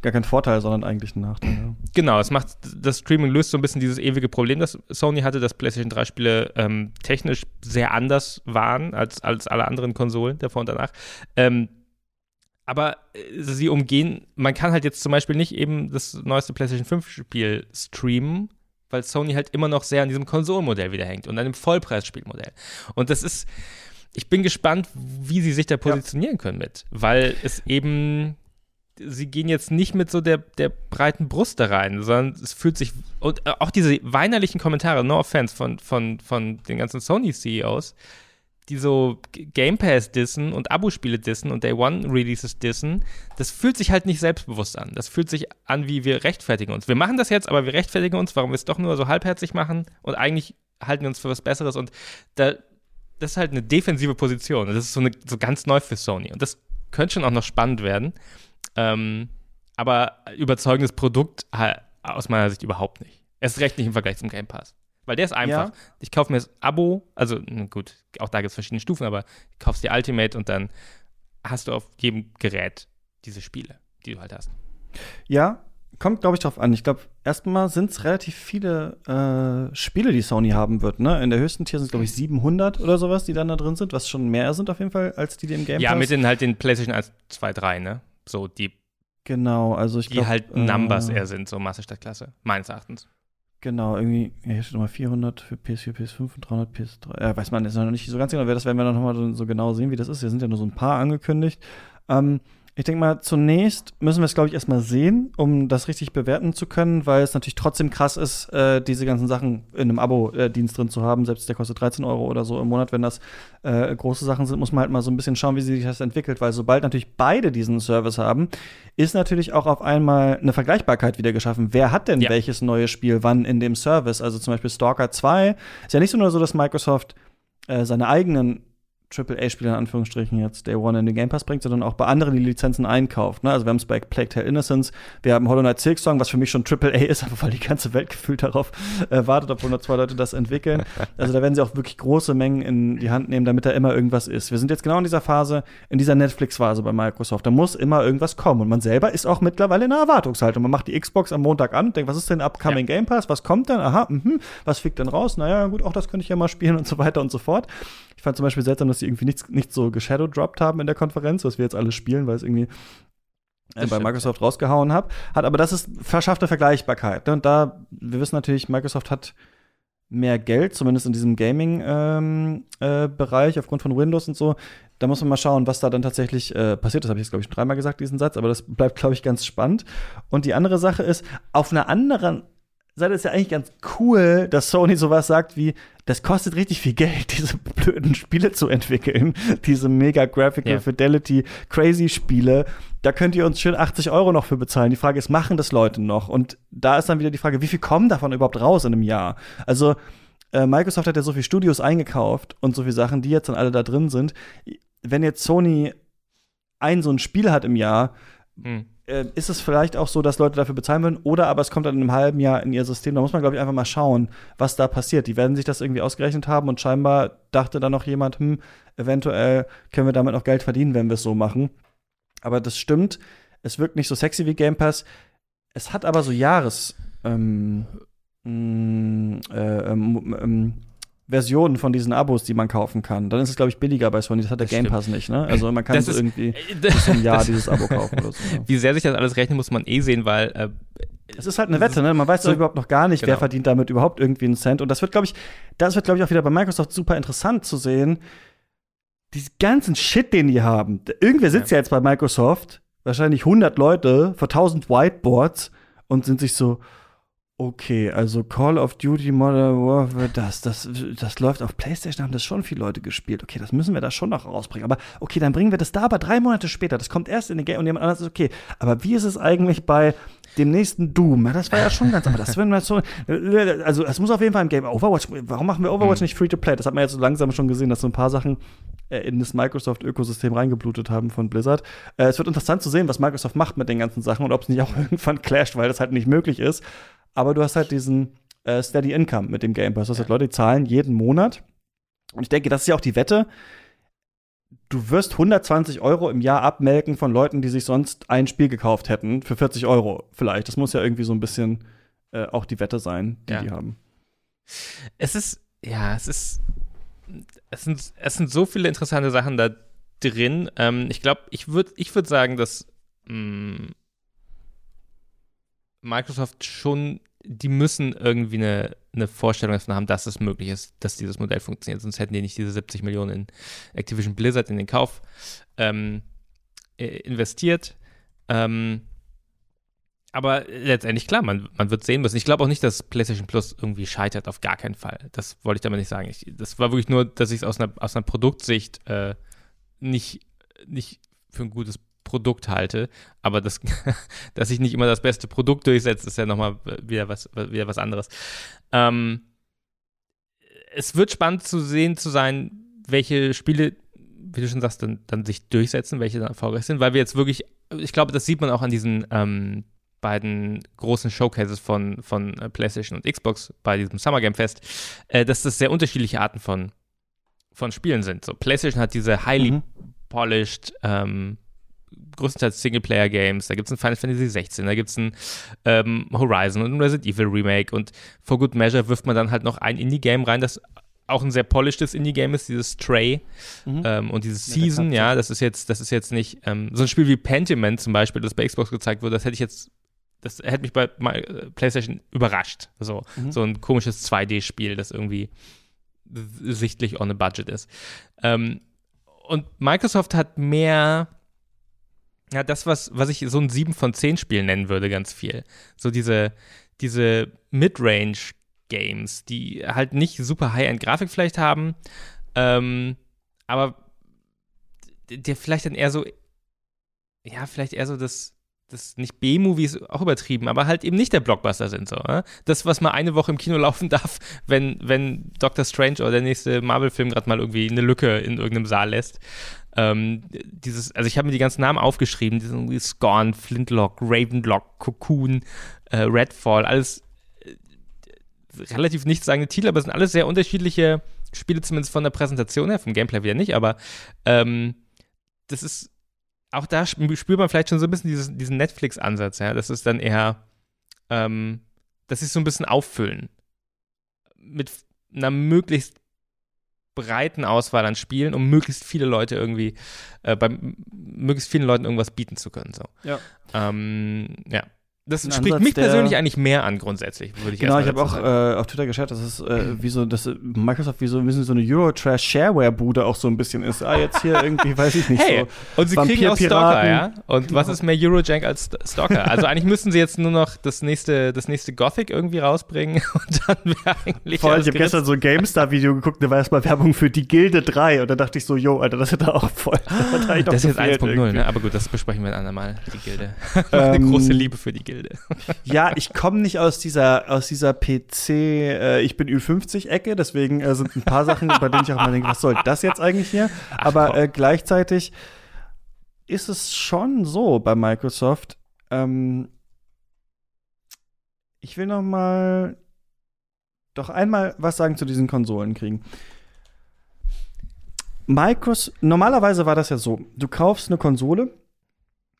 Speaker 1: gar kein Vorteil, sondern eigentlich ein Nachteil. Ja.
Speaker 2: Genau, es macht das Streaming löst so ein bisschen dieses ewige Problem, das Sony hatte, dass PlayStation 3 Spiele ähm, technisch sehr anders waren als, als alle anderen Konsolen davor und danach. Ähm, aber äh, sie umgehen, man kann halt jetzt zum Beispiel nicht eben das neueste PlayStation 5 Spiel streamen, weil Sony halt immer noch sehr an diesem Konsolenmodell wieder hängt und an dem Vollpreisspielmodell. Und das ist, ich bin gespannt, wie sie sich da positionieren ja. können mit, weil es eben sie gehen jetzt nicht mit so der, der breiten Brust da rein, sondern es fühlt sich, und äh, auch diese weinerlichen Kommentare, no offense, von, von, von den ganzen Sony-CEOs, die so Game Pass dissen und Abo-Spiele dissen und Day One Releases dissen, das fühlt sich halt nicht selbstbewusst an. Das fühlt sich an, wie wir rechtfertigen uns. Wir machen das jetzt, aber wir rechtfertigen uns, warum wir es doch nur so halbherzig machen und eigentlich halten wir uns für was Besseres und da, das ist halt eine defensive Position. Das ist so, eine, so ganz neu für Sony und das könnte schon auch noch spannend werden. Ähm, aber überzeugendes Produkt aus meiner Sicht überhaupt nicht. Erst recht nicht im Vergleich zum Game Pass. Weil der ist einfach. Ja. Ich kaufe mir das Abo, also gut, auch da gibt es verschiedene Stufen, aber du kaufst dir Ultimate und dann hast du auf jedem Gerät diese Spiele, die du halt hast.
Speaker 1: Ja, kommt, glaube ich, drauf an. Ich glaube, erstmal sind es relativ viele äh, Spiele, die Sony haben wird. Ne? In der höchsten Tier sind es, glaube ich, 700 oder sowas, die dann da drin sind, was schon mehr sind auf jeden Fall, als die, die im Game
Speaker 2: Ja, mit den halt den PlayStation 1, 2, 3, ne? So die.
Speaker 1: Genau, also ich
Speaker 2: glaube. Die halt Numbers äh, eher sind, so Masse statt Klasse, meines Erachtens.
Speaker 1: Genau, irgendwie, ja, hier steht nochmal 400 für PS4, PS5 und 300 PS3. Ja, weiß man jetzt noch nicht so ganz genau, das werden wir dann nochmal so genau sehen, wie das ist. Hier sind ja nur so ein paar angekündigt. Ähm, ich denke mal, zunächst müssen wir es, glaube ich, erstmal sehen, um das richtig bewerten zu können, weil es natürlich trotzdem krass ist, äh, diese ganzen Sachen in einem Abo-Dienst drin zu haben. Selbst der kostet 13 Euro oder so im Monat. Wenn das äh, große Sachen sind, muss man halt mal so ein bisschen schauen, wie sich das entwickelt, weil sobald natürlich beide diesen Service haben, ist natürlich auch auf einmal eine Vergleichbarkeit wieder geschaffen. Wer hat denn ja. welches neue Spiel wann in dem Service? Also zum Beispiel Stalker 2 ist ja nicht so nur so, dass Microsoft äh, seine eigenen AAA-Spieler in Anführungsstrichen jetzt Day One in den Game Pass bringt, sondern auch bei anderen die Lizenzen einkauft. Ne? Also wir haben es bei Plague Tale Innocence, wir haben Hollow Knight Silk Song, was für mich schon AAA ist, aber weil die ganze Welt gefühlt darauf äh, wartet, obwohl nur zwei Leute das entwickeln. Also da werden sie auch wirklich große Mengen in die Hand nehmen, damit da immer irgendwas ist. Wir sind jetzt genau in dieser Phase, in dieser Netflix-Phase bei Microsoft. Da muss immer irgendwas kommen. Und man selber ist auch mittlerweile in einer Erwartungshaltung. Man macht die Xbox am Montag an, denkt, was ist denn upcoming ja. Game Pass? Was kommt denn? Aha, mh, was fliegt denn raus? Naja, gut, auch das könnte ich ja mal spielen und so weiter und so fort. Ich fand zum Beispiel seltsam, dass sie irgendwie nichts, nicht so geshadowdropped haben in der Konferenz, was wir jetzt alle spielen, weil es irgendwie äh, bei Microsoft rausgehauen hab, hat. Aber das ist verschaffte Vergleichbarkeit. Ne? Und da, wir wissen natürlich, Microsoft hat mehr Geld, zumindest in diesem Gaming-Bereich, ähm, äh, aufgrund von Windows und so. Da muss man mal schauen, was da dann tatsächlich äh, passiert. Das habe ich jetzt, glaube ich, dreimal gesagt, diesen Satz, aber das bleibt, glaube ich, ganz spannend. Und die andere Sache ist, auf einer anderen Seite ist ja eigentlich ganz cool, dass Sony sowas sagt wie, das kostet richtig viel Geld, diese blöden Spiele zu entwickeln, diese mega Graphical ja. Fidelity Crazy Spiele. Da könnt ihr uns schön 80 Euro noch für bezahlen. Die Frage ist, machen das Leute noch? Und da ist dann wieder die Frage, wie viel kommen davon überhaupt raus in einem Jahr? Also, äh, Microsoft hat ja so viele Studios eingekauft und so viele Sachen, die jetzt dann alle da drin sind. Wenn jetzt Sony ein so ein Spiel hat im Jahr, hm äh, ist es vielleicht auch so, dass Leute dafür bezahlen würden, oder aber es kommt dann in einem halben Jahr in ihr System. Da muss man, glaube ich, einfach mal schauen, was da passiert. Die werden sich das irgendwie ausgerechnet haben und scheinbar dachte dann noch jemand, hm, eventuell können wir damit noch Geld verdienen, wenn wir es so machen. Aber das stimmt, es wirkt nicht so sexy wie Game Pass. Es hat aber so Jahres ähm, mm, äh, ähm, ähm, Versionen von diesen Abos, die man kaufen kann. Dann ist es, glaube ich, billiger bei Sony. Das hat der das Game Pass nicht, ne? Also man kann so irgendwie bis ein Jahr dieses Abo kaufen oder so.
Speaker 2: Wie sehr sich das alles rechnet, muss man eh sehen, weil äh,
Speaker 1: es ist halt eine Wette, ne? Man weiß so, überhaupt noch gar nicht, genau. wer verdient damit überhaupt irgendwie einen Cent. Und das wird, glaube ich, das wird, glaube ich, auch wieder bei Microsoft super interessant zu sehen. Diesen ganzen Shit, den die haben. Irgendwer sitzt ja, ja jetzt bei Microsoft, wahrscheinlich 100 Leute vor 1000 Whiteboards und sind sich so, Okay, also Call of Duty Modern Warfare, das, das, das läuft auf PlayStation, haben das schon viele Leute gespielt. Okay, das müssen wir da schon noch rausbringen. Aber okay, dann bringen wir das da, aber drei Monate später. Das kommt erst in den Game und jemand anderes ist okay. Aber wie ist es eigentlich bei dem nächsten Doom? Das war ja schon ganz, aber das werden so, also es muss auf jeden Fall im Game Overwatch. Warum machen wir Overwatch mhm. nicht free to play? Das hat man jetzt so langsam schon gesehen, dass so ein paar Sachen äh, in das Microsoft-Ökosystem reingeblutet haben von Blizzard. Äh, es wird interessant zu sehen, was Microsoft macht mit den ganzen Sachen und ob es nicht auch irgendwann clasht, weil das halt nicht möglich ist aber du hast halt diesen äh, Steady Income mit dem Game Pass. Das heißt, Leute, die zahlen jeden Monat. Und ich denke, das ist ja auch die Wette. Du wirst 120 Euro im Jahr abmelken von Leuten, die sich sonst ein Spiel gekauft hätten, für 40 Euro vielleicht. Das muss ja irgendwie so ein bisschen äh, auch die Wette sein, die ja. die haben.
Speaker 2: Es ist, ja, es ist, es sind, es sind so viele interessante Sachen da drin. Ähm, ich glaube, ich würde ich würd sagen, dass mh, mm, Microsoft schon, die müssen irgendwie eine, eine Vorstellung davon haben, dass es möglich ist, dass dieses Modell funktioniert. Sonst hätten die nicht diese 70 Millionen in Activision Blizzard in den Kauf ähm, investiert. Ähm, aber letztendlich, klar, man, man wird sehen müssen. Ich glaube auch nicht, dass PlayStation Plus irgendwie scheitert, auf gar keinen Fall. Das wollte ich damit nicht sagen. Ich, das war wirklich nur, dass ich es aus einer, aus einer Produktsicht äh, nicht, nicht für ein gutes Produkt halte. Aber das, dass sich nicht immer das beste Produkt durchsetzt, ist ja nochmal wieder was, wieder was anderes. Ähm, es wird spannend zu sehen zu sein, welche Spiele, wie du schon sagst, dann, dann sich durchsetzen, welche dann erfolgreich sind, weil wir jetzt wirklich, ich glaube, das sieht man auch an diesen ähm, beiden großen Showcases von, von PlayStation und Xbox bei diesem Summer Game Fest, äh, dass das sehr unterschiedliche Arten von, von Spielen sind. So, PlayStation hat diese highly mhm. polished, ähm, größtenteils Singleplayer-Games. Da gibt es ein Final Fantasy 16, da gibt es ein ähm, Horizon und ein Resident Evil Remake. Und for good measure wirft man dann halt noch ein Indie-Game rein, das auch ein sehr polishtes Indie-Game ist, dieses Stray mhm. ähm, und dieses Season, ja, das ist jetzt, das ist jetzt nicht ähm, so ein Spiel wie Pentiment zum Beispiel, das bei Xbox gezeigt wurde, das hätte ich jetzt, das hätte mich bei PlayStation überrascht. So, mhm. so ein komisches 2D-Spiel, das irgendwie sichtlich on a budget ist. Ähm, und Microsoft hat mehr ja, das, was, was ich so ein 7 von 10 Spiel nennen würde, ganz viel. So diese, diese Mid-Range-Games, die halt nicht super High-End-Grafik vielleicht haben, ähm, aber der vielleicht dann eher so, ja, vielleicht eher so das, das nicht B-Movies auch übertrieben, aber halt eben nicht der Blockbuster sind so. Ne? Das, was mal eine Woche im Kino laufen darf, wenn, wenn Doctor Strange oder der nächste Marvel-Film gerade mal irgendwie eine Lücke in irgendeinem Saal lässt. Ähm, dieses, also ich habe mir die ganzen Namen aufgeschrieben, die sind Scorn, Flintlock, Ravenlock, Cocoon, äh, Redfall, alles äh, relativ nichtssagende Titel, aber es sind alles sehr unterschiedliche Spiele, zumindest von der Präsentation her, vom Gameplay wieder nicht, aber ähm, das ist auch da spürt man vielleicht schon so ein bisschen dieses, diesen Netflix-Ansatz, ja. Das ist dann eher, ähm, dass sie so ein bisschen auffüllen. Mit einer möglichst breiten Auswahl an Spielen, um möglichst viele Leute irgendwie, äh, bei möglichst vielen Leuten irgendwas bieten zu können. So.
Speaker 1: Ja.
Speaker 2: Ähm, ja. Das Ein spricht Ansatz, mich persönlich eigentlich mehr an, grundsätzlich,
Speaker 1: würde ich Genau, ich habe auch äh, auf Twitter geschaut, dass es äh, wie so, dass Microsoft wie so, wie so eine Euro-Trash-Shareware-Bude auch so ein bisschen ist. Ah, jetzt hier irgendwie, weiß ich nicht
Speaker 2: hey,
Speaker 1: so.
Speaker 2: Und sie kriegen auch Stalker, ja? Und was ist mehr Eurojank als Stalker? Also eigentlich müssten sie jetzt nur noch das nächste, das nächste Gothic irgendwie rausbringen und dann wäre eigentlich.
Speaker 1: Voll, ich habe gestern so ein GameStar-Video geguckt, da war erstmal Werbung für die Gilde 3 und da dachte ich so, yo, Alter, das hätte auch voll.
Speaker 2: Das, das ist jetzt 1.0, ne? Aber gut, das besprechen wir ein andermal, die Gilde. Eine ähm, große Liebe für die Gilde.
Speaker 1: ja, ich komme nicht aus dieser, aus dieser PC, äh, ich bin Ü50-Ecke, deswegen äh, sind ein paar Sachen, bei denen ich auch mal denke, was soll das jetzt eigentlich hier? Aber äh, gleichzeitig ist es schon so bei Microsoft. Ähm, ich will noch mal doch einmal was sagen zu diesen Konsolenkriegen. Microsoft, normalerweise war das ja so, du kaufst eine Konsole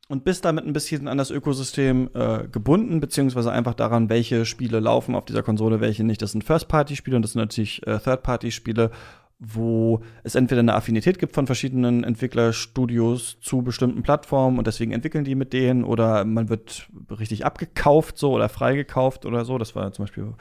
Speaker 1: und bist damit ein bisschen an das Ökosystem äh, gebunden, beziehungsweise einfach daran, welche Spiele laufen auf dieser Konsole, welche nicht. Das sind First-Party-Spiele und das sind natürlich äh, Third-Party-Spiele, wo es entweder eine Affinität gibt von verschiedenen Entwicklerstudios zu bestimmten Plattformen und deswegen entwickeln die mit denen oder man wird richtig abgekauft so oder freigekauft oder so. Das war zum Beispiel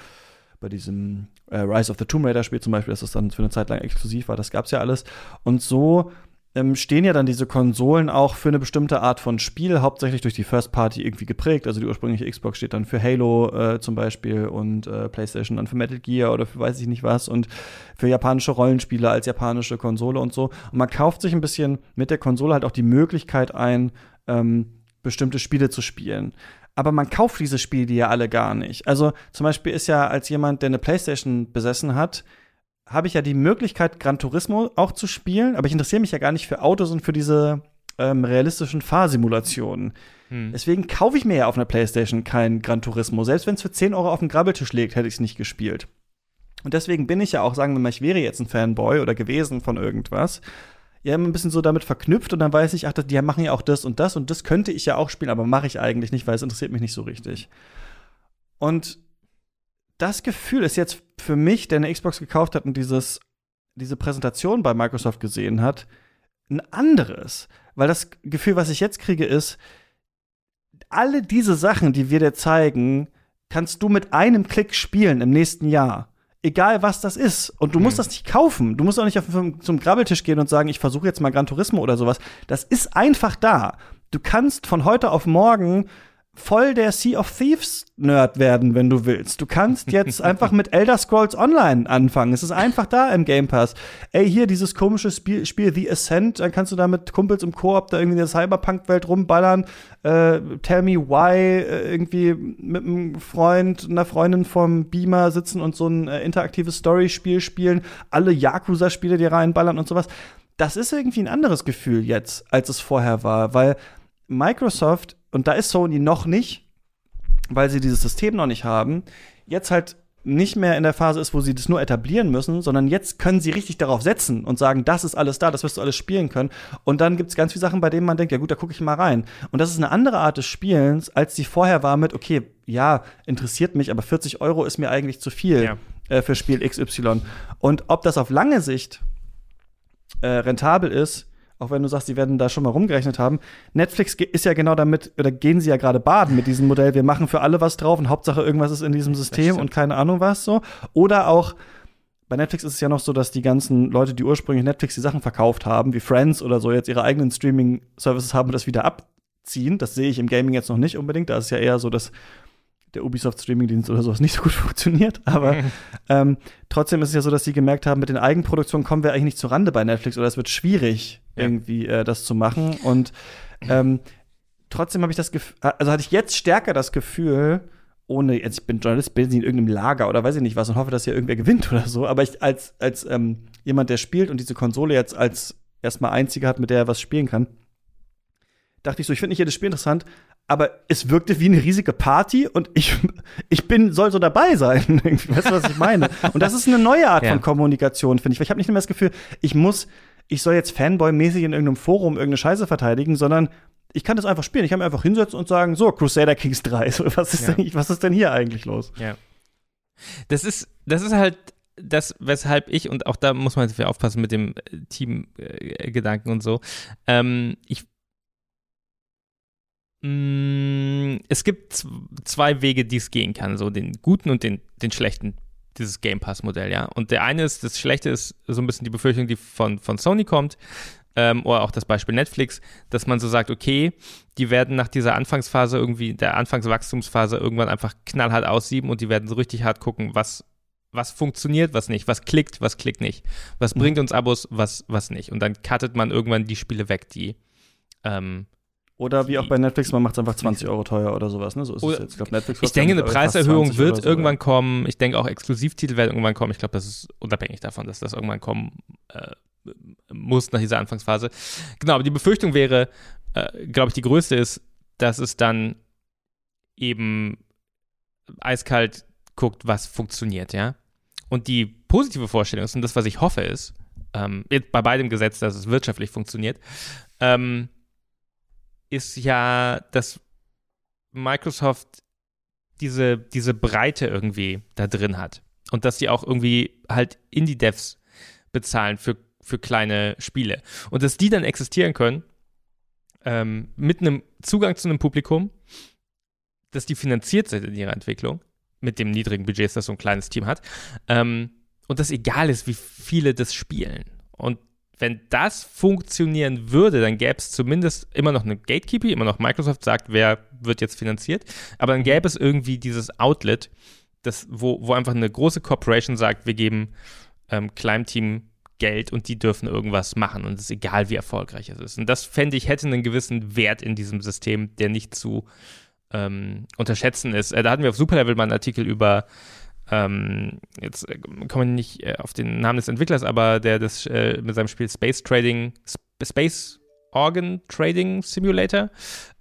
Speaker 1: bei diesem äh, Rise of the Tomb Raider Spiel zum Beispiel, dass das dann für eine Zeit lang exklusiv war. Das gab's ja alles. Und so ähm, stehen ja dann diese Konsolen auch für eine bestimmte Art von Spiel, hauptsächlich durch die First Party irgendwie geprägt. Also die ursprüngliche Xbox steht dann für Halo äh, zum Beispiel und äh, PlayStation dann für Metal Gear oder für weiß ich nicht was und für japanische Rollenspiele als japanische Konsole und so. Und man kauft sich ein bisschen mit der Konsole halt auch die Möglichkeit ein, ähm, bestimmte Spiele zu spielen aber man kauft diese Spiele ja alle gar nicht. Also zum Beispiel ist ja als jemand, der eine PlayStation besessen hat, habe ich ja die Möglichkeit, Gran Turismo auch zu spielen, aber ich interessiere mich ja gar nicht für Autos und für diese ähm, realistischen Fahrsimulationen. Hm. Deswegen kaufe ich mir ja auf einer Playstation kein Gran Turismo. Selbst wenn es für 10 Euro auf den Grabbeltisch liegt, hätte ich es nicht gespielt. Und deswegen bin ich ja auch, sagen wir mal, ich wäre jetzt ein Fanboy oder gewesen von irgendwas. Ja, immer ein bisschen so damit verknüpft und dann weiß ich, ach, die machen ja auch das und das und das könnte ich ja auch spielen, aber mache ich eigentlich nicht, weil es interessiert mich nicht so richtig. Und das Gefühl ist jetzt für mich, der eine Xbox gekauft hat und dieses, diese Präsentation bei Microsoft gesehen hat, ein anderes. Weil das Gefühl, was ich jetzt kriege, ist, alle diese Sachen, die wir dir zeigen, kannst du mit einem Klick spielen im nächsten Jahr. Egal was das ist. Und du musst mhm. das nicht kaufen. Du musst auch nicht auf, zum Grabbeltisch gehen und sagen, ich versuche jetzt mal Gran Turismo oder sowas. Das ist einfach da. Du kannst von heute auf morgen voll der Sea of Thieves Nerd werden, wenn du willst. Du kannst jetzt einfach mit Elder Scrolls Online anfangen. Es ist einfach da im Game Pass. Ey, hier dieses komische Spiel, Spiel The Ascent, dann kannst du da mit Kumpels im Koop da irgendwie in der Cyberpunk-Welt rumballern. Äh, Tell Me Why, äh, irgendwie mit einem Freund, einer Freundin vom Beamer sitzen und so ein äh, interaktives Story-Spiel spielen. Alle Yakuza-Spiele dir reinballern und sowas. Das ist irgendwie ein anderes Gefühl jetzt, als es vorher war, weil Microsoft und da ist Sony noch nicht, weil sie dieses System noch nicht haben, jetzt halt nicht mehr in der Phase ist, wo sie das nur etablieren müssen, sondern jetzt können sie richtig darauf setzen und sagen, das ist alles da, das wirst du alles spielen können. Und dann gibt es ganz viele Sachen, bei denen man denkt, ja gut, da gucke ich mal rein. Und das ist eine andere Art des Spielens, als die vorher war mit, okay, ja, interessiert mich, aber 40 Euro ist mir eigentlich zu viel ja. äh, für Spiel XY. Und ob das auf lange Sicht äh, rentabel ist, auch wenn du sagst, die werden da schon mal rumgerechnet haben. Netflix ist ja genau damit, oder gehen sie ja gerade baden mit diesem Modell, wir machen für alle was drauf und Hauptsache irgendwas ist in diesem System und keine Ahnung was so. Oder auch, bei Netflix ist es ja noch so, dass die ganzen Leute, die ursprünglich Netflix die Sachen verkauft haben, wie Friends oder so, jetzt ihre eigenen Streaming-Services haben und das wieder abziehen. Das sehe ich im Gaming jetzt noch nicht unbedingt. Da ist es ja eher so, dass der Ubisoft Streaming-Dienst oder sowas nicht so gut funktioniert. Aber ähm, trotzdem ist es ja so, dass sie gemerkt haben, mit den Eigenproduktionen kommen wir eigentlich nicht zur Rande bei Netflix oder es wird schwierig, ja. irgendwie äh, das zu machen. Und ähm, trotzdem habe ich das Gefühl, also hatte ich jetzt stärker das Gefühl, ohne, jetzt ich bin Journalist, bin in irgendeinem Lager oder weiß ich nicht was und hoffe, dass hier irgendwer gewinnt oder so. Aber ich als, als ähm, jemand, der spielt und diese Konsole jetzt als erstmal einzige hat, mit der er was spielen kann, dachte ich so, ich finde nicht jedes Spiel interessant, aber es wirkte wie eine riesige Party und ich, ich bin, soll so dabei sein. weißt du, was ich meine? Und das ist eine neue Art ja. von Kommunikation, finde ich. Weil ich habe nicht mehr das Gefühl, ich muss, ich soll jetzt Fanboy-mäßig in irgendeinem Forum irgendeine Scheiße verteidigen, sondern ich kann das einfach spielen. Ich kann mir einfach hinsetzen und sagen, so, Crusader Kings 3, so, was, ist ja. denn, was ist denn hier eigentlich los?
Speaker 2: Ja. Das ist, das ist halt das, weshalb ich, und auch da muss man jetzt aufpassen mit dem Teamgedanken äh, und so, ähm, ich es gibt zwei Wege, die es gehen kann, so den guten und den, den schlechten, dieses Game Pass-Modell, ja. Und der eine ist, das Schlechte ist so ein bisschen die Befürchtung, die von, von Sony kommt, ähm, oder auch das Beispiel Netflix, dass man so sagt, okay, die werden nach dieser Anfangsphase irgendwie, der Anfangswachstumsphase irgendwann einfach knallhart aussieben und die werden so richtig hart gucken, was, was funktioniert, was nicht, was klickt, was klickt nicht, was mhm. bringt uns Abos, was, was nicht. Und dann cuttet man irgendwann die Spiele weg, die ähm,
Speaker 1: oder wie auch bei Netflix, man macht es einfach 20 Euro teuer oder sowas. Ne? So ist
Speaker 2: es jetzt. Ich, glaub, Netflix ich denke, eine Preiserhöhung wird so, irgendwann ja. kommen. Ich denke auch Exklusivtitel werden irgendwann kommen. Ich glaube, das ist unabhängig davon, dass das irgendwann kommen äh, muss nach dieser Anfangsphase. Genau, aber die Befürchtung wäre, äh, glaube ich, die größte ist, dass es dann eben eiskalt guckt, was funktioniert, ja. Und die positive Vorstellung ist, und das, was ich hoffe, ist, ähm, bei beidem Gesetz, dass es wirtschaftlich funktioniert, ähm, ist ja, dass Microsoft diese, diese Breite irgendwie da drin hat. Und dass sie auch irgendwie halt Indie-Devs bezahlen für, für kleine Spiele. Und dass die dann existieren können ähm, mit einem Zugang zu einem Publikum, dass die finanziert sind in ihrer Entwicklung, mit dem niedrigen Budget, das so ein kleines Team hat. Ähm, und dass egal ist, wie viele das spielen. Und wenn das funktionieren würde, dann gäbe es zumindest immer noch eine Gatekeeper, immer noch Microsoft sagt, wer wird jetzt finanziert, aber dann gäbe es irgendwie dieses Outlet, das, wo, wo einfach eine große Corporation sagt, wir geben ähm, Climb Team Geld und die dürfen irgendwas machen und es ist egal, wie erfolgreich es ist. Und das fände ich, hätte einen gewissen Wert in diesem System, der nicht zu ähm, unterschätzen ist. Äh, da hatten wir auf Superlevel mal einen Artikel über ähm, jetzt äh, kommen wir nicht äh, auf den Namen des Entwicklers, aber der das äh, mit seinem Spiel Space Trading, Sp Space Organ Trading Simulator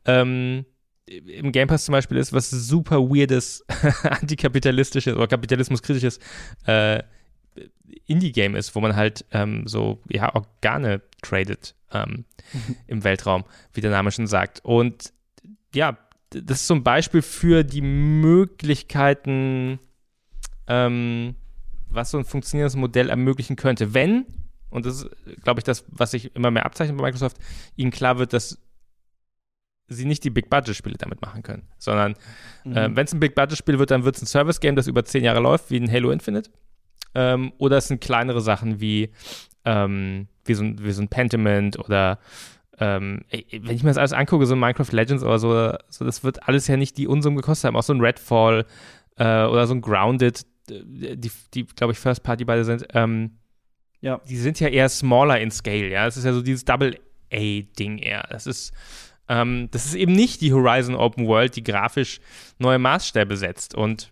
Speaker 2: ähm, im Game Pass zum Beispiel ist, was super weirdes, antikapitalistisches oder kapitalismuskritisches äh, Indie-Game ist, wo man halt ähm, so ja, Organe tradet ähm, mhm. im Weltraum, wie der Name schon sagt. Und ja, das ist so ein Beispiel für die Möglichkeiten, ähm, was so ein funktionierendes Modell ermöglichen könnte, wenn, und das ist, glaube ich, das, was sich immer mehr abzeichnet bei Microsoft, ihnen klar wird, dass sie nicht die Big-Budget-Spiele damit machen können, sondern mhm. äh, wenn es ein Big-Budget-Spiel wird, dann wird es ein Service-Game, das über zehn Jahre läuft, wie ein Halo Infinite. Ähm, oder es sind kleinere Sachen wie, ähm, wie, so ein, wie so ein Pentiment oder ähm, wenn ich mir das alles angucke, so ein Minecraft Legends oder so, so, das wird alles ja nicht die Unsummen gekostet haben. Auch so ein Redfall äh, oder so ein Grounded, die, die glaube ich, First Party beide sind, ähm, ja. die sind ja eher smaller in Scale, ja. Das ist ja so dieses Double-A-Ding eher. Das ist, ähm, das ist eben nicht die Horizon Open World, die grafisch neue Maßstäbe setzt. Und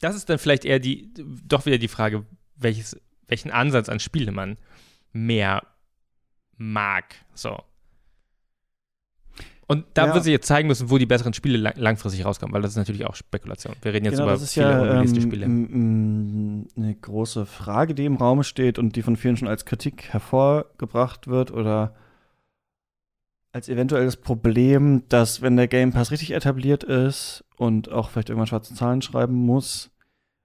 Speaker 2: das ist dann vielleicht eher die, doch wieder die Frage, welches, welchen Ansatz an Spiele man mehr mag. So. Und da ja. wird sich jetzt zeigen müssen, wo die besseren Spiele lang langfristig rauskommen, weil das ist natürlich auch Spekulation. Wir reden jetzt genau, über
Speaker 1: das ist viele ja, ähm, Spiele. Eine große Frage, die im Raum steht und die von vielen schon als Kritik hervorgebracht wird oder als eventuelles Problem, dass wenn der Game Pass richtig etabliert ist und auch vielleicht irgendwann schwarze Zahlen schreiben muss,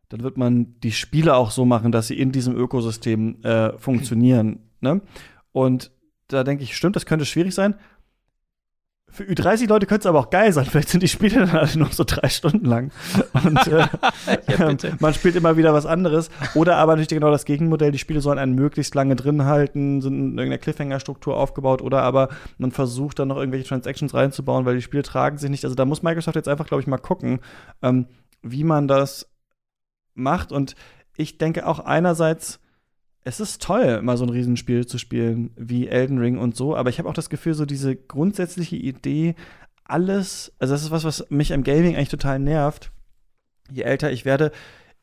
Speaker 1: dann wird man die Spiele auch so machen, dass sie in diesem Ökosystem äh, funktionieren. Ne? Und da denke ich, stimmt, das könnte schwierig sein. Für Ü30-Leute könnte es aber auch geil sein. Vielleicht sind die Spiele dann alle nur so drei Stunden lang. Und äh, ja, man spielt immer wieder was anderes. Oder aber natürlich genau das Gegenmodell. Die Spiele sollen einen möglichst lange drin halten, sind in irgendeiner Cliffhanger-Struktur aufgebaut. Oder aber man versucht dann noch irgendwelche Transactions reinzubauen, weil die Spiele tragen sich nicht. Also da muss Microsoft jetzt einfach, glaube ich, mal gucken, ähm, wie man das macht. Und ich denke auch einerseits, es ist toll, mal so ein Riesenspiel zu spielen wie Elden Ring und so, aber ich habe auch das Gefühl, so diese grundsätzliche Idee, alles, also das ist was, was mich am Gaming eigentlich total nervt. Je älter ich werde,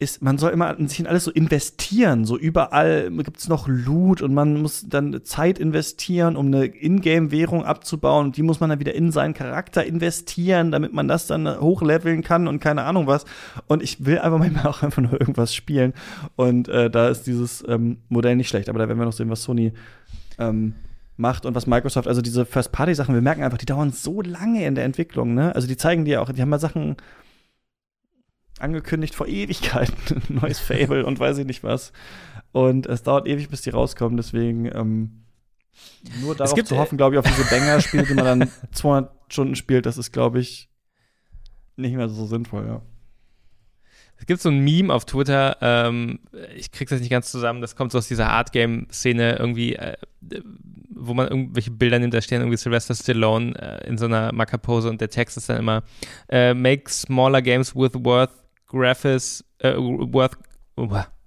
Speaker 1: ist, man soll immer sich in alles so investieren. So überall gibt es noch Loot und man muss dann Zeit investieren, um eine Ingame-Währung abzubauen. Und die muss man dann wieder in seinen Charakter investieren, damit man das dann hochleveln kann und keine Ahnung was. Und ich will einfach manchmal auch einfach nur irgendwas spielen. Und äh, da ist dieses ähm, Modell nicht schlecht. Aber da werden wir noch sehen, was Sony ähm, macht und was Microsoft, also diese First-Party-Sachen, wir merken einfach, die dauern so lange in der Entwicklung, ne? Also die zeigen dir auch, die haben mal Sachen angekündigt vor Ewigkeiten, ein neues Fable und weiß ich nicht was. Und es dauert ewig, bis die rauskommen, deswegen ähm, nur darauf gibt, zu hoffen, glaube ich, auf diese Banger-Spiele, die man dann 200 Stunden spielt, das ist, glaube ich, nicht mehr so sinnvoll, ja.
Speaker 2: Es gibt so ein Meme auf Twitter, ähm, ich krieg's jetzt nicht ganz zusammen, das kommt so aus dieser Art-Game-Szene irgendwie, äh, wo man irgendwelche Bilder nimmt, da stehen irgendwie Sylvester Stallone äh, in so einer Mackerpose und der Text ist dann immer äh, Make smaller games with worth graphics, uh, worth,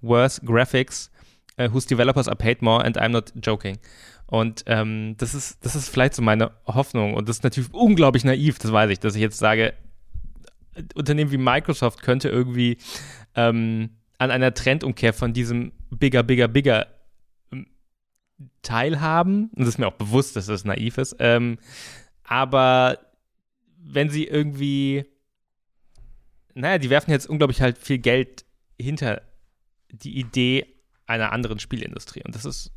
Speaker 2: worse graphics, uh, whose developers are paid more and I'm not joking. Und ähm, das, ist, das ist vielleicht so meine Hoffnung. Und das ist natürlich unglaublich naiv, das weiß ich, dass ich jetzt sage, Unternehmen wie Microsoft könnte irgendwie ähm, an einer Trendumkehr von diesem bigger, bigger, bigger ähm, teilhaben. Und das ist mir auch bewusst, dass das naiv ist. Ähm, aber wenn sie irgendwie naja, die werfen jetzt unglaublich halt viel Geld hinter die Idee einer anderen Spielindustrie. Und das ist,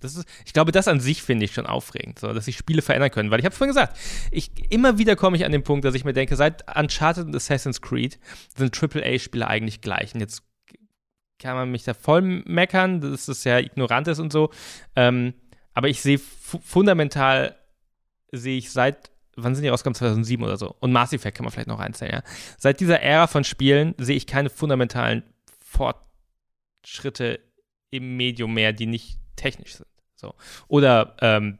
Speaker 2: das ist, ich glaube, das an sich finde ich schon aufregend, so, dass sich Spiele verändern können. Weil ich habe vorhin gesagt, ich, immer wieder komme ich an den Punkt, dass ich mir denke, seit Uncharted und Assassin's Creed sind AAA-Spiele eigentlich gleich. Und jetzt kann man mich da voll meckern, dass das ja ignorant ist und so. Ähm, aber ich sehe fundamental, sehe ich seit wann sind die rausgekommen? 2007 oder so. Und Mass Effect kann man vielleicht noch einzählen, ja. Seit dieser Ära von Spielen sehe ich keine fundamentalen Fortschritte im Medium mehr, die nicht technisch sind. So. Oder ähm,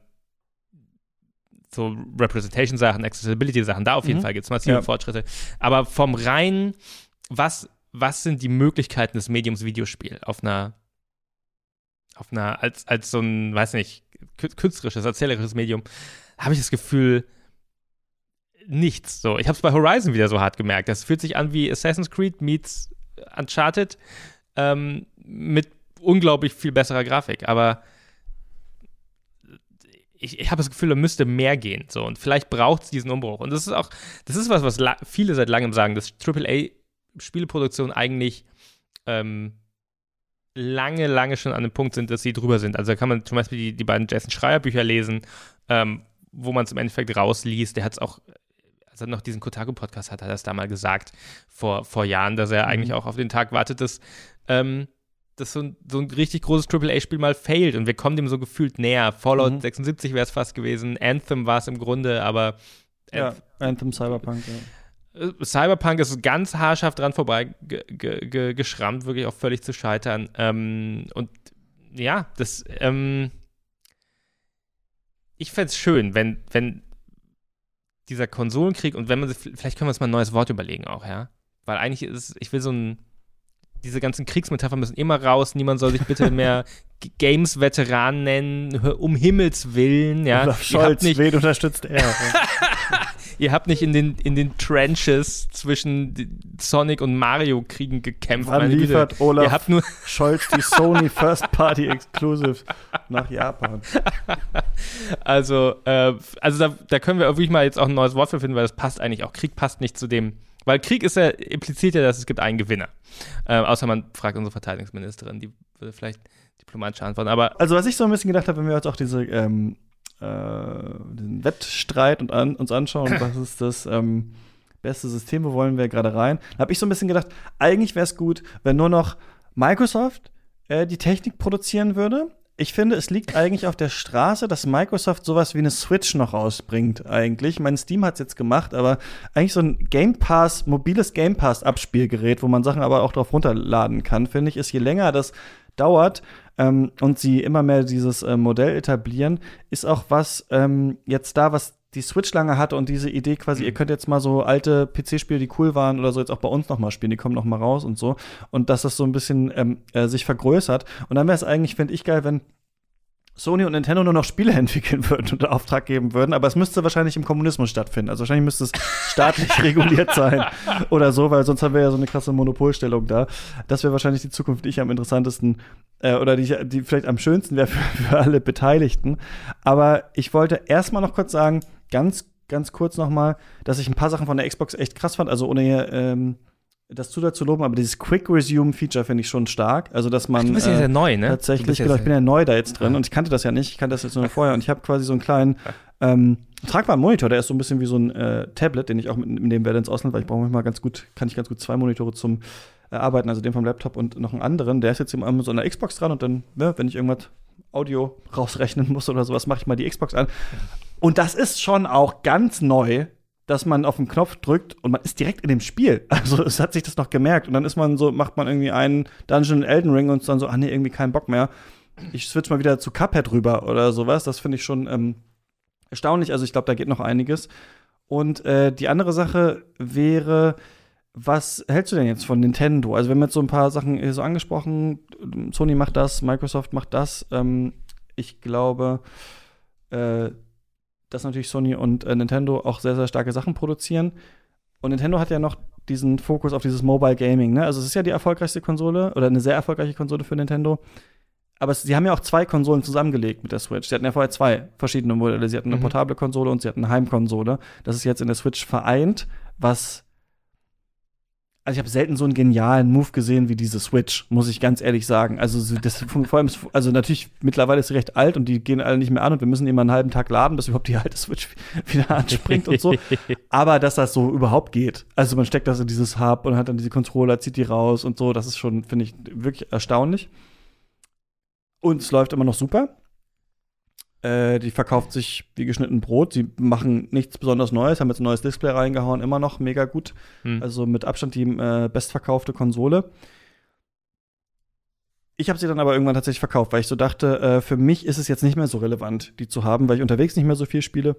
Speaker 2: so Representation-Sachen, Accessibility-Sachen, da auf jeden
Speaker 1: Mhm.
Speaker 2: Fall gibt es massive
Speaker 1: Ja.
Speaker 2: Fortschritte. Aber vom reinen, was, was sind die Möglichkeiten des Mediums Videospiel auf einer, auf einer, als, als so ein, weiß nicht, kü- künstlerisches, erzählerisches Medium, habe ich das Gefühl, nichts. So, ich habe es bei Horizon wieder so hart gemerkt. Das fühlt sich an wie Assassin's Creed meets Uncharted ähm, mit unglaublich viel besserer Grafik. Aber ich, ich habe das Gefühl, da müsste mehr gehen. So. Und vielleicht braucht es diesen Umbruch. Und das ist auch, das ist was, was viele seit langem sagen, dass AAA-Spieleproduktion eigentlich ähm, lange, lange schon an dem Punkt sind, dass sie drüber sind. Also da kann man zum Beispiel die, die beiden Jason Schreier-Bücher lesen, ähm, wo man es im Endeffekt rausliest. Der hat es auch, als er noch diesen Kotaku-Podcast hat, hat er es da mal gesagt, vor, vor Jahren, dass er
Speaker 1: Mhm.
Speaker 2: eigentlich auch auf den Tag wartet, dass, ähm, dass so ein, so ein richtig großes AAA-Spiel mal failt und wir kommen dem so gefühlt näher. Fallout
Speaker 1: Mhm.
Speaker 2: 76 wäre es fast gewesen, Anthem war es im Grunde, aber
Speaker 1: Ja, Anthem Cyberpunk, ja.
Speaker 2: äh, Cyberpunk ist ganz haarscharf dran vorbei ge ge ge geschrammt, wirklich auch völlig zu scheitern. Ähm, und ja, das, ähm, ich fände es schön, wenn, wenn dieser Konsolenkrieg und wenn man, sich- vielleicht können wir uns mal ein neues Wort überlegen auch, ja. Weil eigentlich ist, es- ich will so ein, diese ganzen Kriegsmetaphern müssen immer raus, niemand soll sich bitte mehr Games-Veteran nennen, um Himmels Willen, ja.
Speaker 1: Olaf Scholz,
Speaker 2: nicht,
Speaker 1: wen unterstützt er?
Speaker 2: Ihr habt nicht in den, in den Trenches zwischen Sonic und Mario Kriegen gekämpft.
Speaker 1: Wann
Speaker 2: meine Güte.
Speaker 1: liefert Olaf
Speaker 2: Ihr habt nur,
Speaker 1: Scholz die Sony First Party Exclusive nach Japan?
Speaker 2: also, äh, also da, da können wir wirklich mal jetzt auch ein neues Wort für finden, weil das passt eigentlich auch. Krieg passt nicht zu dem, weil Krieg ist ja, impliziert ja, dass es gibt einen Gewinner. Äh, außer man fragt unsere Verteidigungsministerin, die würde vielleicht diplomatisch antworten, aber
Speaker 1: Also, was ich so ein bisschen gedacht habe, wenn wir jetzt auch diese ähm, äh, den Wettstreit und an, uns anschauen, was ist das ähm, beste System, wo wollen wir gerade rein, habe ich so ein bisschen gedacht, eigentlich wäre es gut, wenn nur noch Microsoft äh, die Technik produzieren würde. Ich finde, es liegt eigentlich auf der Straße, dass Microsoft sowas wie eine Switch noch rausbringt, eigentlich. Mein Steam hat es jetzt gemacht, aber eigentlich so ein Game Pass, mobiles Game Pass-Abspielgerät, wo man Sachen aber auch drauf runterladen kann, finde ich, ist je länger das dauert ähm, und sie immer mehr dieses äh, Modell etablieren, ist auch was ähm, jetzt da, was die Switch lange hatte und diese Idee quasi,
Speaker 2: Mhm.
Speaker 1: ihr könnt jetzt mal so alte PC-Spiele, die cool waren oder so, jetzt auch bei uns noch mal spielen, die kommen noch mal raus und so. Und dass das so ein bisschen ähm, äh, sich vergrößert. Und dann wäre es eigentlich, finde ich, geil, wenn Sony und Nintendo nur noch Spiele entwickeln würden und Auftrag geben würden, aber es müsste wahrscheinlich im Kommunismus stattfinden. Also wahrscheinlich müsste es staatlich reguliert sein oder so, weil sonst haben wir ja so eine krasse Monopolstellung da. Das wäre wahrscheinlich die Zukunft, die ich am interessantesten äh, oder die, die vielleicht am schönsten wäre für, für alle Beteiligten. Aber ich wollte erstmal noch kurz sagen, ganz, ganz kurz noch mal, dass ich ein paar Sachen von der Xbox echt krass fand. Also ohne hier, ähm, das zu zu loben, aber dieses Quick Resume Feature finde ich schon stark. Also dass man
Speaker 2: du bist ja
Speaker 1: äh,
Speaker 2: neu, ne?
Speaker 1: Tatsächlich, genau. Ich bin ja neu da jetzt drin
Speaker 2: Ja.
Speaker 1: und ich kannte das ja nicht. Ich kannte das jetzt nur vorher und ich habe quasi so einen kleinen ähm, tragbaren Monitor. Der ist so ein bisschen wie so ein äh, Tablet, den ich auch mit- mitnehmen werde ins Ausland, weil ich brauche manchmal ganz gut, kann ich ganz gut zwei Monitore zum äh, Arbeiten, also den vom Laptop und noch einen anderen. Der ist jetzt immer so einer Xbox dran und dann, ne, wenn ich irgendwas Audio rausrechnen muss oder sowas, mache ich mal die Xbox an. Und das ist schon auch ganz neu, dass man auf den Knopf drückt und man ist direkt in dem Spiel. Also es hat sich das noch gemerkt. Und dann ist man so, macht man irgendwie einen Dungeon in Elden Ring und ist dann so, ah nee, irgendwie keinen Bock mehr. Ich switch mal wieder zu Cuphead rüber oder sowas. Das finde ich schon ähm, erstaunlich. Also ich glaube, da geht noch einiges. Und äh, die andere Sache wäre, was hältst du denn jetzt von Nintendo? Also wir haben jetzt so ein paar Sachen hier so angesprochen. Sony macht das, Microsoft macht das. Ähm, ich glaube, äh, dass natürlich Sony und äh, Nintendo auch sehr, sehr starke Sachen produzieren. Und Nintendo hat ja noch diesen Fokus auf dieses Mobile Gaming. Ne? Also es ist ja die erfolgreichste Konsole oder eine sehr erfolgreiche Konsole für Nintendo. Aber es, sie haben ja auch zwei Konsolen zusammengelegt mit der Switch. Sie hatten ja vorher zwei verschiedene Modelle. Sie hatten eine
Speaker 2: Mhm.
Speaker 1: portable Konsole und sie hatten eine Heimkonsole. Das ist jetzt in der Switch vereint, was also ich habe selten so einen genialen Move gesehen wie diese Switch, muss ich ganz ehrlich sagen. Also das vor allem, ist- also natürlich mittlerweile ist sie recht alt und die gehen alle nicht mehr an und wir müssen immer einen halben Tag laden, bis überhaupt die alte Switch wieder anspringt und so. Aber dass das so überhaupt geht. Also man steckt das in dieses Hub und hat dann diese Controller, zieht die raus und so. Das ist schon, finde ich, wirklich erstaunlich. Und es läuft immer noch super. Äh, die verkauft sich wie geschnitten Brot. Sie machen nichts besonders Neues, haben jetzt ein neues Display reingehauen, immer noch mega gut.
Speaker 2: Hm.
Speaker 1: Also mit Abstand die äh, bestverkaufte Konsole. ich habe sie dann aber irgendwann tatsächlich verkauft, weil ich so dachte, äh, für mich ist es jetzt nicht mehr so relevant, die zu haben, weil ich unterwegs nicht mehr so viel spiele.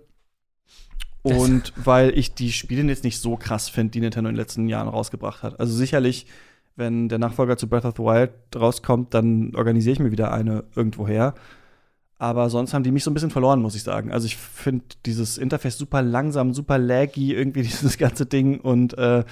Speaker 1: Und weil ich die Spiele jetzt nicht so krass finde, die Nintendo in den letzten Jahren rausgebracht hat. Also sicherlich, wenn der Nachfolger zu Breath of the Wild rauskommt, dann organisiere ich mir wieder eine irgendwoher. Aber sonst haben die mich so ein bisschen verloren, muss ich sagen. Also ich finde dieses Interface super langsam, super laggy, irgendwie dieses ganze Ding und äh,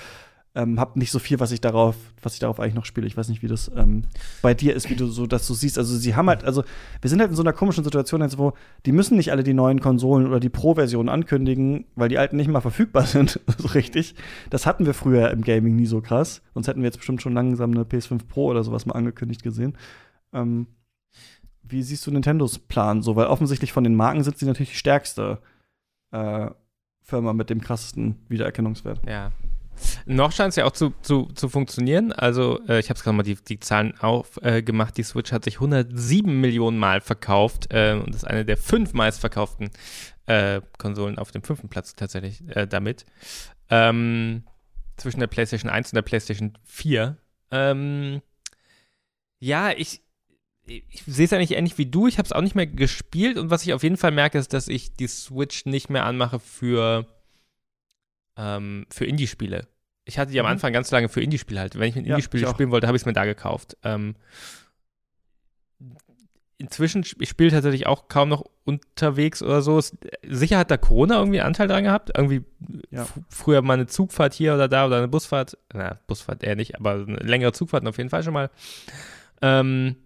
Speaker 1: ähm, habe nicht so viel, was ich darauf, was ich darauf eigentlich noch spiele. Ich weiß nicht, wie das ähm, bei dir ist, wie du so, dass du siehst. Also sie haben halt, also wir sind halt in so einer komischen Situation, jetzt, wo die müssen nicht alle die neuen Konsolen oder die Pro-Version ankündigen, weil die alten nicht mal verfügbar sind. so richtig. Das hatten wir früher im Gaming nie so krass. Sonst hätten wir jetzt bestimmt schon langsam eine PS5 Pro oder sowas mal angekündigt gesehen. Ähm, wie siehst du Nintendos Plan so? Weil offensichtlich von den Marken sind sie natürlich die stärkste äh, Firma mit dem krassesten Wiedererkennungswert.
Speaker 2: Ja, noch scheint es ja auch zu, zu, zu funktionieren. Also, äh, ich habe es gerade mal die, die Zahlen aufgemacht. Äh, die Switch hat sich 107 Millionen Mal verkauft äh, und ist eine der fünf meistverkauften äh, Konsolen auf dem fünften Platz tatsächlich äh, damit. Ähm, zwischen der PlayStation 1 und der PlayStation 4. Ähm, ja, ich, ich sehe es eigentlich ähnlich wie du. Ich habe es auch nicht mehr gespielt und was ich auf jeden Fall merke, ist, dass ich die Switch nicht mehr anmache für ähm, für Indie-Spiele. Ich hatte die am mhm. Anfang ganz lange für Indie-Spiele halt. Wenn ich ein Indie-Spiel ja, spielen wollte, habe ich es mir da gekauft. Ähm, inzwischen, ich spiele tatsächlich auch kaum noch unterwegs oder so. sicher hat da Corona irgendwie Anteil dran gehabt. Irgendwie ja. früher mal eine Zugfahrt hier oder da oder eine Busfahrt. Na, Busfahrt eher nicht, aber eine längere Zugfahrt auf jeden Fall schon mal. Ähm,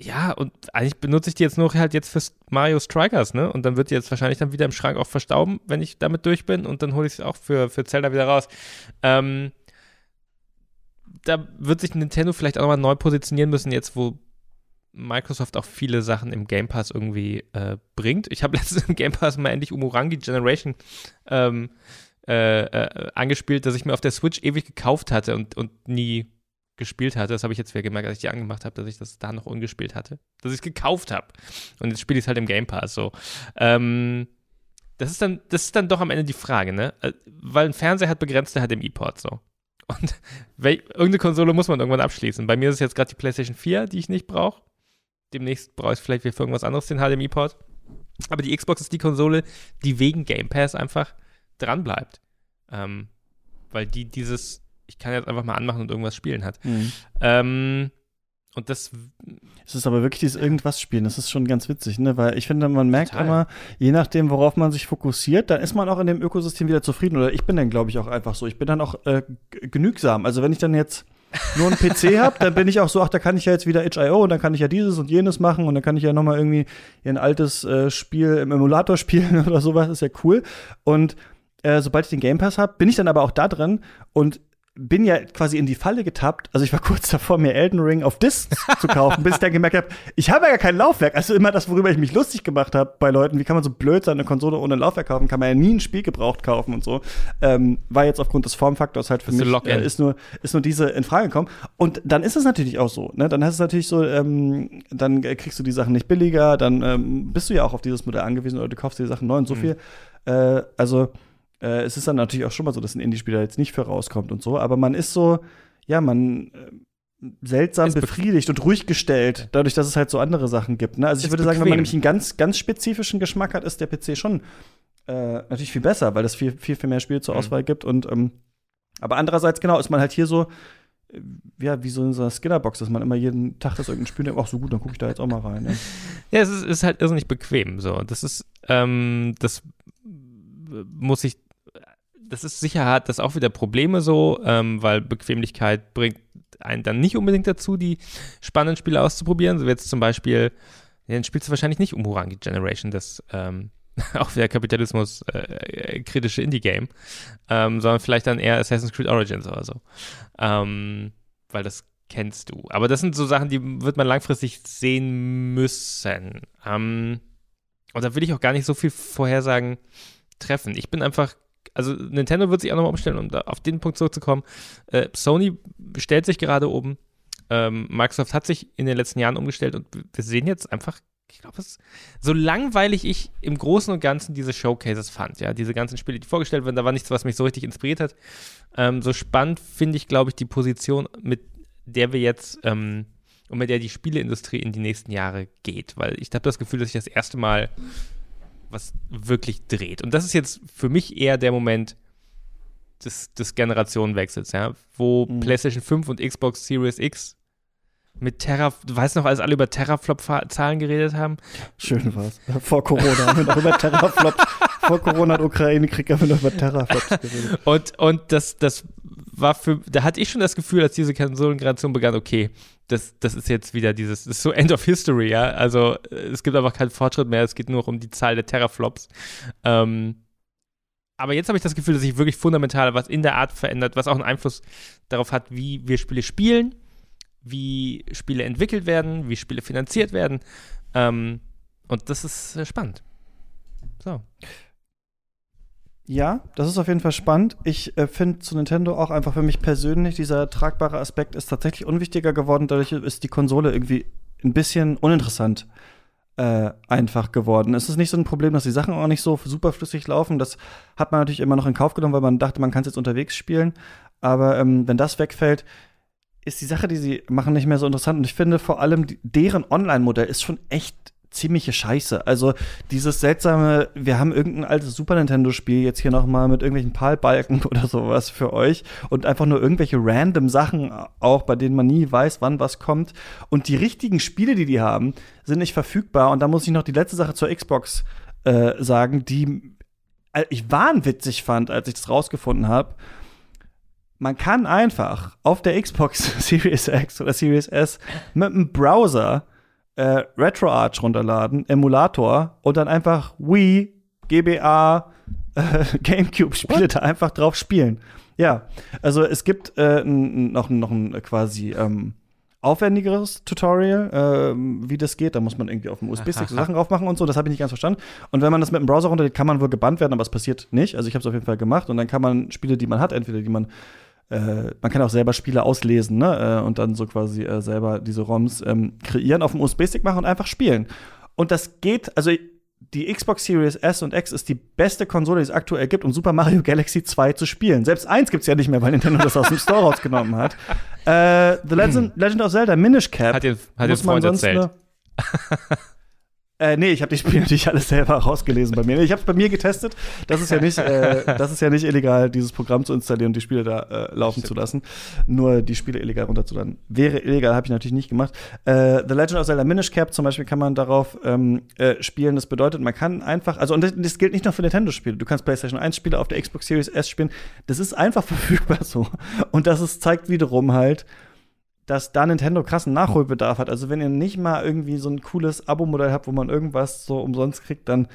Speaker 2: ja, und eigentlich benutze ich die jetzt nur halt jetzt fürs Mario Strikers, ne? Und dann wird die jetzt wahrscheinlich dann wieder im Schrank auch verstauben, wenn ich damit durch bin. Und dann hole ich sie auch für, für Zelda wieder raus. Ähm, da wird sich Nintendo vielleicht auch nochmal neu positionieren müssen, jetzt wo Microsoft auch viele Sachen im Game Pass irgendwie äh, bringt. Ich habe letztens im Game Pass mal endlich Umurangi Generation ähm, äh, äh, angespielt, dass ich mir auf der Switch ewig gekauft hatte und, und nie gespielt hatte. Das habe ich jetzt wieder gemerkt, als ich die angemacht habe, dass ich das da noch ungespielt hatte. Dass ich es gekauft habe. Und jetzt spiele ich es halt im Game Pass so. Ähm, das ist dann, das ist dann doch am Ende die Frage, ne? Äh, weil ein Fernseher hat begrenzte HDMI-Ports so. Und irgendeine Konsole muss man irgendwann abschließen. Bei mir ist es jetzt gerade die PlayStation 4, die ich nicht brauche. Demnächst brauche ich vielleicht für irgendwas anderes den HDMI-Port. Aber die Xbox ist die Konsole, die wegen Game Pass einfach dranbleibt. Ähm, weil die dieses ich kann jetzt einfach mal anmachen und irgendwas spielen hat. Mhm. Ähm, und das.
Speaker 1: Es ist aber wirklich dieses irgendwas spielen. Das ist schon ganz witzig, ne? Weil ich finde, man merkt Total. immer, je nachdem, worauf man sich fokussiert, dann ist man auch in dem Ökosystem wieder zufrieden. Oder ich bin dann, glaube ich, auch einfach so. Ich bin dann auch äh, genügsam. Also wenn ich dann jetzt nur einen PC habe, dann bin ich auch so, ach, da kann ich ja jetzt wieder HIO und dann kann ich ja dieses und jenes machen und dann kann ich ja nochmal irgendwie ein altes äh, Spiel im Emulator spielen oder sowas, ist ja cool. Und äh, sobald ich den Game Pass habe, bin ich dann aber auch da drin und bin ja quasi in die Falle getappt. Also ich war kurz davor, mir Elden Ring auf Disc zu kaufen, bis ich dann gemerkt habe, ich habe ja gar kein Laufwerk. Also immer das, worüber ich mich lustig gemacht habe bei Leuten, wie kann man so blöd sein, eine Konsole ohne Laufwerk kaufen, kann man ja nie ein Spiel gebraucht kaufen und so. Ähm, war jetzt aufgrund des Formfaktors halt für mich, äh, ist, nur, ist nur diese in Frage gekommen. Und dann ist es natürlich auch so, ne? Dann hast du natürlich so, ähm, dann kriegst du die Sachen nicht billiger, dann ähm, bist du ja auch auf dieses Modell angewiesen oder du kaufst dir die Sachen neu und so mhm. viel. Äh, also äh, es ist dann natürlich auch schon mal so, dass ein Indie-Spieler jetzt nicht für rauskommt und so, aber man ist so, ja, man äh, seltsam befriedigt und ruhig gestellt, dadurch, dass es halt so andere Sachen gibt. Ne? Also ich würde bequem. sagen, wenn man nämlich einen ganz, ganz spezifischen Geschmack hat, ist der PC schon äh, natürlich viel besser, weil es viel, viel, viel mehr Spiele zur mhm. Auswahl gibt. Und ähm, aber andererseits, genau, ist man halt hier so, äh, ja, wie so in so einer Skinnerbox, dass man immer jeden Tag das irgendein Spiel denkt, ach so gut, dann gucke ich da jetzt auch mal rein. Ja,
Speaker 2: ja es ist, ist halt irrsinnig bequem. So, das ist, ähm, das muss ich das ist sicher hat das auch wieder Probleme so, ähm, weil Bequemlichkeit bringt einen dann nicht unbedingt dazu, die spannenden Spiele auszuprobieren. So wie jetzt zum Beispiel, ja, dann spielst du wahrscheinlich nicht Umurangi Generation, das ähm, auch wieder Kapitalismus äh, äh, kritische Indie-Game, ähm, sondern vielleicht dann eher Assassin's Creed Origins oder so. Ähm, weil das kennst du. Aber das sind so Sachen, die wird man langfristig sehen müssen. Ähm, und da will ich auch gar nicht so viel Vorhersagen treffen. Ich bin einfach also Nintendo wird sich auch nochmal umstellen, um auf den Punkt zurückzukommen. Äh, Sony stellt sich gerade oben. Ähm, Microsoft hat sich in den letzten Jahren umgestellt und wir sehen jetzt einfach, ich glaube, so langweilig ich im Großen und Ganzen diese Showcases fand, ja, diese ganzen Spiele, die vorgestellt werden, da war nichts, was mich so richtig inspiriert hat. Ähm, so spannend finde ich, glaube ich, die Position mit der wir jetzt ähm, und mit der die Spieleindustrie in die nächsten Jahre geht. Weil ich habe das Gefühl, dass sich das erste Mal was wirklich dreht. Und das ist jetzt für mich eher der Moment des, des Generationenwechsels, ja, wo mhm. PlayStation 5 und Xbox Series X mit Terra, du weißt noch, als alle über Terraflop-Zahlen geredet haben?
Speaker 1: Schön war's. Vor Corona haben wir noch über Terraflop. Vor Corona hat Ukraine-Krieg haben wir noch über Terraflops geredet.
Speaker 2: Und, und das, das war für, da hatte ich schon das Gefühl, als diese Konsolengeneration begann, okay, das, das ist jetzt wieder dieses, das ist so End of History, ja. Also es gibt einfach keinen Fortschritt mehr, es geht nur noch um die Zahl der Terraflops. Ähm, aber jetzt habe ich das Gefühl, dass sich wirklich fundamental was in der Art verändert, was auch einen Einfluss darauf hat, wie wir Spiele spielen, wie Spiele entwickelt werden, wie Spiele finanziert werden. Ähm, und das ist äh, spannend. So.
Speaker 1: Ja, das ist auf jeden Fall spannend. Ich äh, finde zu Nintendo auch einfach für mich persönlich, dieser tragbare Aspekt ist tatsächlich unwichtiger geworden. Dadurch ist die Konsole irgendwie ein bisschen uninteressant äh, einfach geworden. Es ist nicht so ein Problem, dass die Sachen auch nicht so superflüssig laufen. Das hat man natürlich immer noch in Kauf genommen, weil man dachte, man kann es jetzt unterwegs spielen. Aber ähm, wenn das wegfällt, ist die Sache, die sie machen, nicht mehr so interessant. Und ich finde vor allem, deren Online-Modell ist schon echt ziemliche Scheiße. Also dieses seltsame, wir haben irgendein altes Super Nintendo-Spiel jetzt hier noch mal mit irgendwelchen Palbalken oder sowas für euch und einfach nur irgendwelche random Sachen auch, bei denen man nie weiß, wann was kommt. Und die richtigen Spiele, die die haben, sind nicht verfügbar. Und da muss ich noch die letzte Sache zur Xbox äh, sagen, die äh, ich wahnwitzig fand, als ich das rausgefunden habe. Man kann einfach auf der Xbox Series X oder Series S mit einem Browser äh, RetroArch runterladen, Emulator und dann einfach Wii, GBA, äh, GameCube-Spiele da einfach drauf spielen. Ja, also es gibt äh, noch, noch ein quasi ähm, aufwendigeres Tutorial, äh, wie das geht. Da muss man irgendwie auf dem USB-Stick so Sachen drauf machen und so. Das habe ich nicht ganz verstanden. Und wenn man das mit dem Browser runterlädt, kann man wohl gebannt werden, aber es passiert nicht. Also ich habe es auf jeden Fall gemacht. Und dann kann man Spiele, die man hat, entweder die man äh, man kann auch selber Spiele auslesen ne? Äh, und dann so quasi äh, selber diese ROMs ähm, kreieren, auf dem USB-Stick machen und einfach spielen. Und das geht, also die Xbox Series S und X ist die beste Konsole, die es aktuell gibt, um Super Mario Galaxy 2 zu spielen. Selbst eins gibt es ja nicht mehr, weil Nintendo das aus dem Store rausgenommen hat. Äh, The Legend, Legend of Zelda Minish Cap.
Speaker 2: Hat ihr, hat ihr Freund erzählt.
Speaker 1: Äh, nee, ich habe die Spiele natürlich alles selber rausgelesen bei mir. Ich habe es bei mir getestet. Das ist ja nicht, äh, das ist ja nicht illegal, dieses Programm zu installieren und die Spiele da äh, laufen Stimmt. zu lassen. Nur die Spiele illegal runterzuladen. Wäre illegal, habe ich natürlich nicht gemacht. Äh, The Legend of Zelda Minish Cap zum Beispiel kann man darauf ähm, äh, spielen. Das bedeutet, man kann einfach, also und das, das gilt nicht nur für Nintendo-Spiele. Du kannst PlayStation 1 Spiele auf der Xbox Series S spielen. Das ist einfach verfügbar so. Und das ist, zeigt wiederum halt, dass da Nintendo krassen Nachholbedarf hat. Also wenn ihr nicht mal irgendwie so ein cooles Abo-Modell habt, wo man irgendwas so umsonst kriegt, dann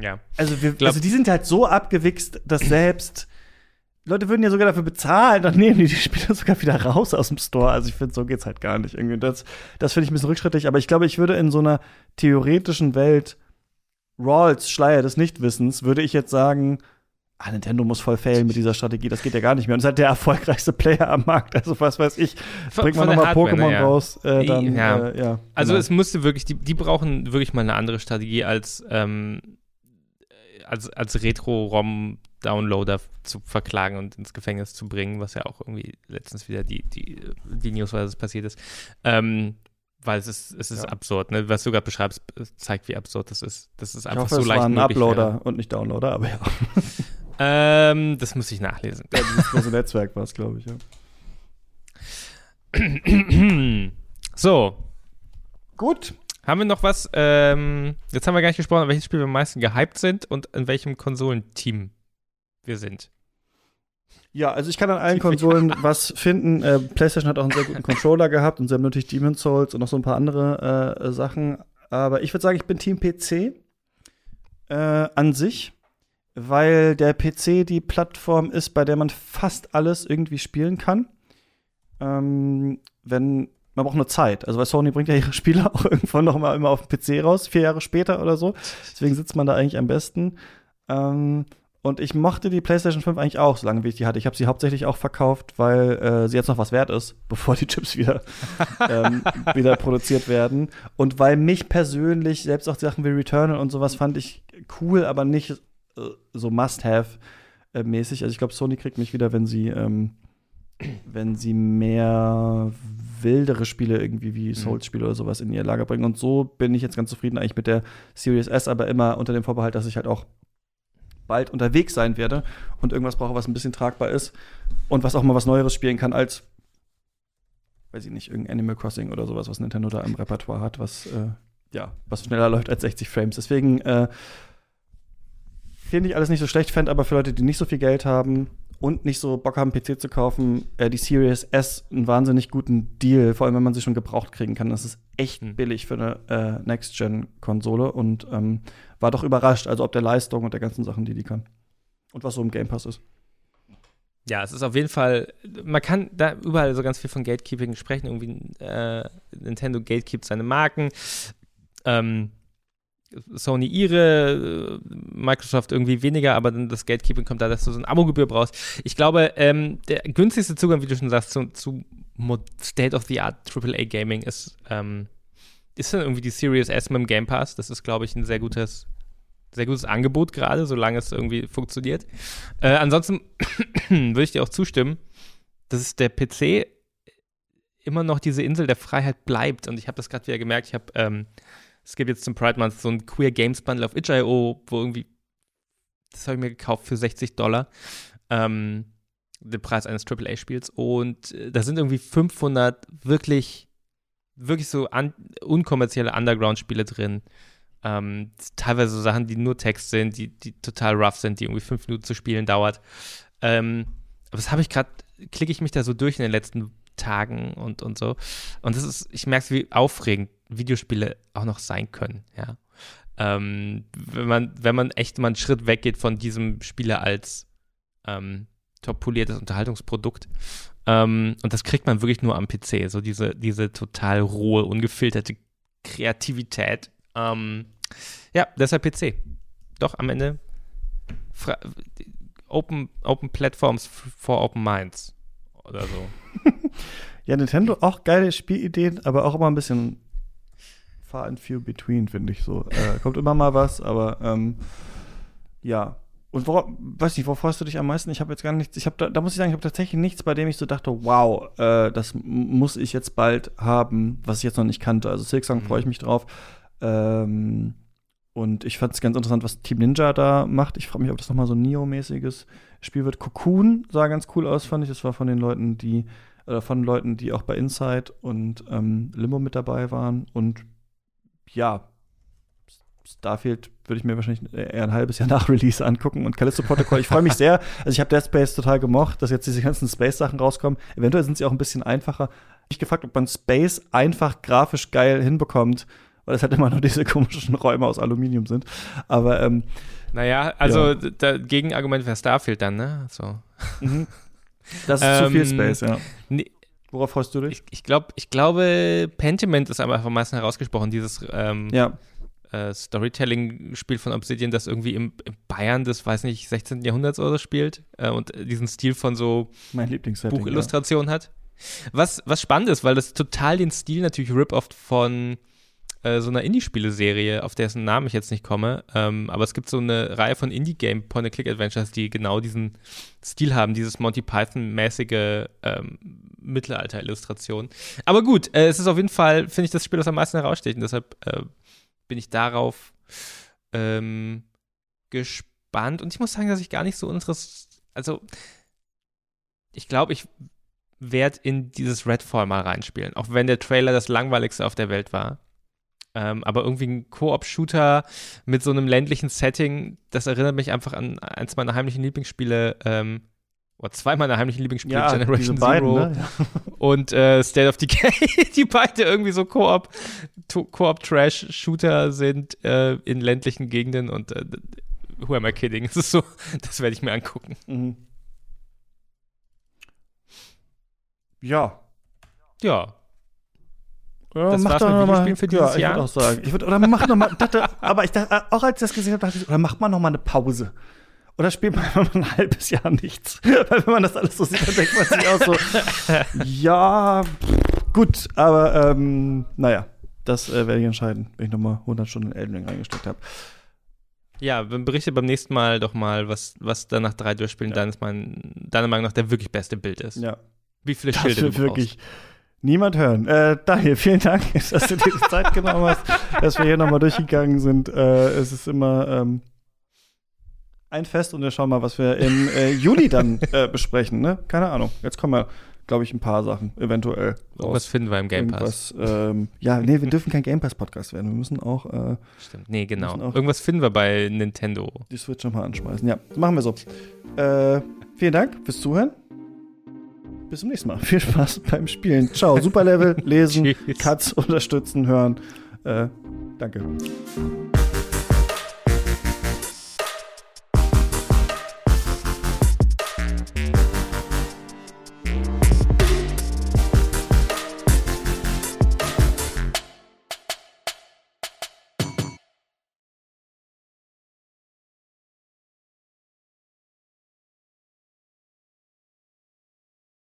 Speaker 2: ja.
Speaker 1: Also, wir, also die sind halt so abgewichst, dass selbst Leute würden ja sogar dafür bezahlen, dann nehmen die die Spiele sogar wieder raus aus dem Store. Also ich finde, so geht's halt gar nicht irgendwie. Das, das finde ich ein bisschen rückschrittlich. Aber ich glaube, ich würde in so einer theoretischen Welt Rawls Schleier des Nichtwissens, würde ich jetzt sagen, ah, Nintendo muss voll failen mit dieser Strategie, das geht ja gar nicht mehr. Und es halt der erfolgreichste Player am Markt. Also was weiß ich, bringt man nochmal Pokémon ja. raus, äh, dann,
Speaker 2: ja. Äh, ja also genau. es musste wirklich, die, die brauchen wirklich mal eine andere Strategie als, ähm, als, als Retro-ROM-Downloader zu verklagen und ins Gefängnis zu bringen, was ja auch irgendwie letztens wieder die, die, die News, was passiert ist. Ähm, weil es ist, es ist ja. absurd, ne? Was du gerade beschreibst, zeigt, wie absurd das ist. Das ist einfach ich hoffe, so leicht. Es war
Speaker 1: ein Uploader wäre. und nicht Downloader, aber ja.
Speaker 2: Ähm, das muss ich nachlesen.
Speaker 1: Ja, das große Netzwerk war es, glaube ich, ja.
Speaker 2: so. Gut. Haben wir noch was? Ähm, jetzt haben wir gar nicht gesprochen, welches Spiel wir am meisten gehypt sind und in welchem Konsolenteam wir sind.
Speaker 1: Ja, also ich kann an allen Konsolen was finden. Äh, PlayStation hat auch einen sehr guten Controller gehabt und sie haben natürlich Demon's Souls und noch so ein paar andere äh, Sachen. Aber ich würde sagen, ich bin Team PC äh, an sich weil der PC die Plattform ist, bei der man fast alles irgendwie spielen kann. Ähm, wenn man braucht nur Zeit. Also weil Sony bringt ja ihre Spiele auch irgendwann noch mal immer auf dem PC raus, vier Jahre später oder so. Deswegen sitzt man da eigentlich am besten. Ähm, und ich mochte die PlayStation 5 eigentlich auch, solange wie ich die hatte. Ich habe sie hauptsächlich auch verkauft, weil äh, sie jetzt noch was wert ist, bevor die Chips wieder, ähm, wieder produziert werden. Und weil mich persönlich, selbst auch Sachen wie Returnal und sowas fand ich cool, aber nicht so Must-Have-mäßig. Also ich glaube, Sony kriegt mich wieder, wenn sie ähm, wenn sie mehr wildere Spiele irgendwie wie Souls-Spiele oder sowas in ihr Lager bringen. Und so bin ich jetzt ganz zufrieden eigentlich mit der Series S, aber immer unter dem Vorbehalt, dass ich halt auch bald unterwegs sein werde und irgendwas brauche, was ein bisschen tragbar ist und was auch mal was Neueres spielen kann als, weiß ich nicht, irgendein Animal Crossing oder sowas, was Nintendo da im Repertoire hat, was, äh, ja, was schneller läuft als 60 Frames. Deswegen äh, finde ich alles nicht so schlecht, fände aber für Leute, die nicht so viel Geld haben, und nicht so Bock haben, PC zu kaufen, äh, die Series S einen wahnsinnig guten Deal, vor allem wenn man sie schon gebraucht kriegen kann. Das ist echt hm. billig für eine äh, Next-Gen-Konsole und ähm, war doch überrascht, also ob der Leistung und der ganzen Sachen, die die kann. Und was so im Game Pass ist.
Speaker 2: Ja, es ist auf jeden Fall, man kann da überall so ganz viel von Gatekeeping sprechen. Irgendwie äh, Nintendo gatekeept seine Marken. Ähm, Sony ihre, Microsoft irgendwie weniger, aber dann das Gatekeeping kommt da, dass du so eine Abo-Gebühr brauchst. Ich glaube, ähm, der günstigste Zugang, wie du schon sagst, zu, zu State-of-the-Art AAA Gaming ist, ähm, ist dann irgendwie die Series S mit dem Game Pass. Das ist, glaube ich, ein sehr gutes, sehr gutes Angebot gerade, solange es irgendwie funktioniert. Äh, ansonsten würde ich dir auch zustimmen, dass der PC immer noch diese Insel der Freiheit bleibt. Und ich habe das gerade wieder gemerkt. Ich habe ähm, es gibt jetzt zum Pride Month so ein Queer Games Bundle auf itch.io, wo irgendwie, das habe ich mir gekauft für 60 Dollar, ähm, den Preis eines AAA-Spiels. Und äh, da sind irgendwie 500 wirklich, wirklich so un unkommerzielle Underground-Spiele drin. Ähm, teilweise so Sachen, die nur Text sind, die, die total rough sind, die irgendwie fünf Minuten zu spielen dauert. Ähm, aber das habe ich gerade, klicke ich mich da so durch in den letzten Tagen und, und so. Und das ist, ich merke es, wie aufregend Videospiele auch noch sein können, ja. Ähm, wenn man, wenn man echt mal einen Schritt weggeht von diesem Spieler als ähm, top poliertes Unterhaltungsprodukt. Ähm, und das kriegt man wirklich nur am PC, so diese, diese total rohe, ungefilterte Kreativität. Ähm, ja, deshalb PC. Doch, am Ende Open, Open Platforms for Open Minds oder so.
Speaker 1: ja, Nintendo auch geile Spielideen, aber auch immer ein bisschen far and few between, finde ich so. Äh, kommt immer mal was, aber ähm, ja. Und worauf, weiß nicht, worauf freust du dich am meisten? Ich habe jetzt gar nichts, ich habe da, da muss ich sagen, ich habe tatsächlich nichts, bei dem ich so dachte, wow, äh, das muss ich jetzt bald haben, was ich jetzt noch nicht kannte. Also Silksong mhm. freue ich mich drauf. Ähm, und ich fand es ganz interessant, was Team Ninja da macht. Ich frage mich, ob das nochmal so ein Neo-mäßiges Spiel wird. Cocoon sah ganz cool aus, fand ich. Das war von den Leuten, die, oder von Leuten, die auch bei Inside und ähm, Limo mit dabei waren. Und ja, Starfield würde ich mir wahrscheinlich eher ein halbes Jahr nach Release angucken und Callisto Protocol. Ich freue mich sehr. Also ich habe Dead Space total gemocht, dass jetzt diese ganzen Space-Sachen rauskommen. Eventuell sind sie auch ein bisschen einfacher. Ich gefragt, ob man Space einfach grafisch geil hinbekommt, weil es halt immer nur diese komischen Räume aus Aluminium sind. Aber ähm,
Speaker 2: naja, also ja. Gegenargument wäre Starfield dann, ne? So. Mhm.
Speaker 1: Das ist ähm, zu viel Space, ja. Worauf freust du dich?
Speaker 2: Ich, ich, glaub, ich glaube, Pentiment ist einfach am meisten herausgesprochen, dieses ähm,
Speaker 1: ja.
Speaker 2: äh, Storytelling-Spiel von Obsidian, das irgendwie im, im, Bayern des, weiß nicht, 16. Jahrhunderts oder so spielt äh, und diesen Stil von so Buchillustrationen ja. hat. Was, was spannend ist, weil das total den Stil natürlich Rip-Off von äh, so einer Indie-Spiele-Serie, auf dessen Namen ich jetzt nicht komme. Ähm, aber es gibt so eine Reihe von Indie-Game Point-and-Click-Adventures, die genau diesen Stil haben, dieses Monty Python-mäßige ähm, Mittelalter-Illustration. Aber gut, äh, es ist auf jeden Fall, finde ich, das Spiel, das am meisten heraussteht. Und deshalb äh, bin ich darauf ähm, gespannt. Und ich muss sagen, dass ich gar nicht so interessiert. Also, ich glaube, ich werde in dieses Redfall mal reinspielen. Auch wenn der Trailer das langweiligste auf der Welt war. Ähm, aber irgendwie ein Koop-Shooter mit so einem ländlichen Setting, das erinnert mich einfach an eins meiner heimlichen Lieblingsspiele, ähm, oder zwei meiner heimlichen Lieblingsspiele,
Speaker 1: ja,
Speaker 2: Generation
Speaker 1: beiden,
Speaker 2: Zero
Speaker 1: ne?
Speaker 2: und äh, State of Decay, die beide irgendwie so Koop, Koop-Trash-Shooter sind äh, in ländlichen Gegenden und äh, who am I kidding? Das ist so, das werde ich mir angucken.
Speaker 1: Mhm. Ja.
Speaker 2: Ja,
Speaker 1: ja, das war's mit Videospielen für dieses ja, ich Jahr. Ich auch sagen. Ich würd, oder mach noch mal, dachte, aber ich dachte, auch als ich das gesehen habe, dachte ich, oder macht man noch mal eine Pause. Oder spielt man einfach ein halbes Jahr nichts. Weil wenn man das alles so sieht, dann denkt man sich auch so, ja, gut, aber ähm, naja, das äh, werde ich entscheiden, wenn ich noch mal 100 Stunden in Elden Ring reingesteckt habe.
Speaker 2: Ja, berichte beim nächsten Mal doch mal, was, was da nach drei Durchspielen ja. deines, mein, deiner Meinung nach der wirklich beste Bild ist.
Speaker 1: Ja,
Speaker 2: Wie viele
Speaker 1: Das
Speaker 2: Schilde
Speaker 1: wird
Speaker 2: du
Speaker 1: wirklich niemand hören. Äh, Daniel, vielen Dank, dass du dir die Zeit genommen hast, dass wir hier nochmal durchgegangen sind. Äh, es ist immer ähm, ein Fest und wir schauen mal, was wir im äh, Juli dann äh, besprechen. Ne? Keine Ahnung. Jetzt kommen wir, glaube ich, ein paar Sachen eventuell
Speaker 2: brauchst. Irgendwas finden wir im Game Pass.
Speaker 1: Ähm, ja, nee, wir dürfen kein Game Pass Podcast werden. Wir müssen auch äh,
Speaker 2: Stimmt. Nee, genau. Irgendwas finden wir bei Nintendo.
Speaker 1: die Switch nochmal anschmeißen. Ja, machen wir so. Äh, vielen Dank fürs Zuhören. Bis zum nächsten Mal. Viel Spaß beim Spielen. Ciao. Super Level, lesen. Cuts unterstützen, hören. Äh, danke.